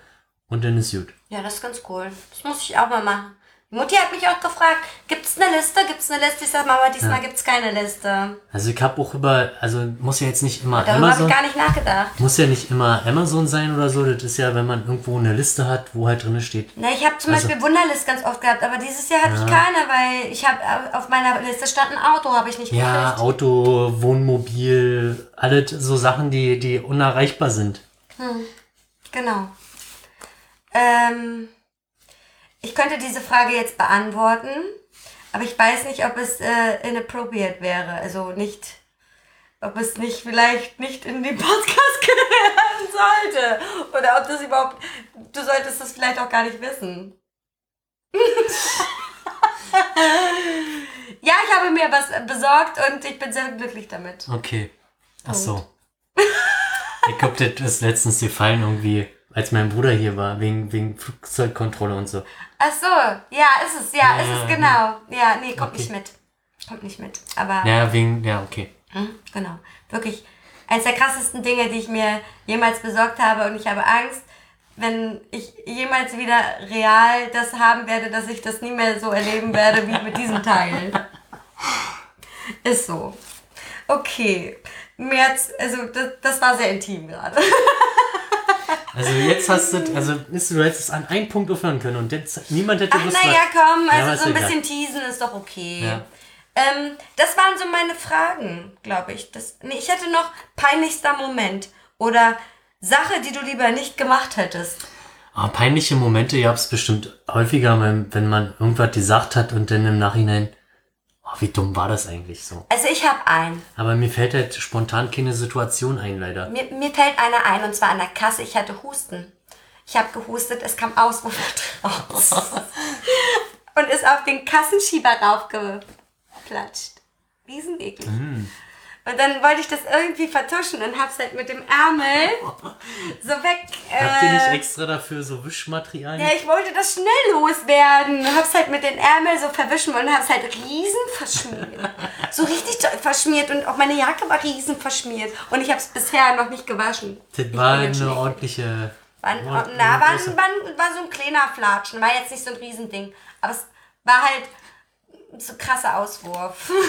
und dann ist gut. Ja, das ist ganz cool. Das muss ich auch mal machen. Die Mutti hat mich auch gefragt, gibt es eine Liste? Gibt es eine Liste? Ich sag Mama, diesmal Ja. gibt es keine Liste. Also ich habe auch über, also muss ja jetzt nicht immer Darüber habe ich Amazon, gar nicht nachgedacht. muss ja nicht immer Amazon sein oder so. Das ist ja, wenn man irgendwo eine Liste hat, wo halt drin steht. Na, ich habe zum Also- Beispiel Wunderlist ganz oft gehabt, aber dieses Jahr hatte ich Ja. keine, weil ich habe auf meiner Liste stand ein Auto, habe ich nicht Ja, gekriegt. Auto, Wohnmobil, alles so Sachen, die, die unerreichbar sind. Genau. Ähm, ich könnte diese Frage jetzt beantworten, aber ich weiß nicht, ob es äh, inappropriate wäre. Also nicht, ob es nicht vielleicht nicht in den Podcast [LAUGHS] gehören sollte. Oder ob das überhaupt, du solltest das vielleicht auch gar nicht wissen. [LAUGHS] ja, ich habe mir was besorgt und ich bin sehr glücklich damit. Okay. Ach so. ich glaube, das ist letztens gefallen irgendwie, als mein Bruder hier war, wegen, wegen Flugzeugkontrolle und so. Ach so, ja, ist es, ja, Ja, ist es genau. Ja, nee, kommt Okay. nicht mit. Kommt nicht mit. Aber Ja, wegen, ja, okay. hm, genau. Wirklich eines der krassesten Dinge, die ich mir jemals besorgt habe und ich habe Angst, wenn ich jemals wieder real das haben werde, dass ich das nie mehr so erleben werde wie mit diesem Teil. [LAUGHS] Ist so. Okay. März, also das, das war sehr intim gerade. [LAUGHS] Also jetzt hast du, also ist, du hättest es an einen Punkt aufhören können und jetzt, niemand hätte Ach, gewusst, naja, komm, Ja, also ist so ein bisschen teasen ist doch okay. Ja. Ähm, das waren so meine Fragen, glaube ich. Das, nee, ich hätte noch peinlichster Moment oder Sache, die du lieber nicht gemacht hättest. Ah, peinliche Momente gab es bestimmt häufiger, wenn man irgendwas gesagt hat und dann im Nachhinein, oh, wie dumm war das eigentlich so. Also ich habe einen. Aber mir fällt halt spontan keine Situation ein, leider. Mir, mir fällt einer ein und zwar an der Kasse. Ich hatte Husten. Ich habe gehustet, es kam aus und [LAUGHS] raus. und ist auf den Kassenschieber raufgeplatscht. Rieseneklig. Und dann wollte ich das irgendwie vertuschen und hab's halt mit dem Ärmel [LAUGHS] so weg. Habt ihr nicht Äh, extra dafür so Wischmaterialien? ja, ich wollte das schnell loswerden. Hab's halt mit den Ärmel so verwischen wollen und hab's halt riesen verschmiert. [LAUGHS] So richtig verschmiert und auch meine Jacke war riesen verschmiert. Und ich hab's bisher noch nicht gewaschen. das war eine ordentliche... War, na, war, war, war so ein kleiner Flatschen, war jetzt nicht so ein Riesending. Aber es war halt so krasser Auswurf. [LAUGHS]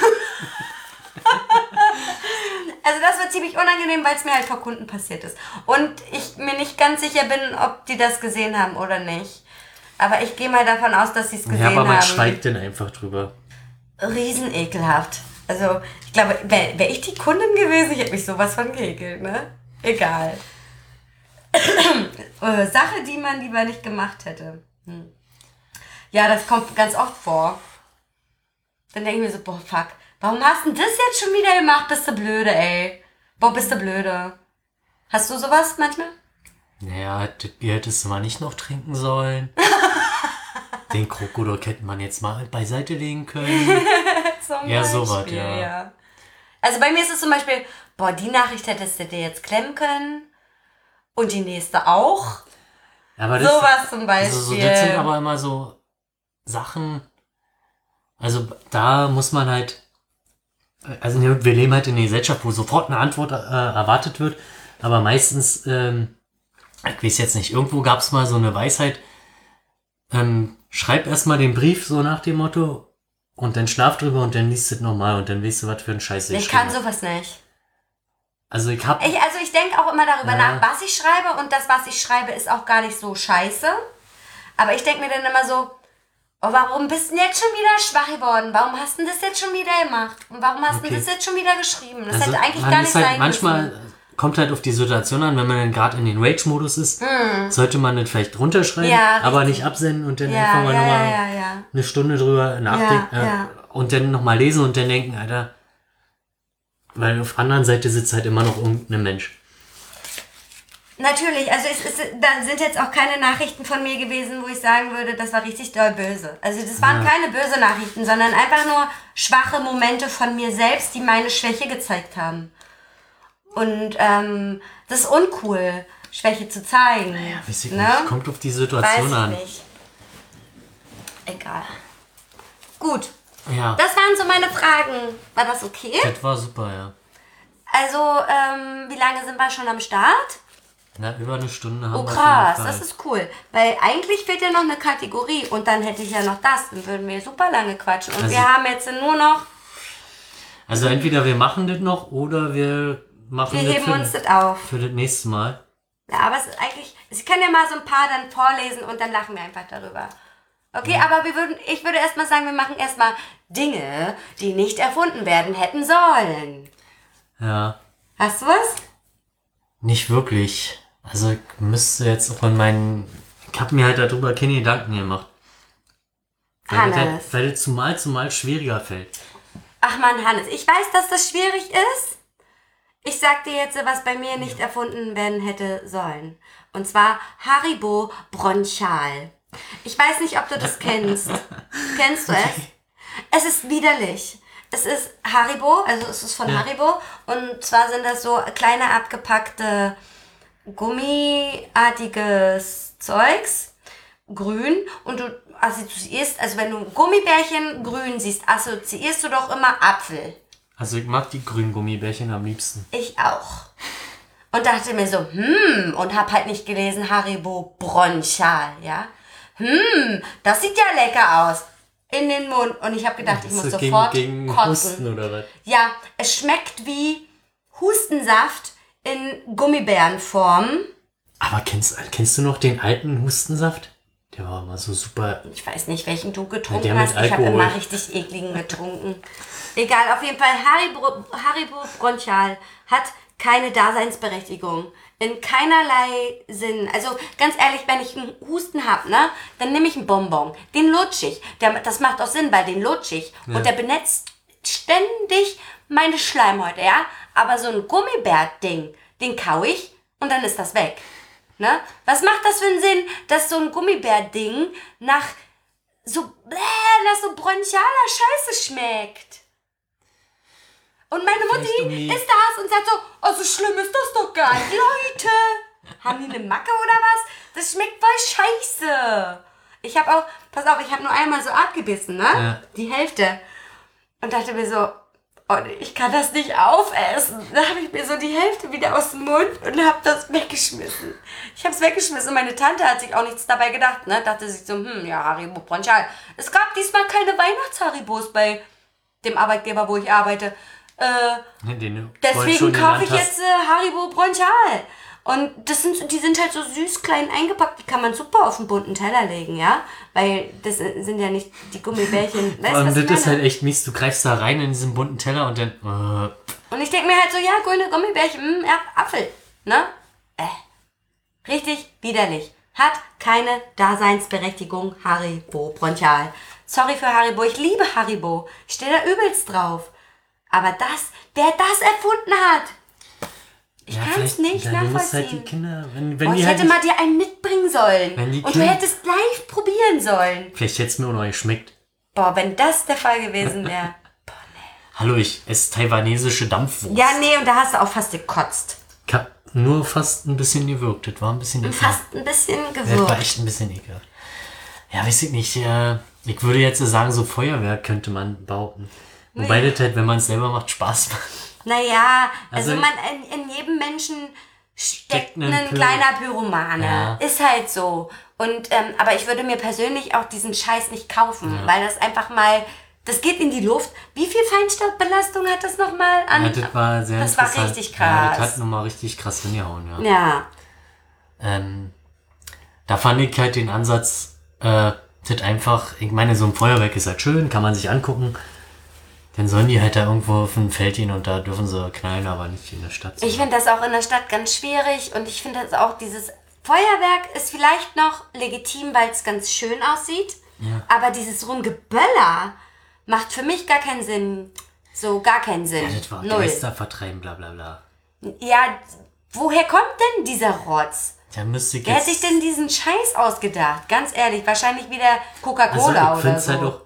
also das war ziemlich unangenehm, weil es mir halt vor Kunden passiert ist. Und ich mir nicht ganz sicher bin, ob die das gesehen haben oder nicht. Aber ich gehe mal davon aus, dass sie es gesehen Ja, aber man haben. schweigt dann einfach drüber. Riesen ekelhaft. Also, ich glaube, wäre wär ich die Kundin gewesen, ich hätte mich sowas von geekelt, ne? Egal. [CLEARS THROAT] Äh, Sache, die man lieber nicht gemacht hätte. Hm. Ja, das kommt ganz oft vor. Dann denke ich mir so, boah, fuck. Warum hast du das jetzt schon wieder gemacht? Bist du blöde, ey. Boah, bist du blöde. Hast du sowas manchmal? Naja, das Bier hättest du mal nicht noch trinken sollen. [LAUGHS] Den Krokodok hätte man jetzt mal beiseite legen können. [LAUGHS] Zum Ja, sowas, Beispiel, ja. Also bei mir ist es zum Beispiel, boah, die Nachricht hättest du dir jetzt klemmen können. Und die nächste auch. Aber das, Sowas zum Beispiel. Also so, das sind aber immer so Sachen. Also da muss man halt. Also wir leben halt in einer Gesellschaft, wo sofort eine Antwort äh, erwartet wird. Aber meistens, ähm, ich weiß jetzt nicht, irgendwo gab es mal so eine Weisheit. Ähm, schreib erstmal den Brief so nach dem Motto und dann schlaf drüber und dann liest es nochmal und dann weißt du, was für ein Scheiß ich geschrieben kann sowas nicht. Also ich hab. Ich, also ich denke auch immer darüber Ja. nach, was ich schreibe. Und das, was ich schreibe, ist auch gar nicht so scheiße. Aber ich denke mir dann immer so, oh, warum bist du denn jetzt schon wieder schwach geworden? Warum hast du denn das jetzt schon wieder gemacht? Und warum hast du Okay. das jetzt schon wieder geschrieben? Das Also hätte eigentlich gar nicht halt sein manchmal müssen. kommt halt auf die Situation an, wenn man dann gerade in den Rage-Modus ist, sollte man dann vielleicht runterschreiben, Hm. Ja, aber nicht absenden und dann Ja, einfach mal ja, nochmal ja, eine Stunde drüber nachdenken äh, und dann nochmal lesen und dann denken, Alter, weil auf der anderen Seite sitzt halt immer noch irgendein Mensch. Natürlich, also es ist, da sind jetzt auch keine Nachrichten von mir gewesen, wo ich sagen würde, das war richtig doll böse. Also das waren Ja. keine böse Nachrichten, sondern einfach nur schwache Momente von mir selbst, die meine Schwäche gezeigt haben. Und ähm, das ist uncool, Schwäche zu zeigen. Weiß ich ne? nicht, kommt auf die Weiß Situation ich an. nicht. Egal. Gut, Ja, das waren so meine Fragen. War das okay? das war super, ja. Also, ähm, wie lange sind wir schon am Start? Na, über eine Stunde haben Oh wir. krass, auf jeden das ist cool. Weil eigentlich fehlt ja noch eine Kategorie und dann hätte ich ja noch das. Dann würden wir super lange quatschen. Und Also- wir haben jetzt nur noch, Also entweder wir machen das noch oder wir machen wir das heben für, uns das auf. für das nächste Mal. Ja, aber es ist eigentlich, ich kann ja mal so ein paar dann vorlesen und dann lachen wir einfach darüber. Okay, aber wir würden, ich würde erstmal sagen, wir machen erstmal Dinge, die nicht erfunden werden hätten sollen. Ja, Hast du was? nicht wirklich. Also ich müsste jetzt auch in meinen. Ich habe mir halt darüber keine Gedanken gemacht. Weil das, Hannes. halt, weil das zumal zumal schwieriger fällt. Ach man, Hannes, ich weiß, dass das schwierig ist. Ich sag dir jetzt, was bei mir nicht erfunden werden hätte sollen. Und zwar Haribo Bronchal. Ich weiß nicht, ob du das [LAUGHS] kennst. Kennst du es? Es ist widerlich. Es ist Haribo, also es ist von Ja. Haribo. Und zwar sind das so kleine abgepackte gummiartiges Zeugs. Grün. Und du assoziierst, also wenn du Gummibärchen grün siehst, assoziierst du doch immer Apfel. Also ich mag die grünen Gummibärchen am liebsten. Ich auch. Und dachte mir so, hm, und hab halt nicht gelesen Haribo Bronchal, ja. Hm, das sieht ja lecker aus. In den Mund. Und ich habe gedacht, ich muss das sofort gegen, gegen kotzen. Husten oder was? Ja, es schmeckt wie Hustensaft in Gummibärenform. Aber kennst, kennst du noch den alten Hustensaft? Der war immer so super. Ich weiß nicht, welchen du getrunken Ja, hast. Ich habe immer richtig ekligen getrunken. Egal, auf jeden Fall, Haribo, Haribo Bronchial hat keine Daseinsberechtigung. In keinerlei Sinn. Also ganz ehrlich, wenn ich einen Husten hab, ne, dann nehme ich einen Bonbon. Den lutsch ich. Der, das macht auch Sinn, weil den lutsch ich. Und der benetzt ständig meine Schleimhäute, ja. Aber so ein Gummibär-Ding, den kau ich und dann ist das weg. Ne? Was macht das für einen Sinn, dass so ein Gummibär-Ding nach so, bläh, nach so bronchialer Scheiße schmeckt? Und meine Mutti ist das und sagt so, oh, so schlimm ist das doch gar nicht. Leute, haben die eine Macke oder was? Das schmeckt voll scheiße. Ich habe auch, pass auf, ich habe nur einmal so abgebissen, ne? Ja. Die Hälfte. Und dachte mir so, nee, ich kann das nicht aufessen. Da habe ich mir so die Hälfte wieder aus dem Mund und habe das weggeschmissen. Ich habe es weggeschmissen und meine Tante hat sich auch nichts dabei gedacht, ne? Dachte sich so, hm, ja, Haribo Bronchal. Es gab diesmal keine Weihnachts-Haribos bei dem Arbeitgeber, wo ich arbeite. Äh, Deswegen kaufe ich jetzt äh, Haribo Bronchal. Und das sind, die sind halt so süß klein eingepackt, die kann man super auf einen bunten Teller legen, ja? Weil das sind ja nicht die Gummibärchen. [LAUGHS] Weißt Und das ich ist meine? halt echt mies. Du greifst da rein in diesen bunten Teller und dann. Äh, Und ich denke mir halt so, ja, grüne Gummibärchen, mh, ja, Apfel, ne? Äh. Richtig widerlich. Hat keine Daseinsberechtigung, Haribo Bronchal. Sorry für Haribo, ich liebe Haribo. Ich stehe da übelst drauf. Aber das, wer das erfunden hat, ich ja, kann's vielleicht- nicht ja, Du musst halt nachvollziehen. die Kinder. Wenn, wenn Oh, ich halt hätte mal dir einen mitbringen sollen. Die Und du Kinder- hättest live probieren sollen. Vielleicht hätte es mir auch noch geschmeckt. Boah, wenn das der Fall gewesen wäre. [LAUGHS] Hallo, ich esse taiwanesische Dampfwurst. ja, nee, und da hast du auch fast gekotzt. Ich hab nur fast ein bisschen gewirkt. Das war ein bisschen ekelhaft. Fast ein bisschen Das war echt ein bisschen ekelhaft. Ja, weiß ich nicht. Ich würde jetzt sagen, so Feuerwerk könnte man behaupten. Wobei das halt, wenn man es selber macht, Spaß macht. Naja, also, Also- man, in, in jedem Menschen steckt ein kleiner Pyromane. Ja. Ist halt so. Und, ähm, aber ich würde mir persönlich auch diesen Scheiß nicht kaufen, weil das einfach mal, das geht in die Luft. Wie viel Feinstaubbelastung hat das nochmal an? Ja, das war sehr Das war richtig Ja, das krass. hat nochmal richtig krass hingehauen, ja. ja. Ähm, da fand ich halt den Ansatz, äh, das einfach, ich meine, so ein Feuerwerk ist halt schön, kann man sich angucken. Dann sollen die halt da irgendwo auf dem Feld gehen und da dürfen sie knallen, aber nicht in der Stadt. Ich finde das auch in der Stadt ganz schwierig und ich finde das auch dieses Feuerwerk ist vielleicht noch legitim, weil es ganz schön aussieht. Ja. Aber dieses Rumgeböller macht für mich gar keinen Sinn. So gar keinen Sinn. ja, das war Null. Geister vertreiben, bla bla bla. Ja, woher kommt denn dieser Rotz? Da müsste Wer hat jetzt... sich denn diesen Scheiß ausgedacht? Ganz ehrlich, wahrscheinlich wieder also Coca-Cola ich oder es so. halt auch...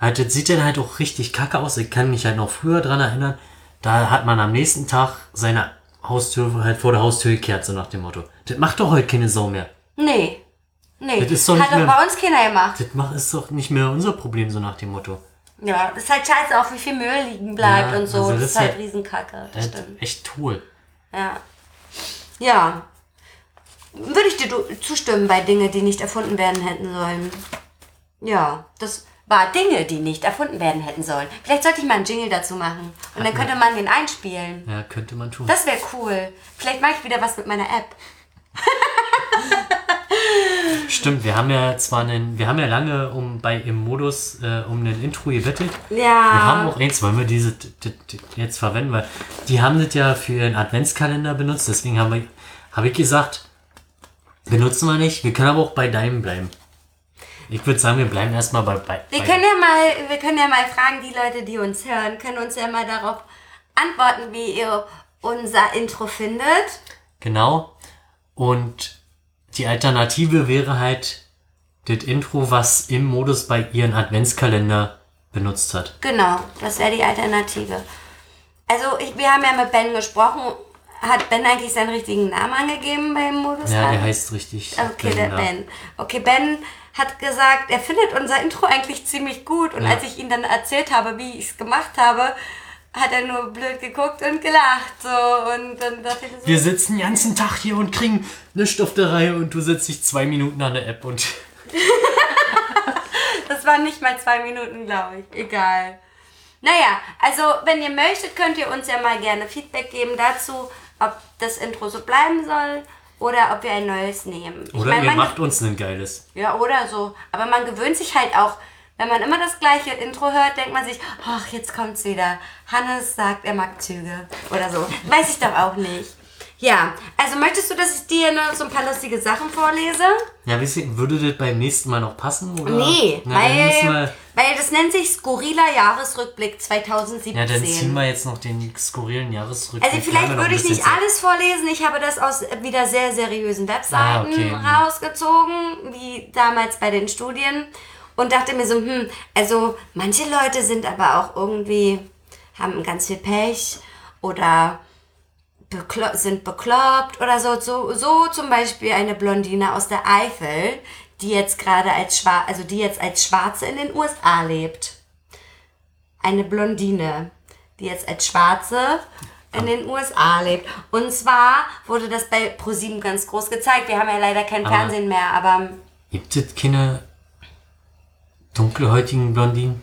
Halt, das sieht dann halt auch richtig kacke aus. Ich kann mich halt noch früher dran erinnern. Da hat man am nächsten Tag seine Haustür halt vor der Haustür gekehrt, so nach dem Motto. Das macht doch heute keine Sau mehr. nee. Nee. Das ist doch Hat nicht doch mehr- bei uns keiner gemacht. Das macht, ist doch nicht mehr unser Problem, so nach dem Motto. Ja, das ist halt scheiße auch, wie viel Müll liegen bleibt Ja, und so. also das, das ist halt halt- Riesenkacke. Das Äh, stimmt. echt cool. Ja. Ja. Würde ich dir du- zustimmen bei Dinge, die nicht erfunden werden hätten sollen. Ja, das war Dinge, die nicht erfunden werden hätten sollen. Vielleicht sollte ich mal einen Jingle dazu machen. Und dann könnte man den einspielen. Ja, könnte man tun. Das wäre cool. Vielleicht mache ich wieder was mit meiner App. [LAUGHS] Stimmt, wir haben ja zwar einen, wir haben ja lange um bei im Modus äh, um ein Intro gebettelt. Ja. Wir haben auch eins, wollen wir diese jetzt verwenden, weil die haben das ja für ihren Adventskalender benutzt, deswegen habe ich, habe ich gesagt, benutzen wir nicht, wir können aber auch bei deinem bleiben. Ich würde sagen, wir bleiben erstmal bei, bei, Wir bei können ja mal, wir können ja mal fragen, die Leute, die uns hören, können uns ja mal darauf antworten, wie ihr unser Intro findet. Genau. Und die Alternative wäre halt das Intro, was im Modus bei ihren Adventskalender benutzt hat. Genau, das wäre die Alternative. Also ich, wir haben ja mit Ben gesprochen. Hat Ben eigentlich seinen richtigen Namen angegeben beim Modus? Ja, der heißt richtig. Okay. Ben. Okay, Ben hat gesagt, er findet unser Intro eigentlich ziemlich gut. Und Ja. als ich ihm dann erzählt habe, wie ich es gemacht habe, hat er nur blöd geguckt und gelacht. So. Und dann dachte ich so, Wir sitzen den ganzen Tag hier und kriegen nichts auf der Reihe und du setzt dich zwei Minuten an der App und [LAUGHS] Das waren nicht mal zwei Minuten, glaube ich. Egal. Naja, also wenn ihr möchtet, könnt ihr uns ja mal gerne Feedback geben dazu, ob das Intro so bleiben soll oder ob wir ein neues nehmen. Ich oder mein, ihr macht uns ein geiles. Ja, oder so. Aber man gewöhnt sich halt auch, wenn man immer das gleiche Intro hört, denkt man sich, ach, jetzt kommt's wieder. Hannes sagt, er mag Züge. Oder so. Weiß ich doch auch nicht. Ja, also möchtest du, dass ich dir noch so ein paar lustige Sachen vorlese? Ja, wisst ihr, würde das beim nächsten Mal noch passen? Oder? Nee, Na, weil, weil das nennt sich skurriler Jahresrückblick 2017. ja, dann ziehen wir jetzt noch den skurrilen Jahresrückblick. Also vielleicht würde ich nicht alles vorlesen. Ich habe das aus wieder sehr seriösen Webseiten Ah, okay. rausgezogen, wie damals bei den Studien. Und dachte mir so, hm, also manche Leute sind aber auch irgendwie, haben ganz viel Pech oder beklo sind bekloppt oder so. so. So zum Beispiel eine Blondine aus der Eifel, die jetzt gerade als Schwa also die jetzt als Schwarze in den USA lebt eine Blondine, die jetzt als Schwarze in den USA lebt. Und zwar wurde das bei ProSieben ganz groß gezeigt. Wir haben ja leider kein Aber- Fernsehen mehr, aber Gibt es keine dunkelhäutigen Blondinen?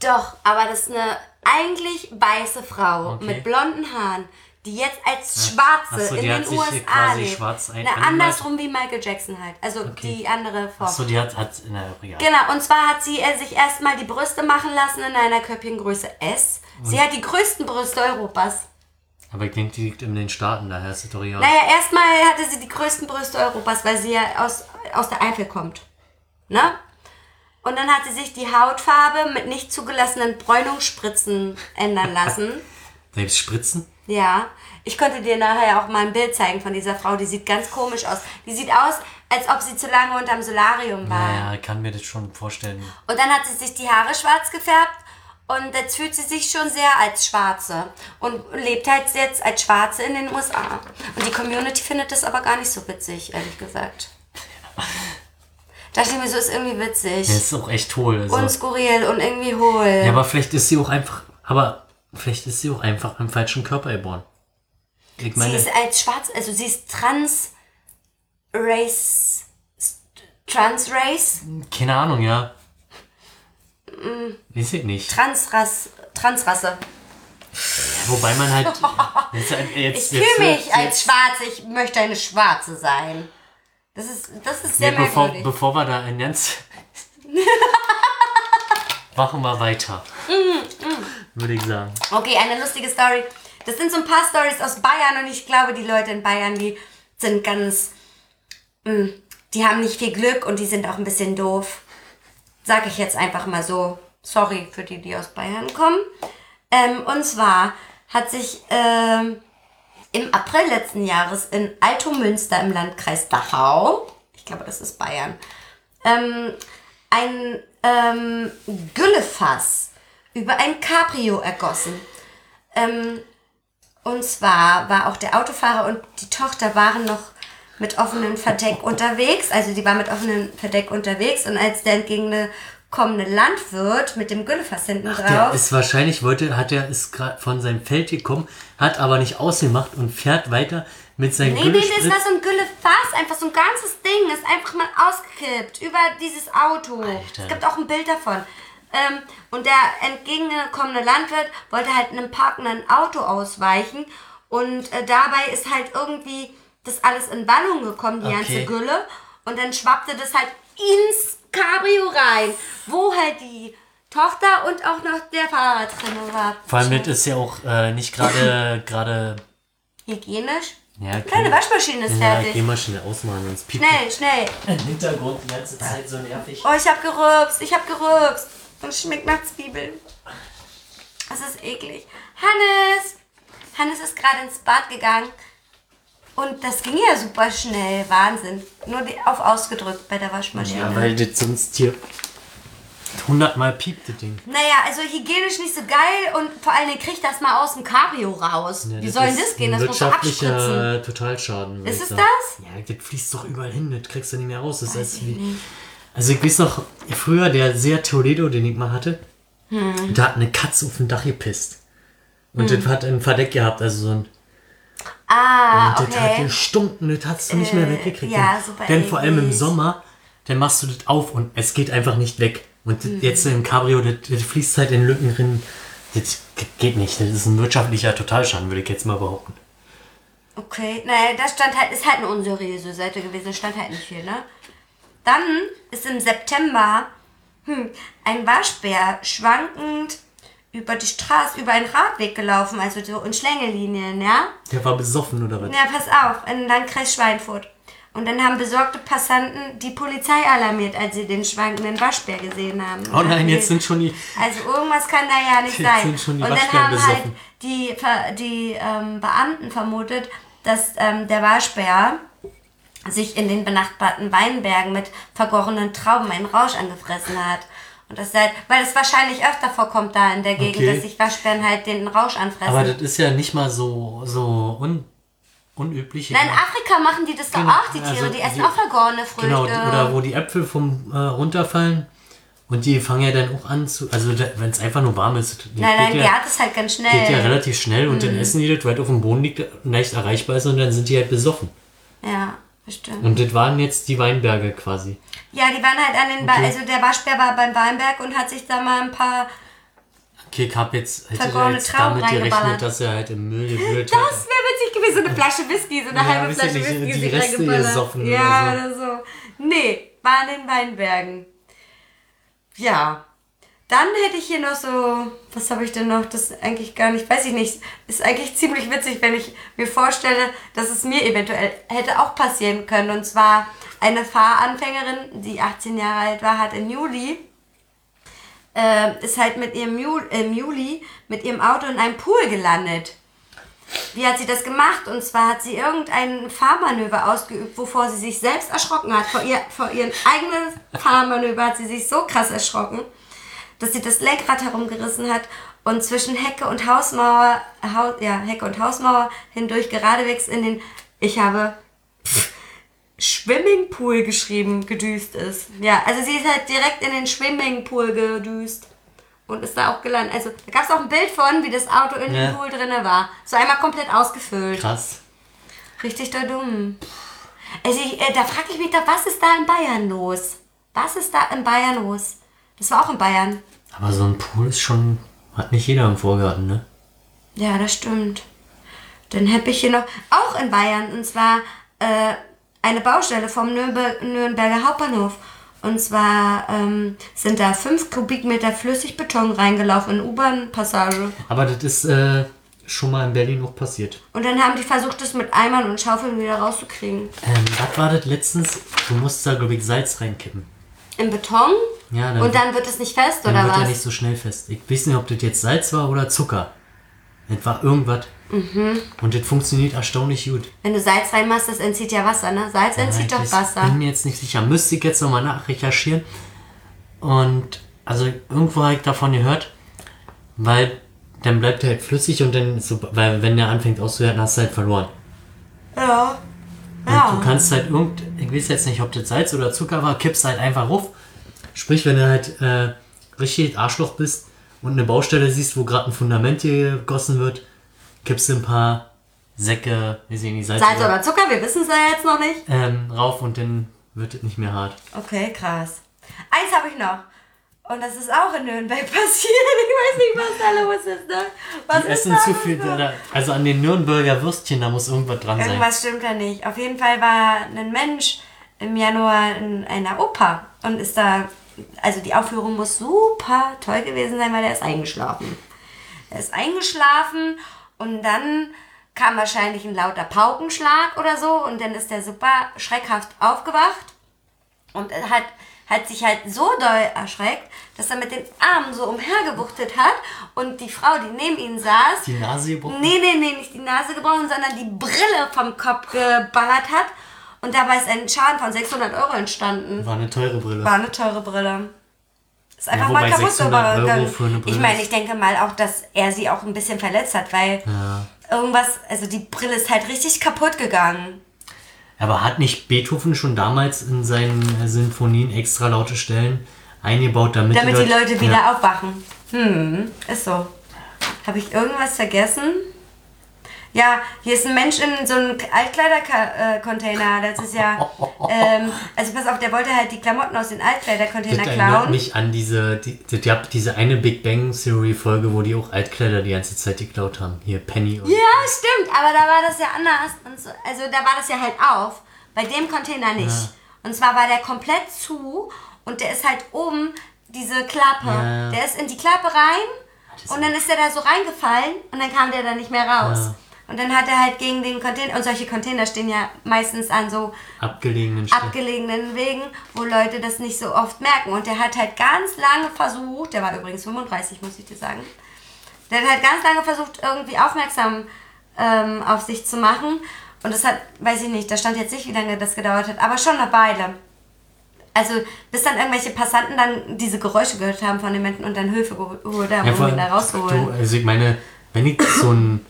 doch, aber das ist eine eigentlich weiße Frau Okay. mit blonden Haaren, die jetzt als Schwarze so, in den USA quasi lebt. Na, andersrum wie Michael Jackson halt. Also die andere Form. Achso, die hat, hat na, egal. Genau, und zwar hat sie äh, sich erstmal die Brüste machen lassen in einer Köpfchengröße S. Sie hat die größten Brüste Europas. Aber ich denke, die liegt in den Staaten, daher ist es doch egal. Naja, erstmal hatte sie die größten Brüste Europas, weil sie ja aus, aus der Eifel kommt. Ne? Und dann hat sie sich die Hautfarbe mit nicht zugelassenen Bräunungsspritzen ändern lassen. [LAUGHS] Selbst Spritzen? ja. Ich könnte dir nachher auch mal ein Bild zeigen von dieser Frau. Die sieht ganz komisch aus. Die sieht aus, als ob sie zu lange unterm Solarium war. Naja, ich kann mir das schon vorstellen. Und dann hat sie sich die Haare schwarz gefärbt. Und jetzt fühlt sie sich schon sehr als Schwarze. Und lebt halt jetzt als Schwarze in den USA. Und die Community findet das aber gar nicht so witzig, ehrlich gesagt. [LAUGHS] Dachte ich mir so, ist irgendwie witzig. Das ist auch echt hohl. Also. Und skurril und irgendwie hohl. Ja, aber vielleicht ist sie auch einfach, aber vielleicht ist sie auch einfach im falschen Körper geboren. Ich sie meine, ist als schwarz, also sie ist trans race trans race keine Ahnung, ja. Mm. Weiß ich nicht. transras transrasse Wobei man halt. [LAUGHS] Jetzt, jetzt, ich fühle mich jetzt, als schwarz ich möchte eine schwarze sein das ist das ist sehr nee, bevor, merkwürdig bevor wir da ein ganz. [LAUGHS] Machen wir weiter. Mm, Würde ich sagen. Okay, eine lustige Story. Das sind so ein paar Stories aus Bayern und ich glaube, die Leute in Bayern, die sind ganz, mh, die haben nicht viel Glück und die sind auch ein bisschen doof. Sag ich jetzt einfach mal so. Sorry für die, die aus Bayern kommen. Ähm, und zwar hat sich ähm, im April letzten Jahres in Altomünster im Landkreis Dachau, ich glaube, das ist Bayern, ähm, ein ähm, Güllefass über ein Cabrio ergossen. Ähm, und zwar war auch der Autofahrer und die Tochter waren noch mit offenem Verdeck unterwegs. Also die war mit offenem Verdeck unterwegs und als der entgegene entgegenkommende Landwirt mit dem Güllefass hinten Der drauf. ist wahrscheinlich, wollte, hat er, ist gerade von seinem Feld gekommen, hat aber nicht ausgemacht und fährt weiter mit seinem Nee, nee, das war so ein Güllefass, einfach so ein ganzes Ding, ist einfach mal ausgekippt über dieses Auto. Es gibt auch ein Bild davon. Ähm, und der entgegengekommene Landwirt wollte halt einem parkenden Auto ausweichen und äh, dabei ist halt irgendwie das alles in Wallung gekommen, die Okay. ganze Gülle. Und dann schwappte das halt ins Cabrio rein, wo halt die Tochter und auch noch der Fahrer drin war. Vor allem das ist ja auch äh, nicht gerade, [COUGHS] gerade, Hygienisch. ja, Deine Waschmaschine ist ja, fertig. geh mal schnell ausmachen, sonst piept Schnell, schnell. [LAUGHS] im Hintergrund die ganze Zeit so nervig. Oh, ich hab gerülpst, ich hab gerülpst. Und es schmeckt nach Zwiebeln. Das ist eklig. Hannes! Hannes ist gerade ins Bad gegangen. Und das ging ja super schnell. Wahnsinn. Nur die, auf ausgedrückt bei der Waschmaschine. Ja, weil das sonst hier hundertmal piept, das Ding. naja, also hygienisch nicht so geil und vor allen Dingen kriegt das mal aus dem Cabrio raus. Ja, Wie soll denn das gehen? Das muss abspritzen. wirtschaftlicher Totalschaden. Ist ich es sagen. das? Ja, das fließt doch überall hin, das kriegst du nicht mehr raus. Das heißt, wie, also ich weiß noch, früher der sehr Toledo, den ich mal hatte, Hm. da hat eine Katze auf dem Dach gepisst. Und das hat ein Verdeck gehabt, also so ein Ah, Und das hat okay. gestunken, das hast du nicht mehr weggekriegt. ja, super Denn vor allem im. Sommer, dann machst du das auf und es geht einfach nicht weg. Und Mhm. jetzt im Cabrio, das, das fließt halt in Lücken drin. Das geht nicht. Das ist ein wirtschaftlicher Totalschaden, würde ich jetzt mal behaupten. Okay, naja, das stand halt, ist halt eine unseriöse Seite gewesen, stand halt nicht viel, ne? Dann ist im September hm, ein Waschbär schwankend über die Straße, über einen Radweg gelaufen, also so in Schlängelinien, ja? Der war besoffen oder was? Ja, pass auf, in Landkreis Schweinfurt. Und dann haben besorgte Passanten die Polizei alarmiert, als sie den schwankenden Waschbär gesehen haben. Oh nein, jetzt sind schon die. Also irgendwas kann da ja nicht Jetzt sein. sind schon die und dann haben halt besoffen. die, Ver- die ähm, Beamten vermutet, dass ähm, der Waschbär sich in den benachbarten Weinbergen mit vergorenen Trauben einen Rausch angefressen hat. Und das halt, weil es wahrscheinlich öfter vorkommt da in der Gegend, Okay. dass sich Waschbären halt den Rausch anfressen. Aber das ist ja nicht mal so, so un, unüblich. Nein, in Afrika machen die das doch Genau, auch, die Tiere. also die essen die- auch vergorene Früchte. Genau, oder wo die Äpfel vom äh, runterfallen. Und die fangen ja dann auch an zu. Also wenn es einfach nur warm ist. nein, nein, ja, hat es halt ganz schnell. geht ja relativ schnell und Mhm. dann essen die das, weil es auf dem Boden liegt, leicht erreichbar ist und dann sind die halt besoffen. ja, bestimmt. Und das waren jetzt die Weinberge quasi. Ja, die waren halt an den, ba Okay. also der Waschbär war beim Weinberg und hat sich da mal ein paar, Okay, ich hab jetzt, hätte Vergorene jetzt Trauben damit gerechnet, dass er halt im Müll gewühlt das hat. wäre witzig gewesen, so eine Flasche Whisky, so eine Ja, halbe Flasche nicht, Whisky die sich Reste gesoffen Ja, oder oder so. Nee, war an den Weinbergen. Ja. Dann hätte ich hier noch so, was habe ich denn noch? Das ist eigentlich gar nicht, weiß ich nicht. Ist eigentlich [LAUGHS] ziemlich witzig, wenn ich mir vorstelle, dass es mir eventuell hätte auch passieren können. Und zwar eine Fahranfängerin, die 18 Jahre alt war, hat im Juli äh, ist halt mit ihrem Juli, im Juli mit ihrem Auto in einem Pool gelandet. Wie hat sie das gemacht? Und zwar hat sie irgendein Fahrmanöver ausgeübt, wovor sie sich selbst erschrocken hat. Vor, ihr, vor ihrem eigenen Fahrmanöver hat sie sich so krass erschrocken, dass sie das Lenkrad herumgerissen hat und zwischen Hecke und Hausmauer, Haus, ja, Hecke und Hausmauer hindurch geradewegs in den, ich habe Swimmingpool geschrieben, gedüst ist. Ja, also sie ist halt direkt in den Swimmingpool gedüst. Und ist da auch gelandet. Also da gab es auch ein Bild von, wie das Auto in Ja. dem Pool drinne war. So einmal komplett ausgefüllt. Krass. Richtig da dumm. Also ich, äh, da frage ich mich doch, was ist da in Bayern los? Was ist da in Bayern los? Das war auch in Bayern. Aber so ein Pool ist schon, hat nicht jeder im Vorgarten, ne? Ja, das stimmt. Dann habe ich hier noch, auch in Bayern, und zwar äh, eine Baustelle vom Nürnber Nürnberger Hauptbahnhof. Und zwar ähm, sind da fünf Kubikmeter Flüssigbeton reingelaufen in U-Bahn-Passage. Aber das ist äh, schon mal in Berlin auch passiert. Und dann haben die versucht, das mit Eimern und Schaufeln wieder rauszukriegen. Ähm, was war das letztens? Du musst da, glaube ich, Salz reinkippen. Im Beton? Ja, dann, Und dann wird es nicht fest, dann oder wird was? er nicht so schnell fest. Ich weiß nicht, ob das jetzt Salz war oder Zucker. Das war irgendwas. Mhm. Und das funktioniert erstaunlich gut. Wenn du Salz reinmachst, das entzieht ja Wasser, ne? Salz entzieht Ja, doch ich Wasser. bin mir jetzt nicht sicher. Müsste ich jetzt nochmal nachrecherchieren. Und also irgendwo habe ich davon gehört, weil dann bleibt er halt flüssig und dann, so, weil wenn der anfängt auszuhärten, hast du halt verloren. Ja. Und Ja. du kannst halt irgend, ich weiß jetzt nicht, ob das Salz oder Zucker war, kippst halt einfach ruf Sprich, wenn du halt äh, richtig Arschloch bist und eine Baustelle siehst, wo gerade ein Fundament hier gegossen wird, kippst du ein paar Säcke, wie sehen die Salz, Salz oder Zucker, wir wissen es ja jetzt noch nicht. ähm, rauf und dann wird es nicht mehr hart. Okay, krass. Eins habe ich noch. Und das ist auch in Nürnberg [LAUGHS] passiert. Ich weiß nicht, was da los ist, ne? Was Die ist essen da zu viel, da- also an den Nürnberger Würstchen, da muss irgendwas dran sein. Irgendwas stimmt da nicht. Auf jeden Fall war ein Mensch im Januar in einer Oper und ist da, also die Aufführung muss super toll gewesen sein, weil er ist eingeschlafen. Er ist eingeschlafen und dann kam wahrscheinlich ein lauter Paukenschlag oder so und dann ist er super schreckhaft aufgewacht und hat, hat sich halt so doll erschreckt, dass er mit den Armen so umhergewuchtet hat und die Frau, die neben ihm saß, Die Nase gebrochen? Nee, nee, nee, nicht die Nase gebrochen, sondern die Brille vom Kopf geballert hat. Und dabei ist ein Schaden von 600 Euro entstanden. War eine teure Brille. War eine teure Brille. Ist einfach Ja, mal kaputt 600 Euro gegangen. Ich meine, ich denke mal auch, dass er sie auch ein bisschen verletzt hat, weil Ja. irgendwas, also die Brille ist halt richtig kaputt gegangen. Aber hat nicht Beethoven schon damals in seinen Sinfonien extra laute Stellen eingebaut, damit, Damit die Leute wieder Ja. aufwachen. Hm, ist so. Habe ich irgendwas vergessen? Ja, hier ist ein Mensch in so einem Altkleidercontainer letztes Jahr. Ähm, also pass auf, der wollte halt die Klamotten aus den Altkleidercontainer Das erinnert klauen. mich an diese, die, die, die, diese eine Big Bang Theory Folge, wo die auch Altkleider die ganze Zeit geklaut haben. Hier Penny und Ja, stimmt, aber da war das ja anders. Und so, also da war das ja halt auf. Bei dem Container nicht. Ja. Und zwar war der komplett zu und der ist halt oben diese Klappe. Ja. Der ist in die Klappe rein und dann ist der da so reingefallen und dann kam der da nicht mehr raus. Ja. Und dann hat er halt gegen den Container, und solche Container stehen ja meistens an so abgelegenen abgelegenen Wegen, wo Leute das nicht so oft merken. Und der hat halt ganz lange versucht, der war übrigens 35, muss ich dir sagen, der hat halt ganz lange versucht, irgendwie aufmerksam ähm, auf sich zu machen. Und das hat, weiß ich nicht, da stand jetzt nicht, wie lange das gedauert hat, aber schon eine Weile. Also, bis dann irgendwelche Passanten dann diese Geräusche gehört haben von den Menschen und dann Hilfe geholt haben, um vor- ihn da du, rauszuholen. also ich meine, wenn ich so ein,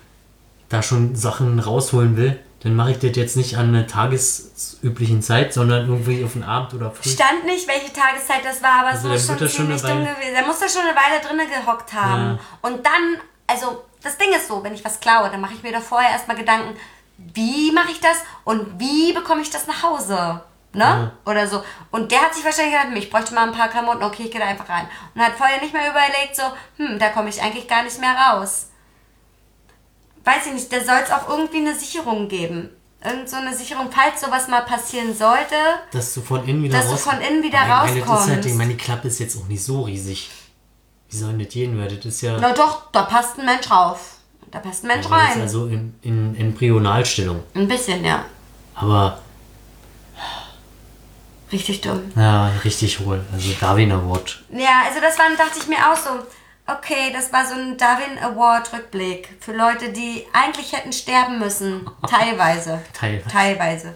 da schon Sachen rausholen will, dann mache ich das jetzt nicht an einer tagesüblichen Zeit, sondern irgendwie auf den Abend oder früh. Stand nicht, welche Tageszeit das war, aber Also muss wird schon er schon ziemlich eine dumm Weile- gewesen. Er muss da schon eine Weile drinnen gehockt haben. Und dann, also das Ding ist so, wenn ich was klaue, dann mache ich mir doch vorher erstmal Gedanken, wie mache ich das und wie bekomme ich das nach Hause? Ne? Oder so. Und der hat sich wahrscheinlich gedacht, hm, ich bräuchte mal ein paar Klamotten, okay, ich gehe da einfach rein. Und hat vorher nicht mehr überlegt, so, hm, da komme ich eigentlich gar nicht mehr raus. Weiß ich nicht, da soll es auch irgendwie eine Sicherung geben. Irgend so eine Sicherung, falls sowas mal passieren sollte. Dass du von innen wieder Dass du raus- von innen wieder ich meine, das ist halt, rauskommst. ich meine, die Klappe ist jetzt auch nicht so riesig. Wie soll denn das gehen? Weil das ist ja, Na doch, da passt ein Mensch rauf. Da passt ein Mensch das ist rein. also in, in Embryonalstellung. Ein bisschen, ja. Aber Richtig dumm. ja, richtig hohl. Also Darwin Award. Ja, also das war, dachte ich mir auch so, okay, das war so ein Darwin Award Rückblick für Leute, die eigentlich hätten sterben müssen. [LAUGHS] Teilweise. Teilweise. Teilweise.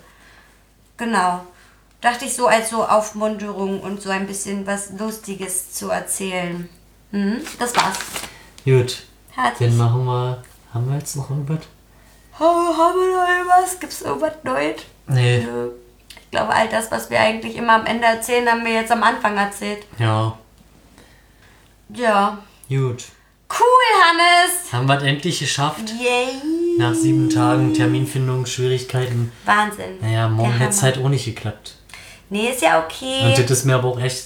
Genau. Dachte ich so als so Aufmunterung und so ein bisschen was Lustiges zu erzählen. Mhm, das war's. Gut, Herzlich. dann machen wir. Haben wir jetzt noch irgendwas? Oh, haben wir noch irgendwas? Gibt's irgendwas Neues? Nee. Nö. Ich glaube, all das, was wir eigentlich immer am Ende erzählen, haben wir jetzt am Anfang erzählt. Ja, Ja. Gut. Cool, Hannes! Haben wir es endlich geschafft? Yay! Nach sieben Tagen Terminfindung, Schwierigkeiten. Wahnsinn. Naja, morgen hätte es halt auch nicht geklappt. Nee, ist ja Und okay. das ist mir aber auch echt.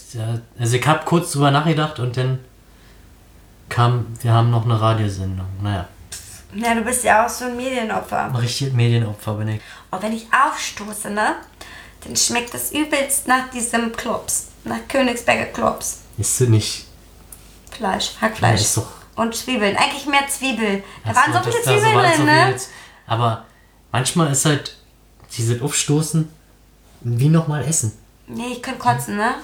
Also ich habe kurz drüber nachgedacht und dann kam, wir haben noch eine Radiosendung. Naja, Ja, du bist ja auch so ein Medienopfer. richtig Medienopfer bin ich. Und wenn ich aufstoße, ne, dann schmeckt das übelst nach diesem Klops. Nach Königsberger Klops. Ist du nicht. Fleisch, Ja, Hackfleisch. ist doch. Und Zwiebeln. Eigentlich mehr Zwiebel. Da waren so viele Zwiebeln drin, so ne? viele- Aber manchmal ist halt dieses Aufstoßen wie nochmal Essen. Nee, ich könnte kotzen, ne?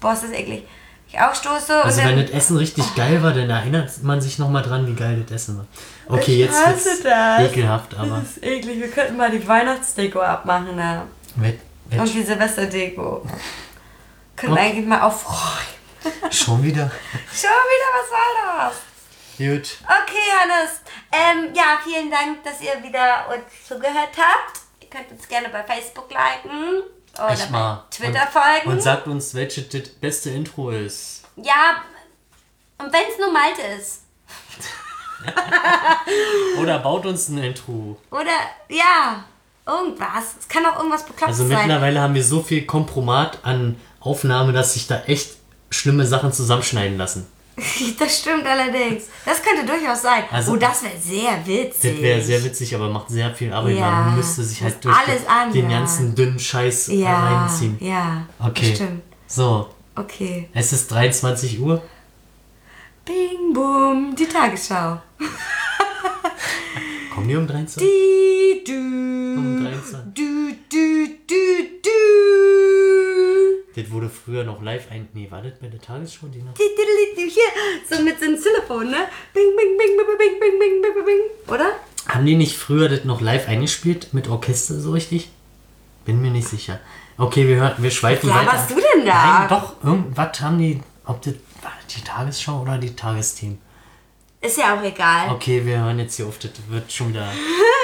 Boah, ist das eklig. Ich aufstoße Also und wenn das Essen richtig geil war, dann erinnert man sich nochmal dran, wie geil das Essen war. Okay, Ich jetzt wird's das. ekelhaft, aber Das ist eklig. Wir könnten mal die Weihnachtsdeko abmachen, ne? Wett, Und wett, die Silvesterdeko. Können wir eigentlich mal aufräumen. Schon wieder. Schon wieder, was war das? Gut. Okay, Hannes. Ähm, ja, vielen Dank, dass ihr wieder uns zugehört habt. Ihr könnt uns gerne bei Facebook liken Oder Echt mal. Twitter Und, folgen. und sagt uns, welche das beste Intro ist. ja, und wenn es nur Malte ist. [LAUGHS] Oder baut uns ein Intro. Oder, ja, irgendwas. Es kann auch irgendwas Beklopptes Also sein. mittlerweile haben wir so viel Kompromat an Aufnahme, dass sich da echt schlimme Sachen zusammenschneiden lassen. [LAUGHS] Das stimmt allerdings. Das könnte durchaus sein. Also- oh, das wäre sehr witzig. Das wäre sehr witzig, aber macht sehr viel Arbeit. Ja, Man müsste sich halt durch alles den, den ganzen dünnen Scheiß Ja, reinziehen. ja. Okay. Stimmt. So, Okay. es ist 23 Uhr. Bing, boom, die Tagesschau. [LAUGHS] Kommen die um 13? Die, du, Um 13. du, du, du, du. Das wurde früher noch live ein. Nee, war das bei der Tagesschau? Die noch? Hier, so mit so einem Xylophon, ne? Bing, bing, bing, bing, bing, bing, bing, bing, bing, bing. Oder? Haben die nicht früher das noch live eingespielt mit Orchester so richtig? Bin mir nicht sicher. Okay, wir, hören, wir schweifen Was weiter. laberst du denn da? Nein, doch, irgendwas haben die. Ob das war das die Tagesschau oder die Tagesthemen? Ist ja auch egal. Okay, wir hören jetzt hier auf, das wird schon wieder. [LAUGHS]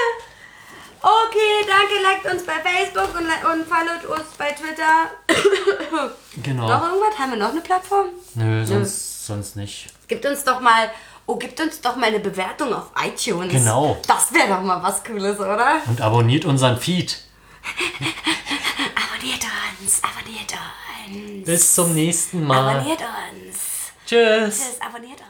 Okay, danke, liked uns bei Facebook und, und followt uns bei Twitter. [COUGHS] Genau. Noch irgendwas? Haben wir noch eine Plattform? Nö, sonst, sonst nicht. Gibt uns doch mal, oh, gibt uns doch mal eine Bewertung auf iTunes. Genau. Das wäre doch mal was Cooles, oder? Und abonniert unseren Feed. [LAUGHS] Abonniert uns, abonniert uns. Bis zum nächsten Mal. Abonniert uns. Tschüss. Tschüss, abonniert uns.